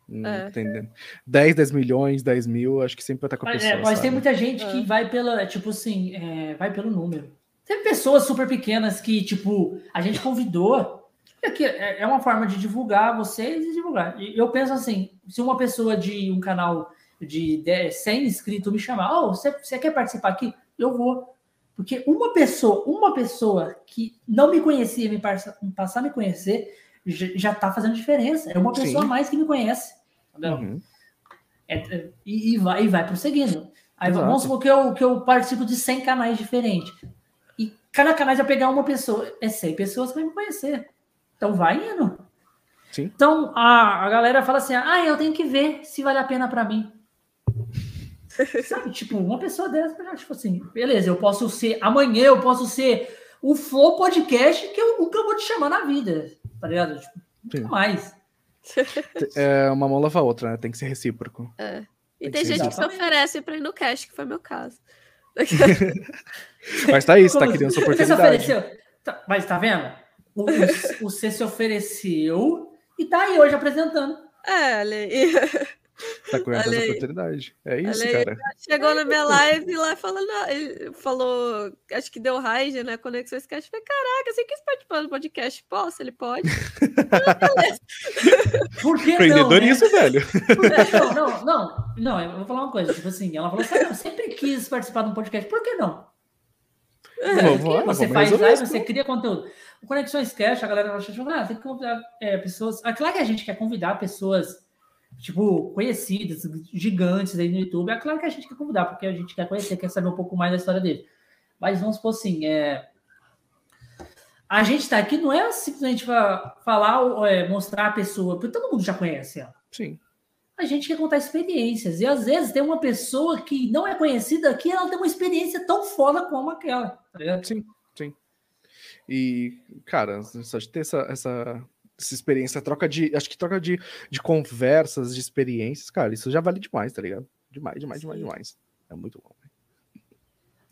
Hum, É. Entendendo? 10, 10 milhões, 10 mil, acho que sempre vai estar com a Mas, pessoa. é, mas tem sabe? muita gente que É. vai pela, é, tipo assim, é, vai pelo número. Tem pessoas super pequenas que, tipo, a gente convidou. É, que é é uma forma de divulgar vocês e divulgar. E eu penso assim: se uma pessoa de um canal de 10, 100 inscritos me chamar, oh, você, você quer participar aqui? Eu vou. Porque uma pessoa, uma pessoa que não me conhecia me passa- me passar a me conhecer, já, já tá fazendo diferença. É uma pessoa Sim. a mais que me conhece. Uhum. É, é, e, e vai, e vai prosseguindo. Aí Exato. vamos supor que eu, que eu participo de 100 canais diferentes. E cada canal vai pegar uma pessoa. É 100 pessoas que vai me conhecer. Então vai indo. Sim. Então a, a galera fala assim: ah, eu tenho que ver se vale a pena para mim. Sabe, tipo, uma pessoa dessa, tipo assim, beleza, eu posso ser, amanhã eu posso ser o Flow Podcast que eu nunca vou te chamar na vida, tá ligado? Tipo, nunca Sim. mais. É uma mão lava a outra, né? Tem que ser recíproco. E Tem tem gente que se oferece pra ir no cast, que foi meu caso. Mas tá aí, você tá criando se oportunidade. ofereceu. Tá, mas tá vendo? O, o, o C se ofereceu e tá aí hoje apresentando. É, olha aí. Tá criando essa oportunidade. É isso, aí. cara. Chegou na minha live lá falando, ele falou, acho que deu raid, né? Conexões Cast. Falei, caraca, você quis participar do podcast? Posso? Ele pode. Por que não? Empreendedorismo, velho. Né? Não, não, não, não, eu vou falar uma coisa. Tipo assim, ela falou assim: "Ah, eu sempre quis participar de um podcast, por que não? Vamos Porque lá, você vamos faz live, isso. você cria conteúdo. O Conexões Cash, a galera acha, tipo, ah, tem que convidar é, pessoas. Ah, claro que a gente quer convidar pessoas, tipo, conhecidas, gigantes aí no YouTube. É claro que a gente quer convidar, porque a gente quer conhecer, quer saber um pouco mais da história dele. Mas vamos supor assim, é. A gente tá aqui não é simplesmente pra falar é, mostrar a pessoa, porque todo mundo já conhece ela. Sim. A gente quer contar experiências. E às vezes tem uma pessoa que não é conhecida aqui, ela tem uma experiência tão foda como aquela. Tá? Sim, sim. E, cara, só de ter essa, essa, essa experiência, troca de. Acho que troca de, de conversas, de experiências, cara, isso já vale demais, tá ligado? Demais, demais, demais, demais. É muito bom.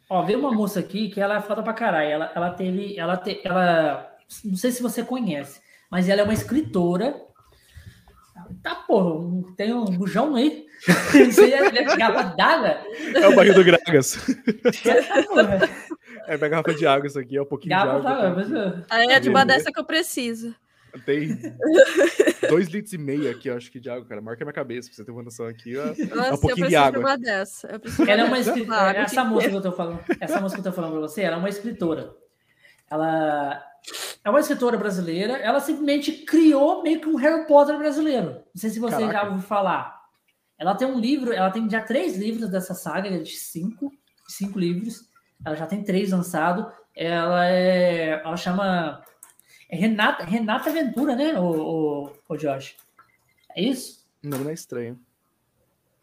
Ó, veio uma moça aqui que ela é foda pra caralho. Ela, ela teve. Ela, te, ela. Não sei se você conhece, mas ela é uma escritora. Tá, porra, tem um bujão aí. Isso aí é? É o barril do Gragas. Tá. É minha garrafa de água, isso aqui é um pouquinho Garrafa de água. eu mas, Aí é de uma dessa que eu preciso. Tem dois litros e meio aqui, eu acho que de água, cara. Marca minha cabeça, pra você ter uma noção aqui. Ó. Nossa, eu um pouquinho de preciso de, água. uma dessa. Eu preciso de Ela é uma escritora. Água, Essa que- moça que eu tô falando, essa moça que eu tô falando pra você, ela é uma escritora. Ela é uma escritora brasileira. Ela simplesmente criou meio que um Harry Potter brasileiro. Não sei se você já Caraca. ouviu falar. Ela tem um livro, ela tem já três livros dessa saga, de cinco, cinco livros. Ela já tem três lançados. Ela é. Ela chama. É Renata, Renata Ventura, né, o, o, o Josh? É isso? O nome não é estranho.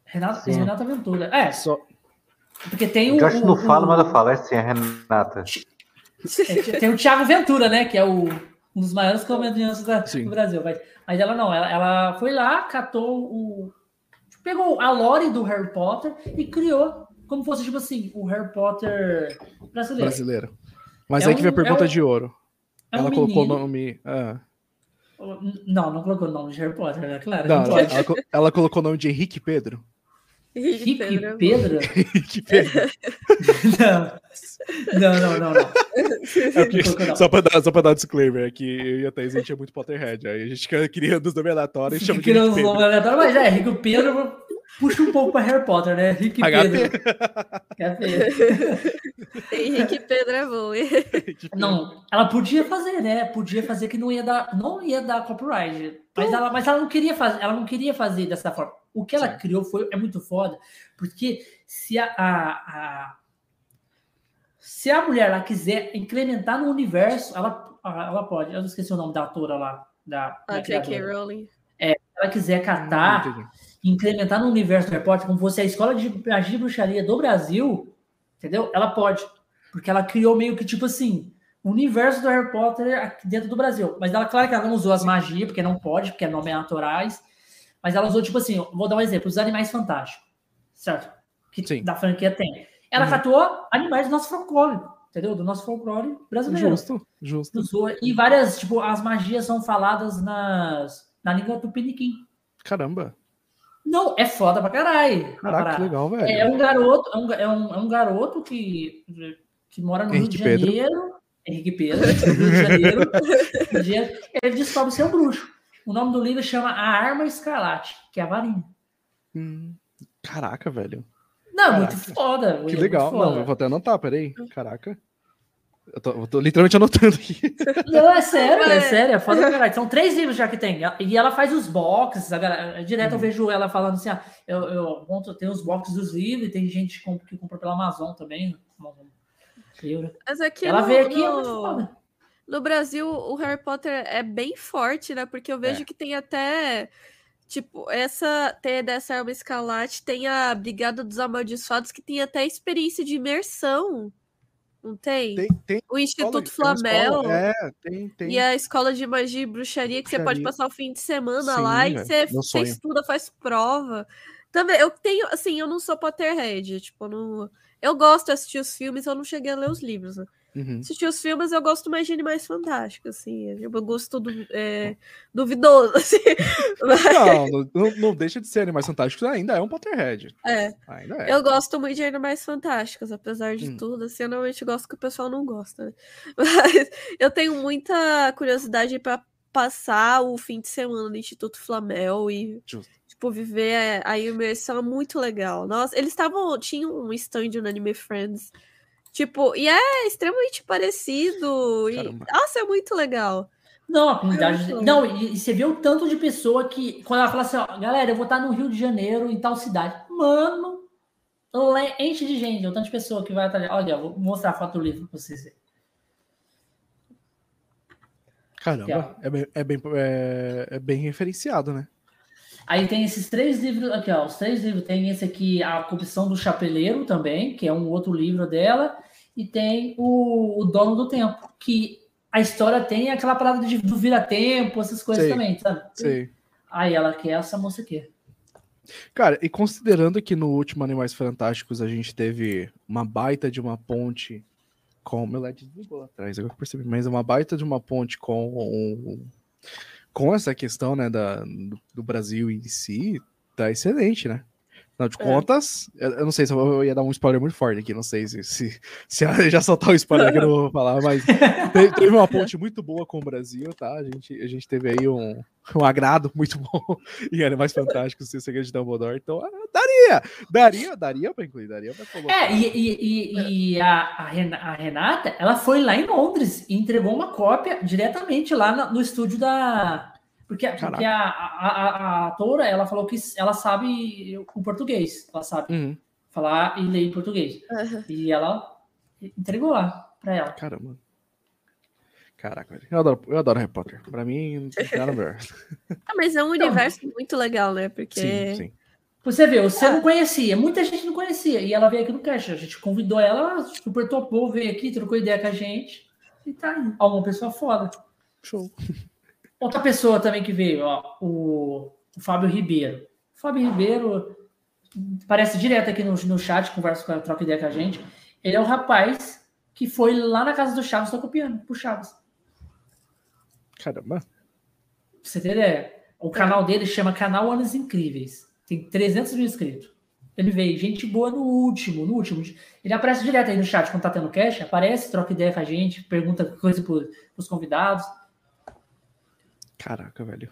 Renata, Sim. Renata Ventura. É, Só. porque tem O o. Josh não o- fala, o- mas eu falo. É sim, a Renata. É, tem o Thiago Ventura, né? Que é o, um dos maiores comediantes da- do Brasil. Mas, mas ela não, ela, ela foi lá, catou o. Pegou a lore do Harry Potter e criou como fosse, tipo assim, o Harry Potter brasileiro. Brasileiro. Mas É aí que vem a um- pergunta é um- de ouro. É um Ela colocou o nome. ah. Não, não colocou o nome de Harry Potter, né? Claro, Não, não, ela, ela ela colocou o nome de Henrique Pedro. Rick Pedro. Henrique Pedro. Não. Não, não, não, não. É porque- só, pra dar, só pra dar um disclaimer, é que eu e a Thaís a gente é muito Potterhead. Aí a gente quer- queria dos nomes aleatórios e chama de Henrique os nomes Pedro. aleatórios, mas é, Rick Pedro puxa um pouco pra Harry Potter, né? Rick HP. Pedro. HP. Henrique Pedro é bom. Não, ela podia fazer, né? Podia fazer que não ia dar, não ia dar copyright. Mas ela, mas ela não queria fazer, ela não queria fazer dessa forma. O que ela Sim. criou foi é muito foda, porque se a, a, a- se a mulher ela quiser incrementar no universo, ela, ela pode. Eu não esqueci o nome da autora lá, da, A da J.K. Rowling. Se ela quiser catar. Incrementar no universo do Harry Potter, como fosse a escola de magia e bruxaria do Brasil, entendeu? Ela pode. Porque ela criou meio que, tipo assim, o universo do Harry Potter aqui dentro do Brasil. Mas ela, claro que ela não usou as magias, porque não pode, porque é nome naturais. Mas ela usou, tipo assim, vou dar um exemplo, os animais fantásticos. Certo? Que Sim. da franquia tem. Ela Uhum. catou animais do nosso folclore, entendeu? Do nosso folclore brasileiro. Justo, justo. Usou- E várias, tipo, as magias são faladas nas, na língua tupiniquim. Caramba. Não, é foda pra caralho. Caraca, que legal, velho. É um garoto, é um, é um, é um garoto que, que mora no Henrique Rio de Pedro. Janeiro. Henrique Pedro, Rio de Janeiro. Rio de Janeiro. Ele descobre ser um bruxo. O nome do livro chama A Arma Escarlate, que é a varinha. Hum, Caraca, velho. Não, muito Caraca. foda. Que muito legal. Não, eu vou até anotar, peraí. Caraca. Eu tô, eu tô literalmente anotando aqui. Não, é sério, é É. sério, é foda caralho. São três livros já que tem. E ela faz os boxes. A galera, direto Uhum. eu vejo ela falando assim: ah, eu, eu monto, tem os boxes dos livros, e tem gente que compra, que compra pela Amazon também. Livro. Mas aqui Ela no, veio aqui, é no- no Brasil, o Harry Potter é bem forte, né? Porque eu vejo É. que tem até. Tipo, essa. Tem dessa arma escarlate, tem a Brigada dos Amaldiçoados, que tem até experiência de imersão. Não tem? Tem, tem O Instituto Flamel. É, tem, tem. E a escola de magia e bruxaria, que você pode passar o fim de semana Sim, lá e velho, você, você estuda, faz prova. Também, eu tenho, assim, eu não sou Potterhead, tipo, eu não... Eu gosto de assistir os filmes, eu não cheguei a ler os livros, né? Uhum. Assistir os filmes, eu gosto mais de Animais Fantásticos, assim, eu gosto do, é, duvidoso, assim. Mas, Não, não, não- deixa de ser Animais Fantásticos, ainda é um Potterhead. é, Ainda é. eu gosto muito de Animais Fantásticos, apesar de Hum. tudo, assim, eu normalmente gosto que o pessoal não gosta, né? Mas eu tenho muita curiosidade para passar o fim de semana no Instituto Flamel e, Justo. tipo, viver a, a imersão é muito legal. Nossa, eles estavam, tinham um stand no Anime Friends, tipo, e é extremamente parecido, e, nossa, é muito legal. Não, a comunidade. Muito. Não, e, e você vê o tanto de pessoa que, quando ela fala assim, ó, galera, eu vou estar no Rio de Janeiro, em tal cidade. Mano, le- enche de gente, o tanto de pessoa que vai estar ali. Olha, vou mostrar a foto do livro pra vocês verem. Caramba, é bem, é, bem, é, é bem referenciado, né? Aí tem esses três livros aqui, ó. Os três livros. Tem esse aqui, A Corrupção do Chapeleiro também, que é um outro livro dela. E tem o, o Dono do Tempo, que a história tem aquela parada de, do vira-tempo, essas coisas Sei. também, sabe? Sei. Aí ela quer essa moça aqui. Cara, e considerando que no último Animais Fantásticos a gente teve uma baita de uma ponte com. Meu LED desligou lá atrás, agora eu percebi, mas uma baita de uma ponte com. Com essa questão, né, da, do, Brasil em si, tá excelente, né? Afinal de É. contas, eu não sei se eu ia dar um spoiler muito forte aqui, não sei se, se, se eu já soltar o spoiler que eu não vou falar, mas te- teve uma ponte muito boa com o Brasil, tá? A gente, a gente teve aí um, um agrado muito bom em Animais Fantásticos, Sem Segredo de Dumbledore, então ah, daria, daria, daria pra incluir, daria pra colocar. É, e, e, e, e a, a a Renata, ela foi lá em Londres e entregou uma cópia diretamente lá na- no estúdio da. Porque, porque a, a, a, a atora, ela falou que ela sabe o português, ela sabe Uhum, falar e ler em português. E ela entregou lá pra ela. caramba. Caraca. Eu adoro, eu adoro Harry Potter. Pra mim, não tem nada melhor. Ah, mas é um universo muito legal, né? Porque Sim, sim. Você vê, você não conhecia, muita gente não conhecia, e ela veio aqui no cast, a gente convidou ela, ela super topou, veio aqui, trocou ideia com a gente, e tá aí. Ó, uma pessoa foda. Show. Outra pessoa também que veio, ó, o, o Fábio Ribeiro. O Fábio Ribeiro aparece direto aqui no, no chat, conversa com troca ideia com a gente. Ele é o rapaz que foi lá na casa do Chaves tocar piano, pro Chaves. Caramba. Pra você ter ideia. O canal dele chama Canal Anos Incríveis. Tem 300 mil inscritos. Ele veio, gente boa no último, no último. Ele aparece direto aí no chat quando tá tendo cash, aparece, troca ideia com a gente, pergunta coisa pro, pros convidados. Caraca, velho.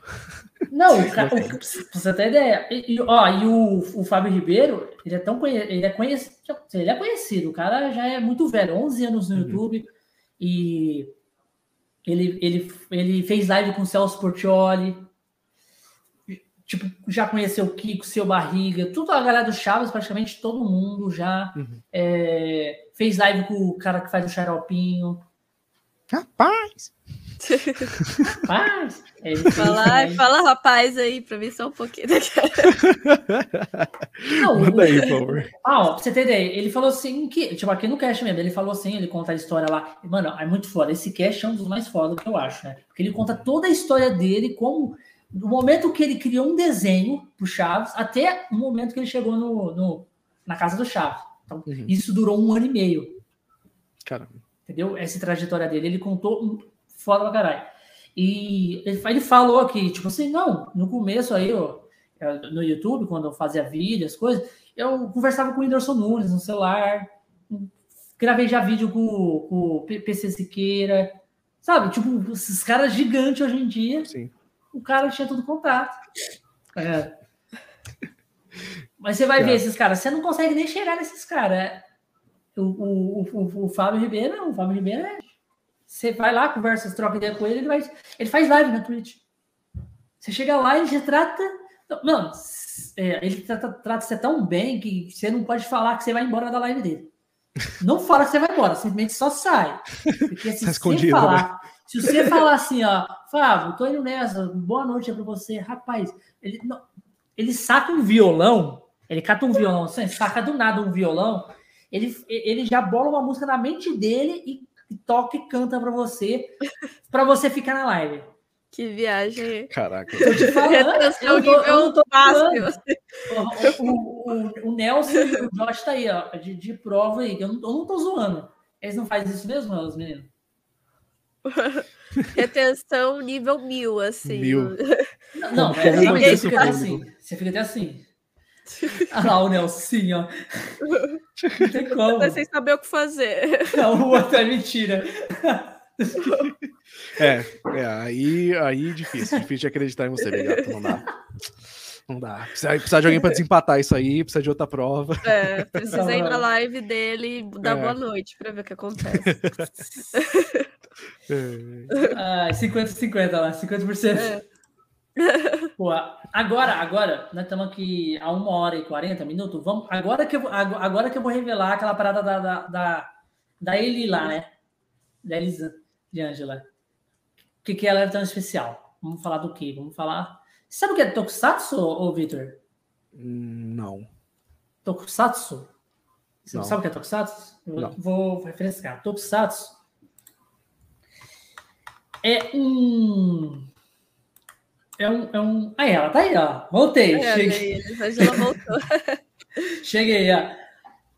Não, o, ca- o, pra você ter ideia. E, ó, e o, o Fábio Ribeiro, ele é tão conhe- ele é conhecido, ele é conhecido, o cara já é muito velho, 11 anos no Uhum. YouTube, e ele, ele, ele fez live com o Celso Portioli, tipo, já conheceu o Kiko, Seu Barriga, tudo a galera do Chaves, praticamente todo mundo já Uhum. é, fez live com o cara que faz o Xaropinho, Rapaz! Rapaz, ele fez fala, também. fala rapaz aí pra mim só um pouquinho. Não, Manda aí, por favor. Ah, ó, pra você ter ideia, ele falou assim que, tipo, aqui no cast mesmo, ele falou assim, ele conta a história lá. Mano, é muito foda. Esse cast é um dos mais foda que eu acho, né? Porque ele conta toda a história dele, como do momento que ele criou um desenho pro Chaves até o momento que ele chegou no, no- na casa do Chaves. Então, Uhum. isso durou um ano e meio, Caramba. entendeu? Essa trajetória dele, ele contou foda pra caralho. E ele, ele falou aqui, tipo assim, não, no começo aí, ó, eu- no YouTube, quando eu fazia vídeo, as coisas, eu conversava com o Whindersson Nunes no celular, gravei já vídeo com, com o PC Siqueira, sabe? Tipo, esses caras gigantes hoje em dia, Sim. o cara tinha tudo contato. É. Mas você vai Cara. ver esses caras, você não consegue nem chegar nesses caras. O, o, o, o Fábio Ribeiro, não, o Fábio Ribeiro é. Você vai lá, conversa, troca ideia com ele, ele, vai, ele faz live na Twitch. Você chega lá e já trata. Mano, é, ele trata, trata você tão bem que você não pode falar que você vai embora da live dele. Não fala que você vai embora, simplesmente só sai. Porque se Tá você escondido, falar, se você falar assim, ó, Fábio, tô indo nessa, boa noite é pra você, rapaz, ele, não, ele saca um violão, ele cata um violão, assim, saca do nada um violão, ele, ele já bola uma música na mente dele e, e toca e canta pra você, pra você ficar na live. que viagem. Caraca. Tô te falando, eu, tô, eu não tô falando. O, o, o, o Nelson e o Josh tá aí, ó, de, de prova aí. Eu não, eu não tô zoando. Eles não fazem isso mesmo, os meninos? Retenção nível mil, assim. Mil. Não, não é, público? assim. Você fica até assim. Ah lá, o ó. Não tem como. Tá sem saber o que fazer. Não, o outro é mentira. É, é aí, aí difícil, difícil de acreditar em você, Begato. Não dá. Não dá. Precisa, precisa de alguém pra desempatar isso aí, precisa de outra prova. É, precisa ir na live dele e dar É. boa noite pra ver o que acontece. É, Ah, 50-50 lá, 50%. É. Pô, agora, agora, nós estamos aqui a uma hora e 40 minutos. Vamos, agora, que eu, agora que eu vou revelar aquela parada da, da, da, da Eli lá, né? Da Elisa de Angela. que, que ela é tão especial. Vamos falar do quê? Vamos falar. Sabe o que é Tokusatsu, ô, Victor? Não. Tokusatsu? Você não, sabe o que é Tokusatsu? Não. vou refrescar. Tokusatsu é um. É um. É um... Aí, ela tá aí, ó. Voltei. É, cheguei. ela voltou. cheguei, ó.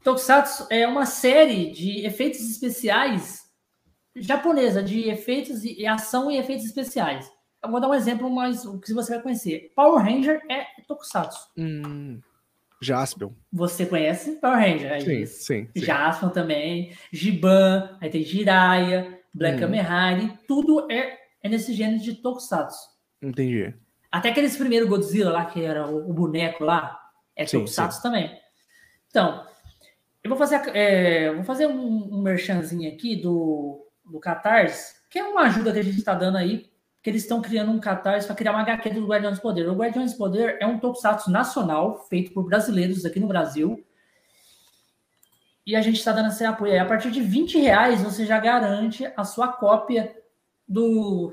Tokusatsu é uma série de efeitos especiais japonesa, de efeitos e ação e efeitos especiais. Eu vou dar um exemplo, mas o que você vai conhecer. Power Ranger é Tokusatsu. Hum, Jaspion. Você conhece Power Ranger? É Sim, sim. sim. Jaspion também, Giban, aí tem Jiraiya, Black Hum. Kamen Rider, tudo é, é nesse gênero de Tokusatsu. Entendi. Até aqueles primeiros Godzilla lá, que era o, o boneco lá, é Tokusatsu também. Então, eu vou fazer, é, vou fazer um, um merchanzinho aqui do, do Catarse, que é uma ajuda que a gente está dando aí, que eles estão criando um Catarse para criar uma HQ do Guardiões do Poder. O Guardiões do Poder é um Tokusatsu nacional, feito por brasileiros aqui no Brasil, e a gente está dando esse apoio aí. A partir de 20 reais você já garante a sua cópia do,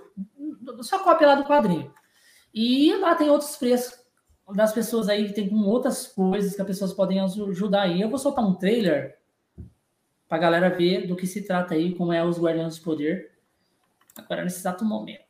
sua cópia lá do quadrinho. E lá tem outros preços das pessoas aí, tem com outras coisas que as pessoas podem aju- ajudar aí. Eu vou soltar um trailer pra galera ver do que se trata aí, como é os Guardiões do Poder, agora nesse exato momento.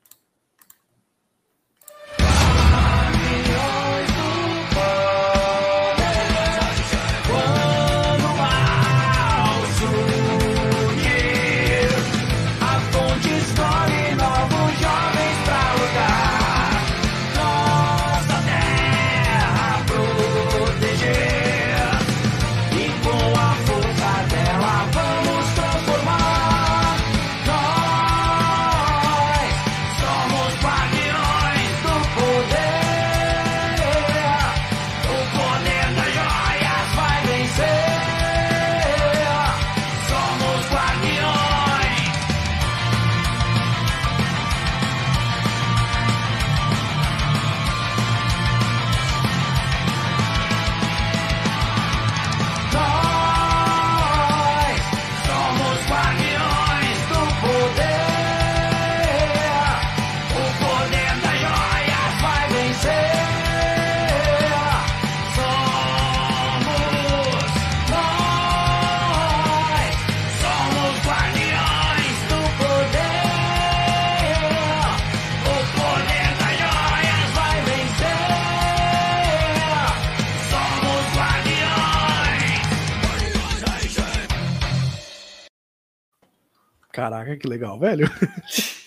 Caraca, que legal, velho.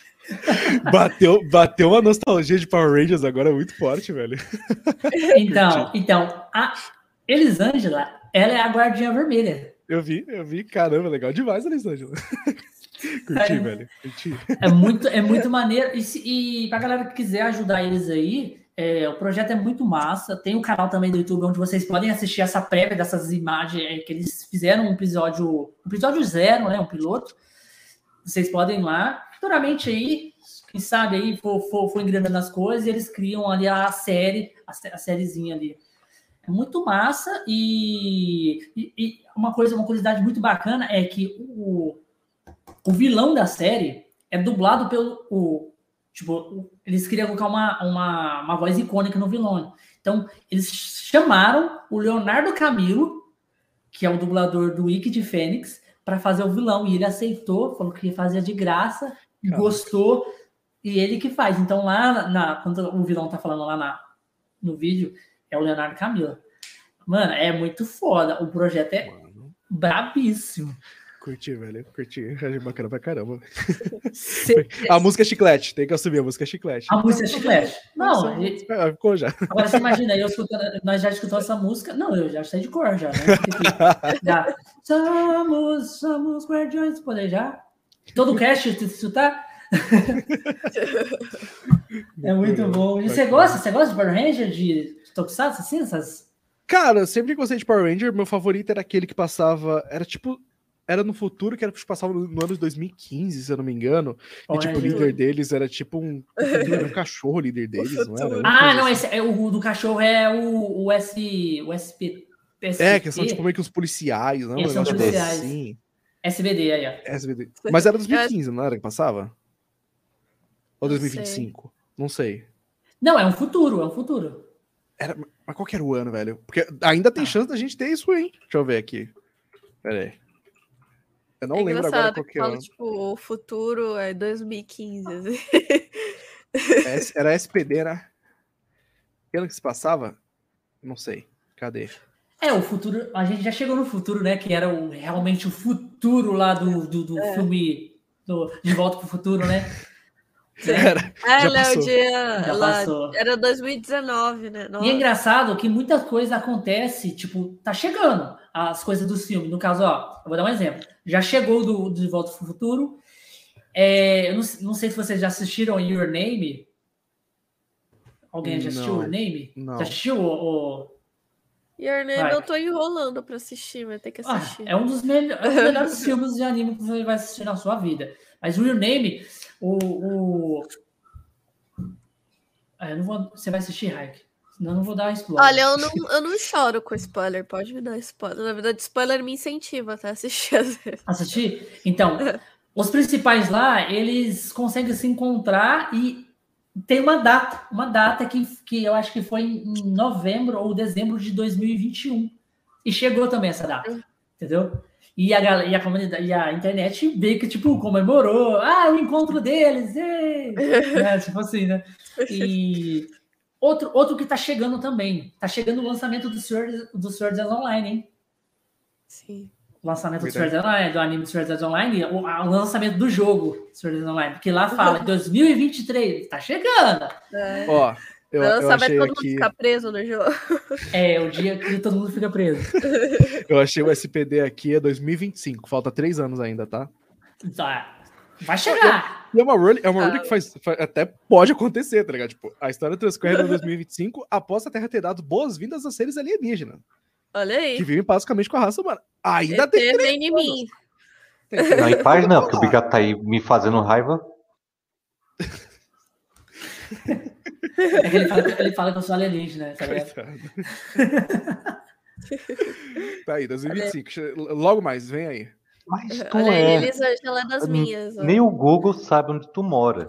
bateu, bateu uma nostalgia de Power Rangers agora muito forte, velho. Então, então a Elisângela, ela é a guardinha vermelha. Eu vi, eu vi, caramba, legal demais, Alessandro. Curti, É. velho. Curti. É muito, é muito maneiro. E, se, e pra galera que quiser ajudar eles aí, é, o projeto é muito massa. Tem o canal também do YouTube onde vocês podem assistir essa prévia dessas imagens é, que eles fizeram um episódio, um episódio zero, né? Um piloto. Vocês podem ir lá. Futuramente aí, quem sabe aí for, for, for engrenando as coisas, e eles criam ali a série, a, a sériezinha ali. É muito massa e, e- e uma coisa, uma curiosidade muito bacana é que o, o vilão da série é dublado pelo. O, tipo, eles queriam colocar uma, uma, uma voz icônica no vilão. Então, eles chamaram o Leonardo Camilo, que é o dublador do Wiki de Fênix, para fazer o vilão. E ele aceitou, falou que fazia de graça, Caraca. gostou, e ele que faz. Então, lá na, quando o vilão tá falando lá na, no vídeo, é o Leonardo Camilo. Mano, é muito foda. O projeto é Mano, brabíssimo. Curti, velho. Curti. Achei bacana pra caramba. Cê- A música é chiclete, tem que assumir, a música é chiclete. A música é chiclete. Não, e- Ah, ficou já. agora você imagina, eu escutando, nós já escutamos essa música. Não, eu já sei de cor já, né? já. Somos, somos guardiões do poder já. Todo o cast isso tá? É muito bom. E você gosta? Você gosta de Power Ranger, de Tokusatsu, assim, essas? Cara, eu sempre gostei de Power Ranger. Meu favorito era aquele que passava. Era tipo. Era no futuro, que era que passava no no ano de 2015, se eu não me engano. E tipo, o líder deles era tipo um. Um cachorro o líder deles, não era? Ah, não, assim. esse é o do cachorro é o, o S, o SP, É, que são tipo meio que uns policiais, não? Eles são negócio policiais. Assim. SBD aí, ó. SBD. Mas era 2015, não era que passava? Ou Não 2025? Não sei. Não, é um futuro, é um futuro. Era, mas qual que era o ano, velho? Porque ainda tem Ah. chance da gente ter isso, hein? Deixa eu ver aqui. Pera aí. Eu não é lembro agora qual que é o ano. tipo, o futuro é 2015. assim. S- Era SPD, né? Que ano que se passava? Não sei. Cadê? É, o futuro. A gente já chegou no futuro, né? Que era o- realmente o futuro lá do, do, do É. filme do, De Volta pro Futuro, né? Era. É, Já Léo, passou. dia. Já lá- passou. era 2019, né? E é engraçado que muita coisa acontece, tipo, tá chegando as coisas dos filmes. No caso, ó, eu vou dar um exemplo. Já chegou do, do De Volta pro Futuro. É, eu não, não sei se vocês já assistiram Your Name. Alguém já assistiu Não. Your Name? Não. Já assistiu o. o- Your Name Vai. eu tô enrolando pra assistir, mas tem que Ah, assistir. é um dos, melho- é um dos melhores filmes de anime que você vai assistir na sua vida. Mas o Your Name, o. o... Ah, eu não vou... Você vai assistir, Raik? Senão eu não vou dar spoiler. Olha, eu não, eu não choro com spoiler, pode me dar spoiler. Na verdade, spoiler me incentiva até a assistir às vezes. assistir? Então, os principais lá, eles conseguem se encontrar e tem uma data, uma data que, que eu acho que foi em novembro ou dezembro de 2021. E chegou também essa data, entendeu? E a, gal- e a comunidade, e a internet veio que, tipo, comemorou, ah, o encontro deles, ei! né? Tipo assim, né? E outro, outro que tá chegando também, tá chegando o lançamento do Sword, do Sword Art Online, hein? Sim. o lançamento do. Sword Art Online, do anime do Sword Art Online, o, o lançamento do jogo Sword Art Online, porque lá fala 2023, tá chegando. É. Ó, eu, eu achei todo mundo aqui. ficar preso no jogo. É o dia que todo mundo fica preso. Eu achei o SPD aqui é 2025. Falta três anos ainda, tá? Tá. Vai chegar. E é uma run, é uma Ah. run que faz, fa- até pode acontecer, tá ligado? Tipo, a história transcorre em 2025 após a Terra ter dado boas-vindas a seres alienígenas, Olha aí. que vivem basicamente com a raça humana. Ainda tem ET vem em mim. Não, em paz não, porque o Bigato tá aí me fazendo raiva. É que ele fala, ele fala que eu sou alienígena, tá ligado? Tá aí, 2025. che- Logo mais, vem aí. Mas tu Olha é. Elisângela é das Nem- minhas. ó. Nem o Google sabe onde tu mora.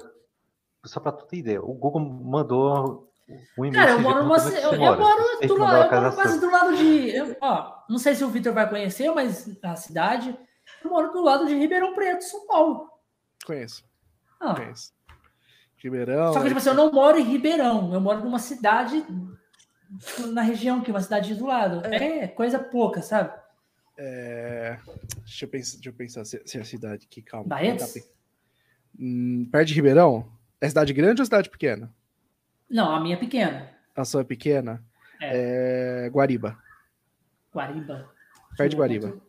Só pra tu ter ideia. O Google mandou um e-mail. Cara, eu moro onde Eu, tu eu mora. moro, do eu moro quase sua. do lado de. eu- ó, não sei se o Vitor vai conhecer, mas a cidade. Eu moro do lado de Ribeirão Preto, São Paulo. Conheço, Ah, conheço. Ribeirão. Só que, tipo assim, eu não moro em Ribeirão, eu moro numa cidade na região, que é uma cidade do lado. É, coisa pouca, sabe? É, Deixa eu pensar, deixa eu pensar se, se é a cidade aqui, calma. Barretos? Tá. Hum, perto de Ribeirão? É cidade grande ou cidade pequena? Não, a minha é pequena. A sua é pequena? É... Guariba. Guariba. Perto de Guariba.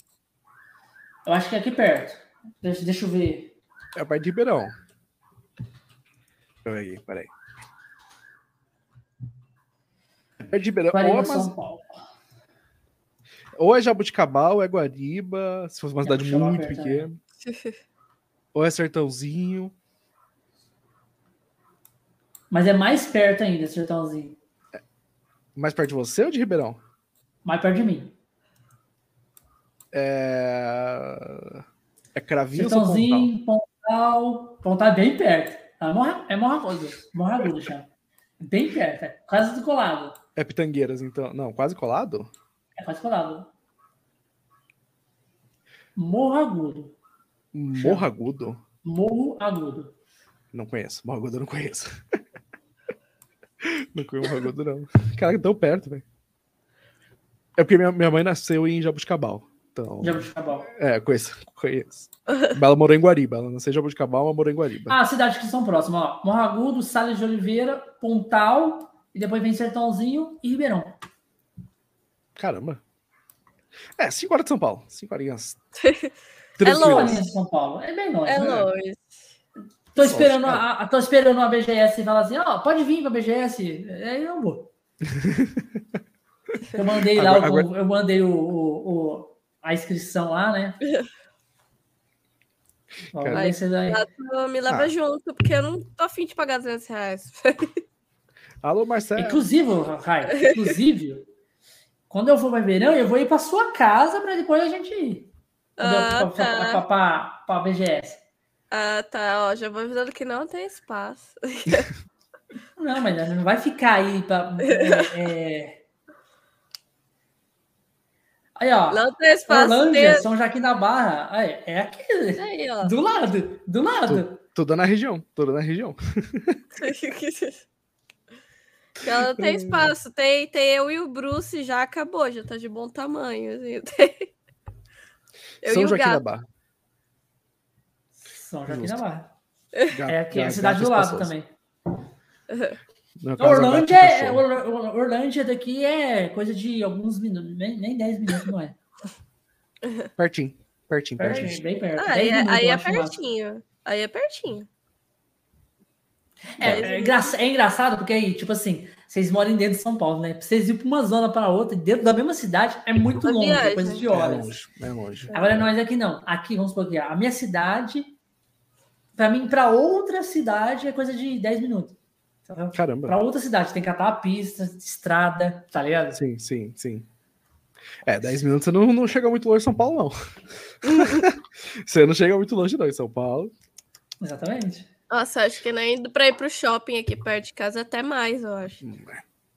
Eu acho que é aqui perto. Deixa, deixa eu ver. É perto de Ribeirão. Deixa eu ver aqui, peraí. É perto de Ribeirão. É, Guariba, uma- São Paulo. Ou é Jabuticabal, ou é Guariba, se fosse uma cidade muito perto, pequena. Ou é Sertãozinho. Mas é mais perto ainda, Sertãozinho. Mais perto de você ou de Ribeirão? Mais perto de mim. É. É Cravinhos ou Pontal? Sertãozinho, Pontal. Pontal é bem perto. É Morra, é Morra Agudo. Morra Agudo, chama. Bem perto, é quase do colado. É Pitangueiras, então. Não, quase colado? É quase colado. Morro Agudo. Morro Agudo? Morro Agudo. Não conheço. Morro Agudo eu não conheço. não conheço Morro Agudo, não. Caraca, tão perto, velho. É porque minha, minha mãe nasceu em Jabuticabal. Então. Jabuticabal. É, conheço. conheço. Mas ela morou em Guariba. Ela nasceu em Jabuticabal, mas morou em Guariba. Ah, cidades que são próximas, ó. Morro Agudo, Salles de Oliveira, Pontal, e depois vem Sertãozinho e Ribeirão. Caramba. É, 5 horas de São Paulo. 5 horinhas. É longe. Olha, São Paulo. É bem longe. É né? longe. Tô esperando, a, a- tô esperando a BGS e falar assim, ó, pode vir pra BGS. Aí eu vou. eu mandei lá, Agora- o- eu mandei o, o- o- a inscrição lá, né? Ó, se daí- Me leva Ah. junto, porque eu não tô afim de pagar 200 reais. Alô, Marcelo. Inclusive, Raio, inclusive, quando eu for para Ribeirão, eu vou ir para sua casa para depois a gente ir. Ah, tá. pra, pra BGS. Ah, tá. Ó, já vou avisando que não tem espaço. Não, mas não vai ficar aí pra. é, é... Aí, ó. Não tem espaço. Orlândia, Tem... São Joaquim da Barra. Aí, é aquele. Aí, ó. Do lado, do lado. Tudo na região, tudo na região. Ela não tem espaço. Tem, tem eu e o Bruce já acabou, já tá de bom tamanho. assim, tem- Eu São e o Joaquim da. Barra. São Joaquim Justo. da Barra. É aqui, é a cidade gato do lado espaçoso. também. É Orlândia, é, cachorro. Or- Or- Orlândia daqui é coisa de alguns minutos, nem, nem 10 minutos, não é? Pertinho, pertinho, pertinho. Pertinho, bem perto. Ah, aí, 10 é, minutos, aí é pertinho. Aí é pertinho. É, é, engraça- é engraçado porque aí, tipo assim, vocês moram dentro de São Paulo, né? Pra vocês ir pra uma zona para outra, dentro da mesma cidade, é muito longe, é viagem. coisa de É horas. longe, é longe. Agora nós aqui não. Aqui, vamos supor aqui, a minha cidade, pra mim, pra outra cidade é coisa de 10 minutos. Caramba. Pra outra cidade, tem que catar a pista, estrada, tá ligado? Sim, sim, sim. É, 10 minutos você não, não chega muito longe em São Paulo, não. você não chega muito longe, não, em São Paulo. Exatamente. Nossa, acho que nem indo pra ir pro shopping aqui perto de casa até mais, eu acho. Hum,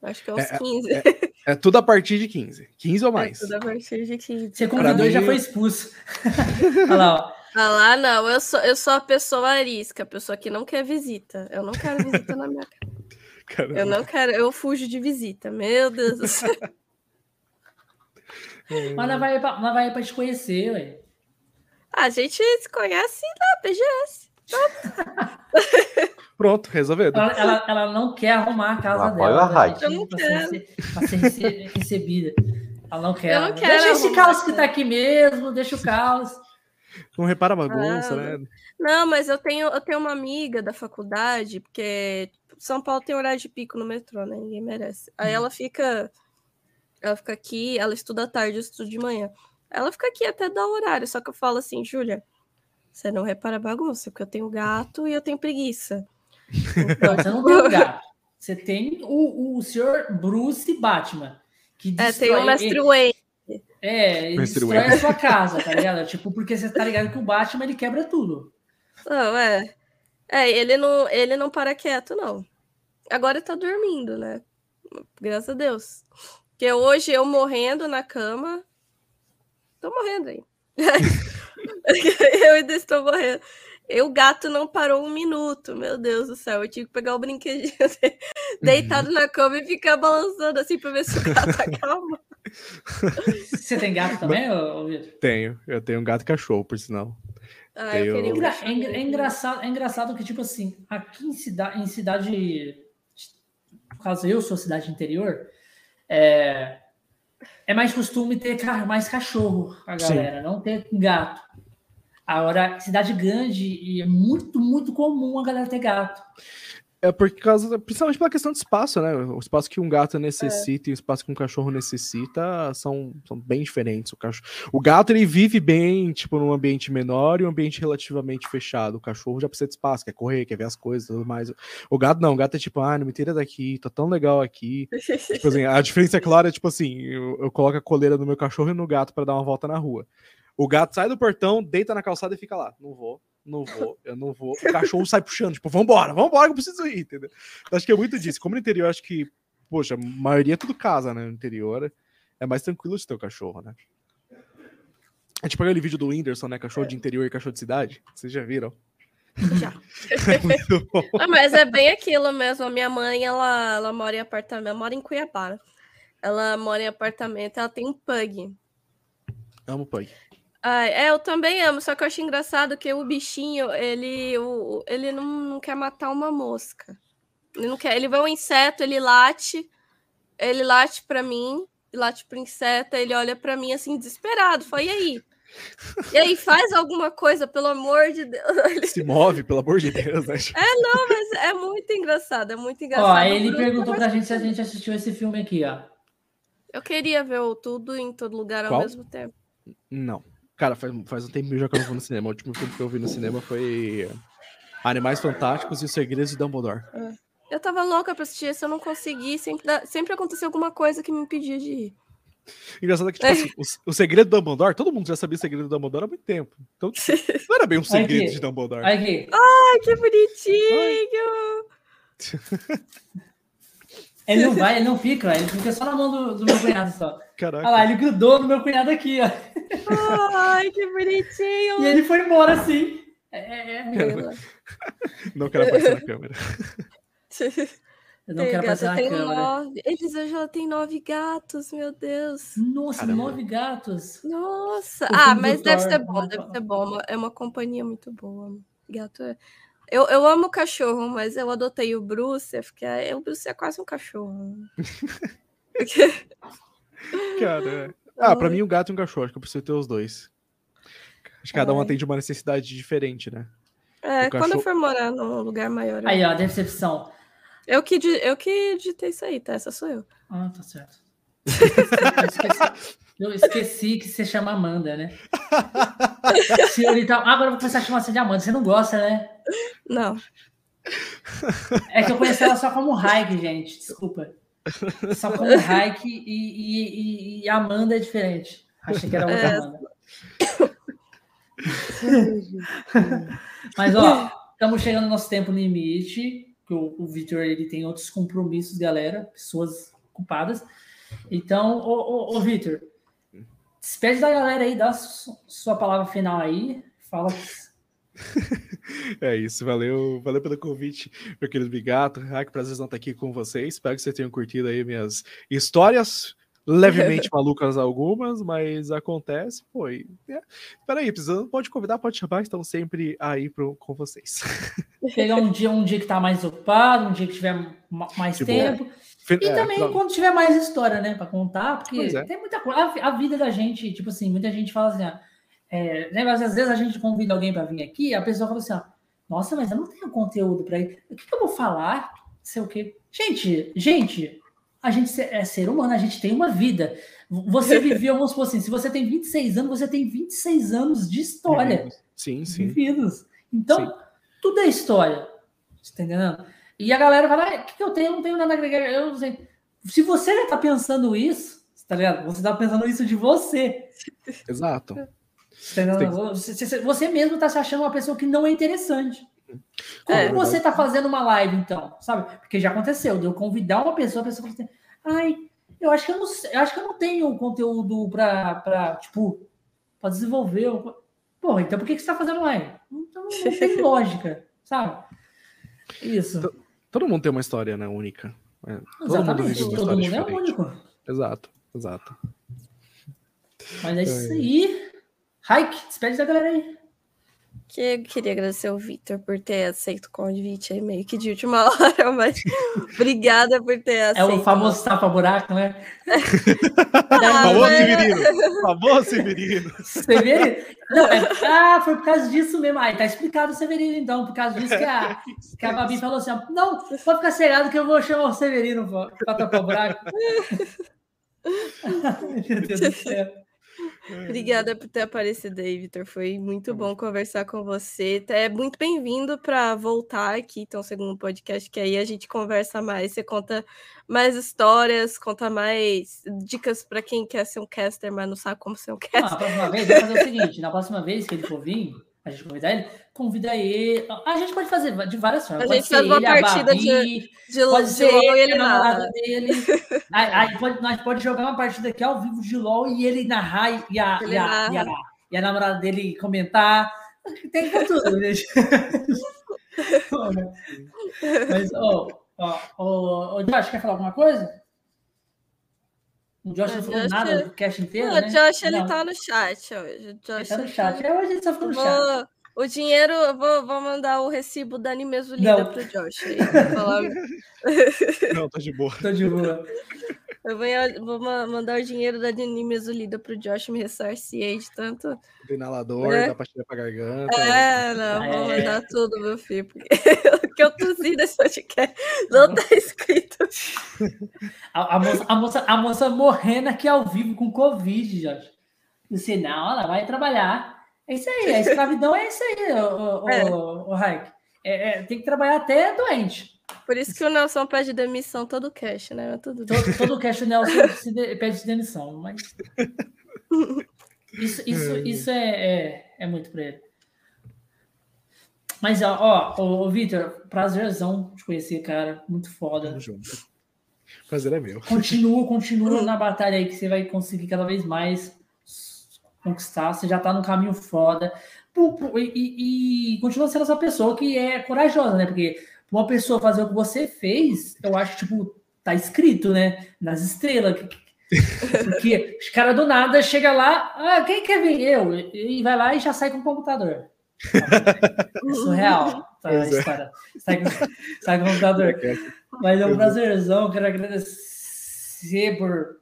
Acho que é uns É, é, 15. É tudo a partir de 15. 15 ou É mais. tudo a partir de 15. Você convidou e já foi expulso. Olha lá, ó. Ah lá, não, eu sou, eu sou a pessoa arisca, a pessoa que não quer visita. Eu não quero visita na minha casa. Caramba. Eu não quero, eu fujo de visita. Meu Deus do céu. Mas vai, vai pra te conhecer, ué. A gente se conhece na PGS. Pronto, resolvido. Ela, ela, ela não quer arrumar a casa apoio dela. a Raid. gente- Eu não pra quero. Ser, pra ser rece- recebida. Ela não quer. Eu não quero Deixa esse caos que tá aqui mesmo, deixa o caos. Não repara a bagunça, Ah, né? Não, mas eu tenho, eu tenho uma amiga da faculdade, porque São Paulo tem horário de pico no metrô, né? Ninguém merece. Aí Hum. ela fica. Ela fica aqui, ela estuda à tarde, eu estudo de manhã. Ela fica aqui até dar o horário, só que eu falo assim, Júlia, você não repara a bagunça, porque eu tenho gato e eu tenho preguiça. Não, você não tem um gato. Você tem o, o senhor Bruce Batman. Que É, tem o destrói- Mestre Wayne. É, ele Mestre destrói Wayne. a sua casa, tá ligado? Tipo, porque você tá ligado que o Batman ele quebra tudo. Não, é. É, ele não, ele não para quieto, não. Agora tá dormindo, né? Graças a Deus. Porque hoje eu morrendo na cama. Tô morrendo aí. eu ainda estou morrendo. E o gato não parou um minuto, meu Deus do céu. Eu tive que pegar o brinquedinho dele, deitado na cama e ficar balançando assim pra ver se o gato acalma. Você tem gato também, Vitor? Tenho. Eu tenho um gato e cachorro, por sinal. Ah, cachorro. É, engra- é engraçado, é engraçado que, tipo assim, aqui em, cida, em cidade. No caso, eu sou cidade interior, é, é mais costume ter mais cachorro a Sim. galera, não ter gato. Agora, cidade grande, e é muito, muito comum a galera ter gato. É por causa, principalmente pela questão de espaço, né? O espaço que um gato necessita e o espaço que um cachorro necessita são, são bem diferentes. O, cachorro, o gato ele vive bem, tipo, num ambiente menor e um ambiente relativamente fechado. O cachorro já precisa de espaço, quer correr, quer ver as coisas e tudo mais. O gato não, o gato é tipo, ah, não me tira daqui, tá tão legal aqui. Tipo assim, a diferença é clara, é tipo assim, eu, eu coloco a coleira no meu cachorro e no gato para dar uma volta na rua. O gato sai do portão, deita na calçada e fica lá. Não vou, não vou, eu não vou. O cachorro sai puxando, tipo, vambora, vambora que eu preciso ir, entendeu? Então, acho que é muito disso. Como no interior, acho que, poxa, a maioria é tudo casa, né? No interior é mais tranquilo de ter o cachorro, né? É tipo aquele vídeo do Whindersson, né? Cachorro de interior e cachorro de cidade. Vocês já viram? Já. É mas é bem aquilo mesmo. A minha mãe, ela, ela mora em apartamento, ela mora em Cuiabá. né? Ela mora em apartamento, ela tem um pug. Amo pug. Ah, é, eu também amo, só que eu acho engraçado que o bichinho, ele, o, ele não, não quer matar uma mosca. Ele não quer, ele vê um inseto, ele late, ele late pra mim, late pro inseto, ele olha pra mim assim, desesperado, fala, e aí? E aí, faz alguma coisa, pelo amor de Deus. Ele- Se move, pelo amor de Deus, né? Não, mas é muito engraçado, é muito Ó, engraçado. aí ele Bruno perguntou pra gente se a gente assistiu esse filme aqui, ó. Eu queria ver o tudo em todo lugar ao Qual? mesmo tempo. Não. Cara, faz, faz um tempo já que eu não vou no cinema. O último filme que eu vi no cinema foi Animais Fantásticos e os Segredos de Dumbledore. Eu tava louca pra assistir esse, eu não consegui. Sempre, dá- sempre acontecia alguma coisa que me impedia de ir. Engraçado que, tipo assim, o, o segredo do Dumbledore, todo mundo já sabia o segredo do Dumbledore há muito tempo. Então, tipo, não era bem um segredo Aqui. de Dumbledore. Aqui. Ai, que bonitinho! Ele não vai, ele não fica, ele fica só na mão do, do meu cunhado só. Caraca. Olha lá, ele grudou no meu cunhado aqui, ó. Ai, que bonitinho! E ele foi embora assim. É, é, é. Ela. Não quero aparecer na câmera. Eu não quero aparecer na tem câmera. nove. Elisângela tem nove gatos, meu Deus. Nossa, Caramba. nove gatos. Nossa. O Ah, mas deve Thor, ser bom, deve ser bom. É uma companhia muito boa. Gato é. Eu, eu amo cachorro, mas eu adotei o Bruce, "Ah, o Bruce é quase um cachorro. Cara, é. Ah, pra mim, um gato e um cachorro. Acho que eu preciso ter os dois. Acho que cada um atende uma necessidade diferente, né? É, O quando eu cachorro- for morar num lugar maior. eu- Aí, ó, decepção. Eu que, eu que digitei isso aí, tá? Essa sou eu. Ah, tá certo. Eu esqueci, eu esqueci que você chama Amanda, né? Senhorita, agora eu vou começar a chamar você de Amanda. Você não gosta, né? Não. É que eu conheci ela só como Raik, gente. Desculpa. Só como Raik e, e, e- e Amanda é diferente. Achei que era outra É. Amanda. Mas, ó, estamos chegando no nosso tempo limite. Que o, o Victor ele tem outros compromissos, galera. Pessoas ocupadas. Então, ô, ô, ô Victor, despede da galera aí, dá su- sua palavra final aí. Fala. É isso, valeu, valeu pelo convite, meu querido Bigato. Ah, que prazer estar aqui com vocês. Espero que vocês tenham curtido aí minhas histórias, levemente malucas algumas, mas acontece, pô. E, é. Peraí, precisando, pode convidar, pode chamar, estão sempre aí pro, com vocês. Pegar um dia, um dia que tá mais ocupado, um dia que tiver ma- mais tempo. E É, também quando tiver mais história, né, para contar, porque é. tem muita coisa. A, a vida da gente, tipo assim, muita gente fala assim, é, né, mas às vezes a gente convida alguém para vir aqui, a pessoa fala assim, nossa, mas eu não tenho conteúdo para ir. O que, que eu vou falar? Sei o quê. Gente, gente, a gente é ser humano, a gente tem uma vida. Você viveu, vamos supor assim, se você tem 26 anos, você tem 26 anos de história Sim, sim. vividos. Então, Sim. tudo é história. Você tá entendendo? E a galera fala, "Ah, o que, que eu tenho? Eu não tenho nada a agregar. Eu não sei. Se você já tá pensando isso, tá ligado? Você tá pensando isso de você. Exato. Tá? Você, você- você mesmo tá se achando uma pessoa que não é interessante. Como É. você tá fazendo uma live, então? Sabe? Porque já aconteceu, de eu convidar uma pessoa, a pessoa fala assim, ai, eu acho que eu não, eu acho que eu não tenho conteúdo pra, pra tipo, pra desenvolver. Porra, então por que, que você tá fazendo live? Então, não tem lógica, sabe? Isso. Todo mundo tem uma história, né, única. É, todo mundo Todo mundo é diferente. único. Exato, exato. Mas é isso aí. Hike, despede da galera aí. Que eu queria agradecer ao Victor por ter aceito o convite aí, meio que de última hora, mas obrigada por ter É aceito. o famoso tapa-buraco, né? Ah, Famoso mas- Severino! Famoso Severino! Severino? Não, é- ah, foi por causa disso mesmo. Aí tá explicado o Severino, então. Por causa disso que a, que a Babi falou assim: não, pode ficar cegado que eu vou chamar o Severino pra, pra tapar o buraco. Meu Deus do céu. Obrigada por ter aparecido aí, Vitor. Foi muito bom conversar com você. É muito bem-vindo para voltar aqui, então, segundo podcast, que aí a gente conversa mais. Você conta mais histórias, conta mais dicas para quem quer ser um caster, mas não sabe como ser um caster. a próxima vez, vamos fazer o seguinte: na próxima vez que ele for vir, a gente convidar ele, convida ele. A gente pode fazer de várias formas. A Pode gente faz uma ele, partida de- Babi, De Pode de ser LOL e ele, ele a namorada nada. dele. aí, aí pode, nós pode jogar uma partida aqui ao vivo de LOL e ele narrar e- a, Ele e a, e a, narra. e a namorada dele comentar. Tem pra tudo, gente. Mas, ó, ó, ó, Josh, quer falar alguma coisa? O Josh O não falou Josh- nada do cast inteiro, Não, né? o Josh, ele Não, tá no chat hoje. O ele Josh, tá no ele chat. É, hoje ele só ficou no chat. Vou, o dinheiro, eu vou, vou mandar o recibo da Animeso Lida Não. pro Josh. aí, pra falar- Não, tá de boa. Tô de boa. Eu vou, vou ma- mandar o dinheiro da Animeso Lida pro Josh me ressarcir aí de tanto. Do inalador, É. da pastilha pra garganta. É, não, vou É. mandar tudo, meu filho. Porque o que eu tossi nesse podcast não tá escrito. A, a moça, a, moça, a moça morrendo aqui ao vivo com Covid, Jorge. No sinal, ela vai trabalhar. É isso aí, a escravidão é isso aí, o, o, É. o, o Raik. É, é, tem que trabalhar até doente. Por isso que o Nelson pede demissão todo cash, né? Tudo Todo, todo o cast do Nelson se de- pede demissão, mas. Isso, isso, isso é, é, é muito pra ele. Mas, ó, ó, ô, Vitor, prazerzão te conhecer, cara. Muito foda. Tamo junto. Prazer é meu. Continua, continua na batalha aí que você vai conseguir cada vez mais conquistar. Você já tá no caminho foda. E, e- e continua sendo essa pessoa que é corajosa, né? Porque uma pessoa fazer o que você fez, eu acho, tipo, tá escrito, né? Nas estrelas. Porque os caras do nada chega lá, ah, quem quer vir? Eu. E vai lá e já sai com o computador. É surreal tá, é. história. Sai com, sai com o computador. Mas é um prazerzão, quero agradecer por,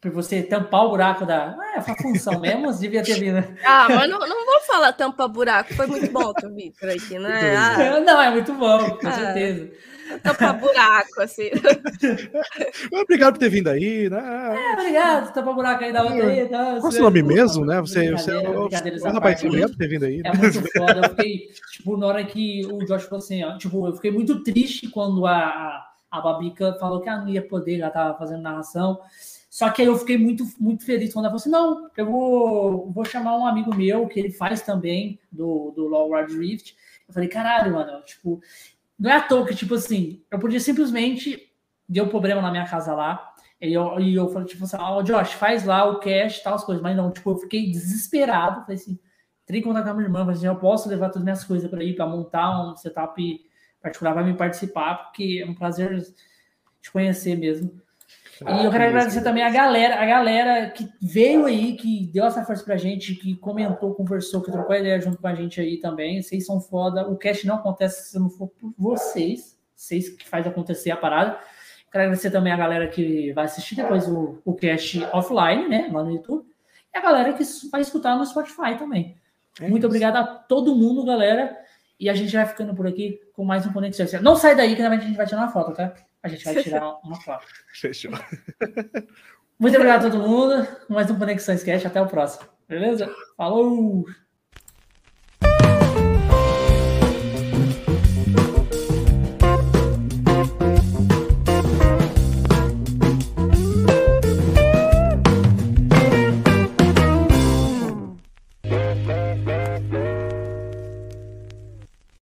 por você tampar o buraco da. Ah, é a função mesmo, você devia ter vindo. Ah, mas não, não vou falar tampa buraco. Foi muito bom o Vitor aqui, né? Ah, Não, é muito bom, com Ah. certeza. tampa buraco, assim. Obrigado por ter vindo aí, né? É, obrigado, tampa o buraco aí da outra aí. Tá, Qual é o seu nome mesmo, né? Você, você é o rapaz, obrigado por ter vindo aí. né? É muito foda. Eu fiquei, tipo, na hora que o Josh falou assim, ó, tipo, eu fiquei muito triste quando a, a, a Babica falou que ela não ia poder, ela tava fazendo narração. Só que aí eu fiquei muito, muito feliz quando ela falou assim: não, eu vou, vou chamar um amigo meu, que ele faz também, do, do Ward Rift. Eu falei, caralho, mano, tipo, não é à toa que, tipo assim, eu podia simplesmente deu problema na minha casa lá. E eu, e eu falei, tipo assim, ó, Josh, faz lá o cash tal, as coisas. Mas não, tipo, eu fiquei desesperado. Falei assim, entrei em contato com a minha irmã, falei assim, eu posso levar todas as minhas coisas para ir, para montar um setup particular, vai me participar, porque é um prazer te conhecer mesmo. Ah, E eu quero agradecer também a galera, a galera que veio aí, que deu essa força pra gente, que comentou, conversou, que trocou ideia junto com a gente aí também. Vocês são foda. O cast não acontece se não for por vocês. Vocês que faz acontecer a parada. Quero agradecer também a galera que vai assistir depois o, o cast offline, né? Lá no YouTube. E a galera que vai escutar no Spotify também. É Muito isso. obrigado a todo mundo, galera. E a gente vai ficando por aqui com mais um Conexão. Não sai daí que a gente vai tirar uma foto, tá? A gente vai tirar uma foto. Fechou. Muito obrigado a todo mundo. Mais um Conexões Cash. Até o próximo. Beleza? Falou!